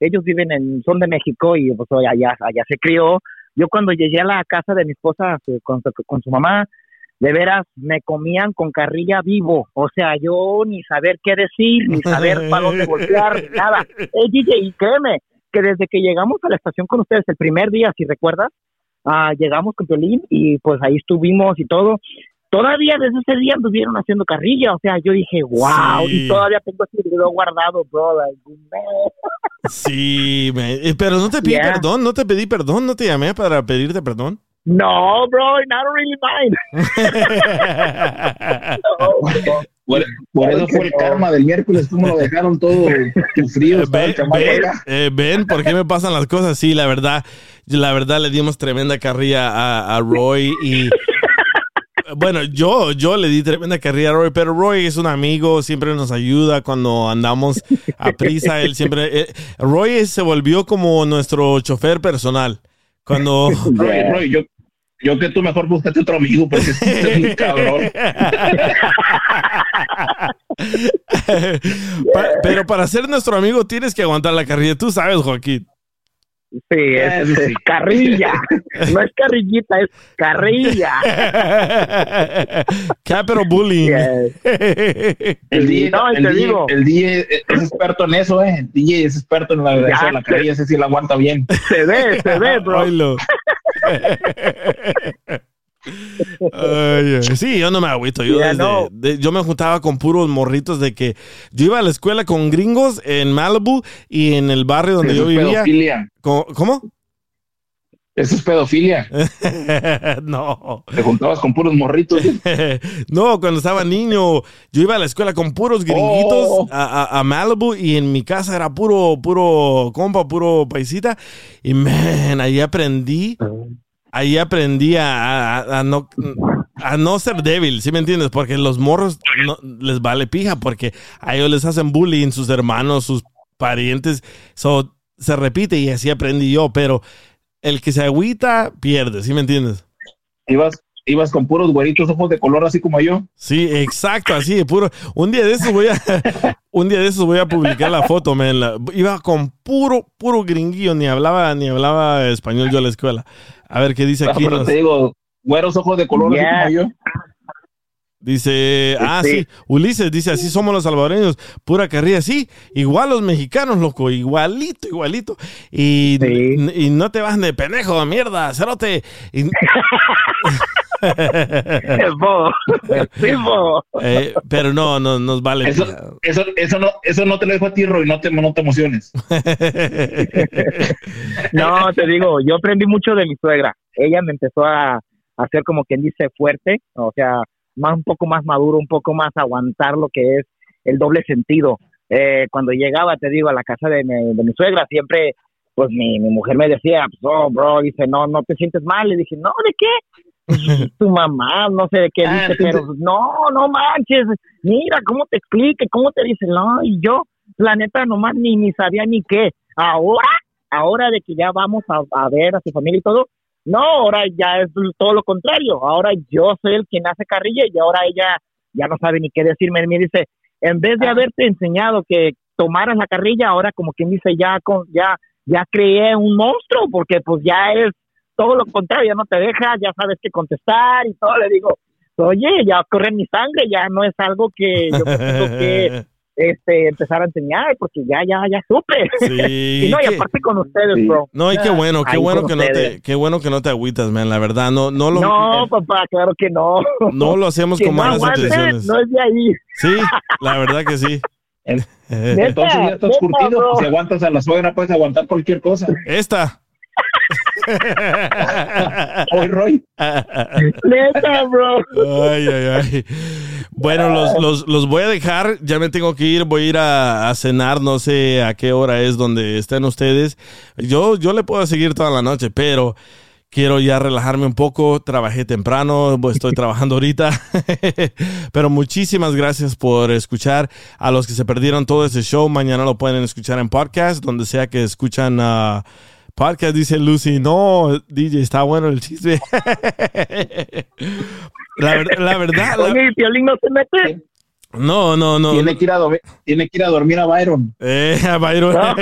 ellos viven en, son de México y pues allá, allá se crió. Yo cuando llegué a la casa de mi esposa eh, con, su- con su mamá, de veras me comían con carrilla vivo. O sea, yo ni saber qué decir, ni saber para dónde voltear, ni nada. Eh, DJ, y créeme, que desde que llegamos a la estación con ustedes el primer día, si recuerdas, ah, llegamos con Piolín y pues ahí estuvimos y todo. Todavía desde ese día anduvieron haciendo carrilla, o sea, yo dije, wow, Sí. y todavía tengo ese video guardado, bro. like, man. Sí, man. Eh, pero no te pedí Yeah. perdón, no te pedí perdón, no te llamé para pedirte perdón. No, bro, I don't really mind. Por, por eso fue el karma del miércoles, como lo dejaron todo el chamaco ven, acá. eh, ven, ¿por qué me pasan las cosas? Sí, la verdad, la verdad le dimos tremenda carrilla a, a Roy y bueno, yo, yo le di tremenda carrera a Roy, pero Roy es un amigo, siempre nos ayuda cuando andamos a prisa. Él siempre. eh, Roy se volvió como nuestro chofer personal. Cuando. Roy, Roy, yo, yo que tú mejor búscate otro amigo porque es un cabrón. Pa- pero para ser nuestro amigo tienes que aguantar la carrilla. Tú sabes, Joaquín. Sí, es, es carrilla. No es carrillita, es carrilla. Capital bullying. El DJ, No, y el, te DJ digo. el DJ es experto en eso, ¿eh? El DJ es experto en la, Ya eso de la sé. carrilla, ese sí la aguanta bien. Se ve, se ve, bro. Ay, sí, yo no me agüito. Yo, Ya desde- no. de- yo me juntaba con puros morritos de que yo iba a la escuela con gringos en Malibu y en el barrio donde Eso yo vivía. pedofilia. ¿Cómo? Eso es pedofilia. no. Te juntabas con puros morritos. no, cuando estaba niño, yo iba a la escuela con puros gringuitos Oh. a, a- a Malibu y en mi casa era puro, puro compa, puro paisita. Y man, ahí aprendí, ahí aprendí a, a- a no, a no ser débil, ¿sí me entiendes? Porque los morros no, les vale pija porque a ellos les hacen bullying sus hermanos, sus parientes. So, se repite y así aprendí yo, pero el que se agüita pierde, ¿sí me entiendes? Ibas, ibas con puros güeritos, ojos de color, así como yo. Sí, exacto, así de puro. Un día de esos voy a, un día de esos voy a publicar la foto, man. La- iba con puro, puro gringuillo, ni hablaba, ni hablaba español yo a la escuela. A ver qué dice Ah, aquí. pero nos- te digo, güeros, ojos de color, Yeah. así como yo. Dice, ah, Sí. sí, Ulises dice, así somos los salvadoreños, pura carrilla, sí, igual los mexicanos, loco, igualito, igualito. Y, y no te vas de penejo, mierda, cerote. Y- Es bobo. Sí, bobo. Eh, pero no, no, nos vale. Eso, eso, eso, no, eso no te lo dejo a ti, Roy, no te, no te emociones. No, te digo, yo aprendí mucho de mi suegra. Ella me empezó a, a hacer como quien dice fuerte, o sea, más un poco más maduro, un poco más aguantar lo que es el doble sentido. Eh, cuando llegaba, te digo, a la casa de mi, de mi suegra, siempre, pues mi, mi mujer me decía, pues, oh, bro, dice, no, no te sientes mal. Le dije, no, ¿de qué? Tu mamá, no sé de qué Ah, dice, pero no, no manches, mira, ¿cómo te explique? ¿Cómo te dice? No, y yo, la neta, nomás ni, ni sabía ni qué. Ahora, ahora de que ya vamos a, a ver a su familia y todo, no, ahora ya es todo lo contrario. Ahora yo soy el quien hace carrilla y ahora ella ya no sabe ni qué decirme. Me dice, en vez de haberte enseñado que tomaras la carrilla, ahora como quien dice, ya con, ya, ya creé un monstruo, porque pues ya es todo lo contrario, ya no te deja, ya sabes qué contestar y todo. Le digo, oye, ya corre mi sangre, ya no es algo que yo tengo que este, empezar a enseñar, porque ya, ya, ya supe. Sí, y no, y que- aparte con ustedes, bro. No, y qué bueno, qué Ahí bueno que no te, qué bueno que no te agüitas, man, la verdad, no, no lo, No, papá, claro que no. no lo hacemos Que con no malas aguante, intenciones. No es de ahí. Sí, la verdad que sí. Entonces ya estás neta, curtido, bro. pues, si aguantas a la suegra, puedes aguantar cualquier cosa. Esta. Hoy, Roy. Neta, bro. Ay, ay, ay. Bueno, los, los, los voy a dejar. Ya me tengo que ir. Voy a ir a, cenar. No sé a qué hora es donde estén ustedes. Yo, yo le puedo seguir toda la noche, pero quiero ya relajarme un poco. Trabajé temprano. Estoy trabajando ahorita. pero muchísimas gracias por escuchar. A los que se perdieron todo ese show, mañana lo pueden escuchar en podcast, donde sea que escuchan. ah, Podcast dice Lucy, no, DJ, está bueno el chisme. la, ver- la verdad. No, no, no. Tiene que ir a, dormir, tiene que ir a dormir a Byron. Eh, a Byron.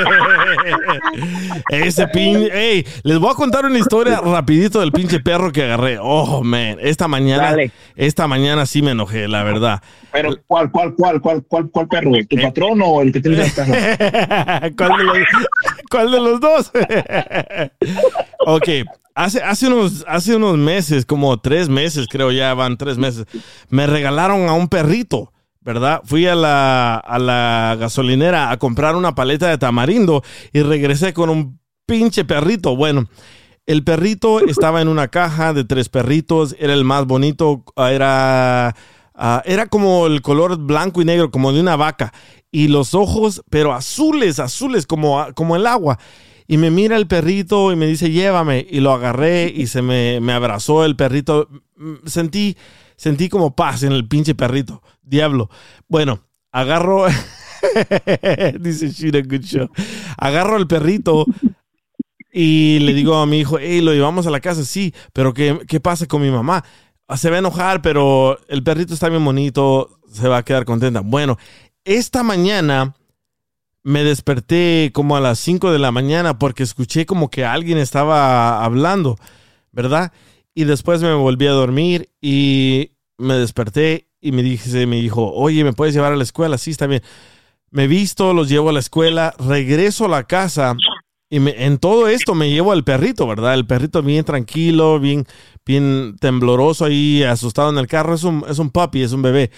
Ese pin. Ey, les voy a contar una historia rapidito del pinche perro que agarré. Oh, man. Esta mañana, Dale. esta mañana sí me enojé, la verdad. Pero, ¿cuál, cuál, cuál, cuál, cuál, cuál perro? ¿Tu patrón o el que tiene de los, cuál de los dos? ok, hace, hace, unos, hace unos meses, como tres meses, creo ya van tres meses, me regalaron a un perrito. ¿Verdad? Fui a la, a la gasolinera a comprar una paleta de tamarindo y regresé con un pinche perrito. Bueno, el perrito estaba en una caja de tres perritos, era el más bonito, era, ah, era como el color blanco y negro, como de una vaca, y los ojos, pero azules, azules, como, como el agua. Y me mira el perrito y me dice, llévame, y lo agarré y se me, me abrazó el perrito. Mm, Sentí, Sentí como paz en el pinche perrito. Diablo. Bueno, agarro. Dice Shira Good Show. Agarro al perrito y le digo a mi hijo, hey, lo llevamos a la casa, sí, pero ¿qué, qué pasa con mi mamá? "Ah, Se va a enojar, pero el perrito está bien bonito, se va a quedar contenta. Bueno, esta mañana me desperté como a las 5 de la mañana porque escuché como que alguien estaba hablando, ¿verdad? Y después me volví a dormir y me desperté y me dije, me dijo, oye, ¿me puedes llevar a la escuela? Sí, está bien. Me visto, los llevo a la escuela, regreso a la casa y me- en todo esto me llevo al perrito, ¿verdad? El perrito bien tranquilo, bien, bien tembloroso ahí, asustado en el carro. Es un, es un puppy, es un bebé.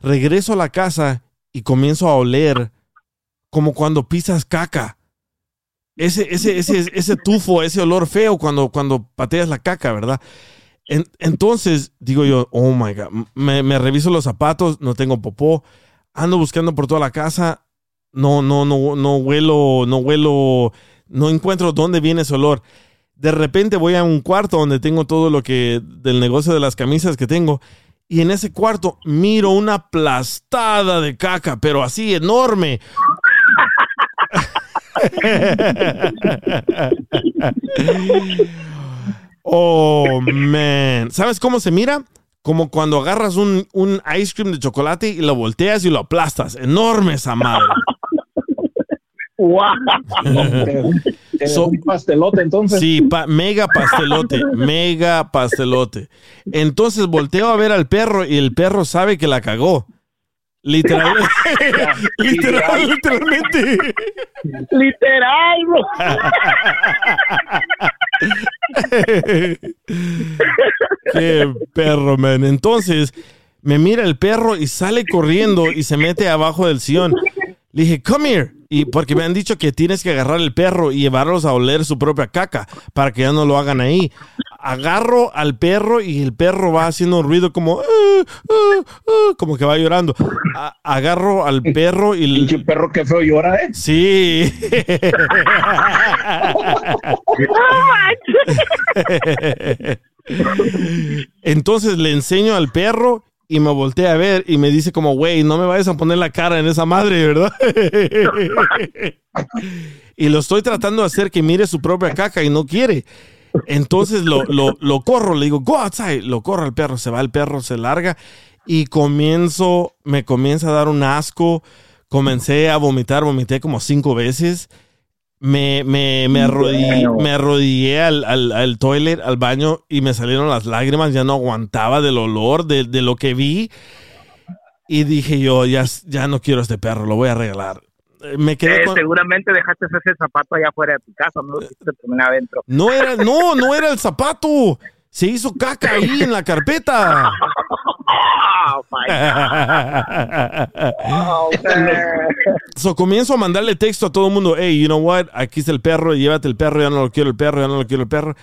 Regreso a la casa y comienzo a oler como cuando pisas caca. Ese, ese, ese, ese tufo, ese olor feo cuando, cuando pateas la caca, ¿verdad? En- entonces digo yo, oh my God, me, me reviso los zapatos, no tengo popó, ando buscando por toda la casa, no, no, no, no huelo, no huelo, no encuentro dónde viene ese olor. De repente voy a un cuarto donde tengo todo lo que del negocio de las camisas que tengo y en ese cuarto miro una aplastada de caca, pero así enorme. Oh, man. ¿Sabes cómo se mira? Como cuando agarras un, un ice cream de chocolate y lo volteas y lo aplastas. Enorme esa madre. So- un pastelote entonces. Sí, pa- mega pastelote, mega pastelote. Entonces volteo a ver al perro y el perro sabe que la cagó. Literal, literal, literalmente. Literal, bro. Qué perro, man. Entonces me mira el perro y sale corriendo y se mete abajo del sillón. Le dije, come here. Y porque me han dicho que tienes que agarrar el perro y llevarlos a oler su propia caca para que ya no lo hagan ahí. Agarro al perro y el perro va haciendo un ruido como, "Ah, ah, ah", como que va llorando. A- agarro al perro y el perro que feo llora, ¿eh? Sí. Entonces le enseño al perro y me voltea a ver y me dice como, güey, no me vayas a poner la cara en esa madre, ¿verdad? y lo estoy tratando de hacer que mire su propia caca y no quiere. Entonces lo, lo, lo corro, le digo, go outside, lo corro al perro, se va el perro, se larga y comienzo, me comienza a dar un asco, comencé a vomitar, vomité como cinco veces, me, me, me, arrodillé, me arrodillé al, al, al toilet, al baño y me salieron las lágrimas, ya no aguantaba del olor, de, de lo que vi. Y dije yo, ya, ya no quiero este perro, lo voy a regalar. Eh, Me quedé Eh, con... Seguramente dejaste ese zapato allá afuera de tu casa, no lo quisiste terminar adentro. No era, no, no era el zapato. Se hizo caca ahí en la carpeta. Oh, my Oh. So comienzo a mandarle texto a todo el mundo, hey, you know what, aquí está el perro, llévate el perro, ya no lo quiero el perro, ya no lo quiero el perro.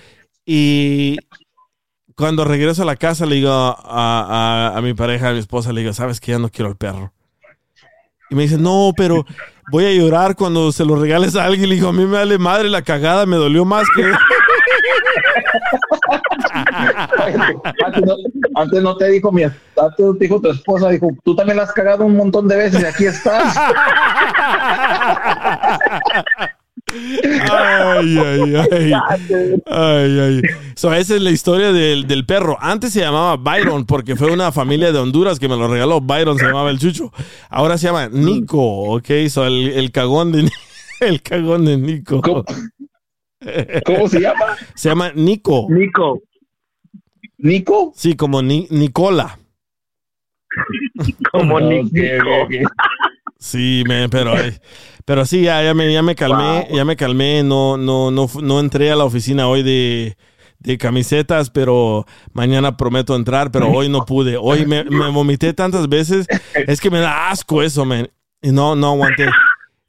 Y cuando regreso a la casa le digo a, a- a mi pareja, a mi esposa, le digo, sabes que ya no quiero el perro. Y me dice, no, pero voy a llorar cuando se lo regales a alguien. Le digo, a mí me vale madre la cagada, me dolió más que... antes, no, antes no te dijo mi antes no te dijo tu esposa, dijo, tú también la has cagado un montón de veces y aquí estás. Ay, ay, ay. Ay, ay. So, esa es la historia del, del perro. Antes se llamaba Byron porque fue una familia de Honduras que me lo regaló. Byron se llamaba el chucho. Ahora se llama Nico, ¿ok? So, el, el cagón de el cagón de Nico. ¿Cómo, se llama? Se llama Nico. Nico. ¿Nico? Sí, como Ni- Nicola. Como Nico. Sí, me, pero, ay, pero sí, ya, ya me, ya me calmé, ya me calmé, no, no, no, no entré a la oficina hoy de, de camisetas, pero mañana prometo entrar, pero hoy no pude. Hoy me, me vomité tantas veces, es que me da asco eso, man. Y no, no aguanté.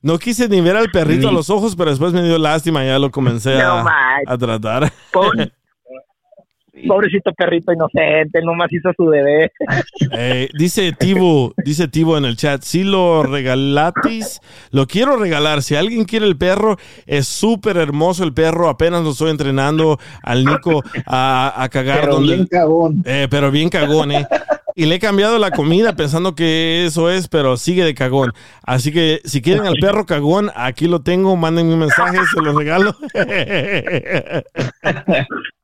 No quise ni ver al perrito a los ojos, pero después me dio lástima, ya lo comencé a, a tratar. Pon- pobrecito perrito inocente, nomás hizo su bebé. Eh, dice Tivo, dice Tivo en el chat, si lo regalatis, lo quiero regalar. Si alguien quiere el perro, es súper hermoso el perro. Apenas lo estoy entrenando al Nico a, a cagar. Pero donde, bien cagón. Eh, pero bien cagón, ¿eh? Y le he cambiado la comida pensando que eso es, pero sigue de cagón. Así que si quieren al perro cagón, aquí lo tengo. Mándenme un mensaje, se lo regalo.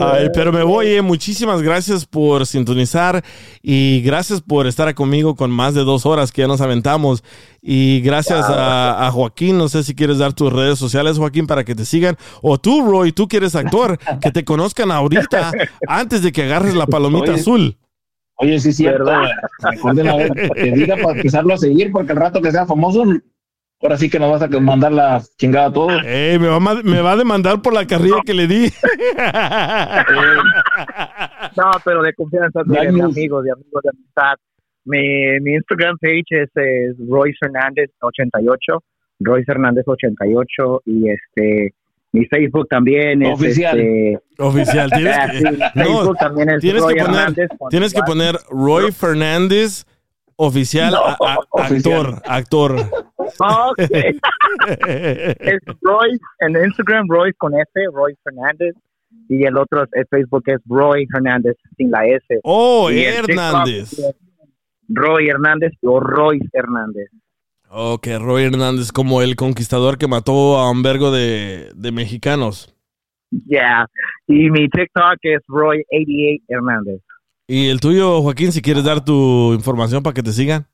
Ay, pero me voy, eh. muchísimas gracias por sintonizar y gracias por estar conmigo con más de dos horas que ya nos aventamos. Y gracias a, a Joaquín, no sé si quieres dar tus redes sociales, Joaquín, para que te sigan. O tú, Roy, tú quieres actor, que te conozcan ahorita antes de que agarres la palomita Oye. azul. Oye, sí es cierto. ¿Verdad? Te diga para empezarlo a seguir, porque al rato que sea famoso, ahora sí que nos vas a mandar la chingada a todos. Ey, me, va, me va a demandar por la carrilla que le di. No, pero de confianza, de amigos, de amigos, de amistad. Mi, mi Instagram page es, es Royce Hernández 88, Royce Hernández 88 y este mi Facebook también es Oficial. este, Oficial, tienes ah, que, sí, no, Facebook también es tienes Roy que poner, Hernández tienes que poner Roy Fernández oficial, No, a- a- oficial. actor, actor. Ok. es Royce en Instagram Royce con F, Roy Fernández y el otro es, Facebook es Roy Hernández sin la S. Oh, Y en TikTok Hernández. Roy Hernández o Royce Hernández. Ok, Roy Hernández, como el conquistador que mató a un vergo de, de mexicanos. Yeah. Y mi TikTok es Roy88 Hernández. Y el tuyo, Joaquín, si quieres dar tu información para que te sigan.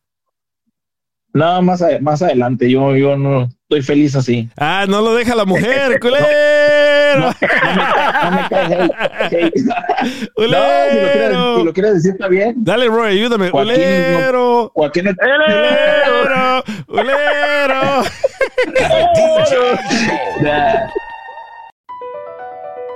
Nada más, a- más adelante, yo, yo no estoy feliz así. Ah, no lo deja la mujer, culero. No me. No, si lo, Culero. quieres, si lo quieres decir, está bien. Dale, Roy, ayúdame. Joaquín, Culero. Joaquín es- Culero. Culero. Ya.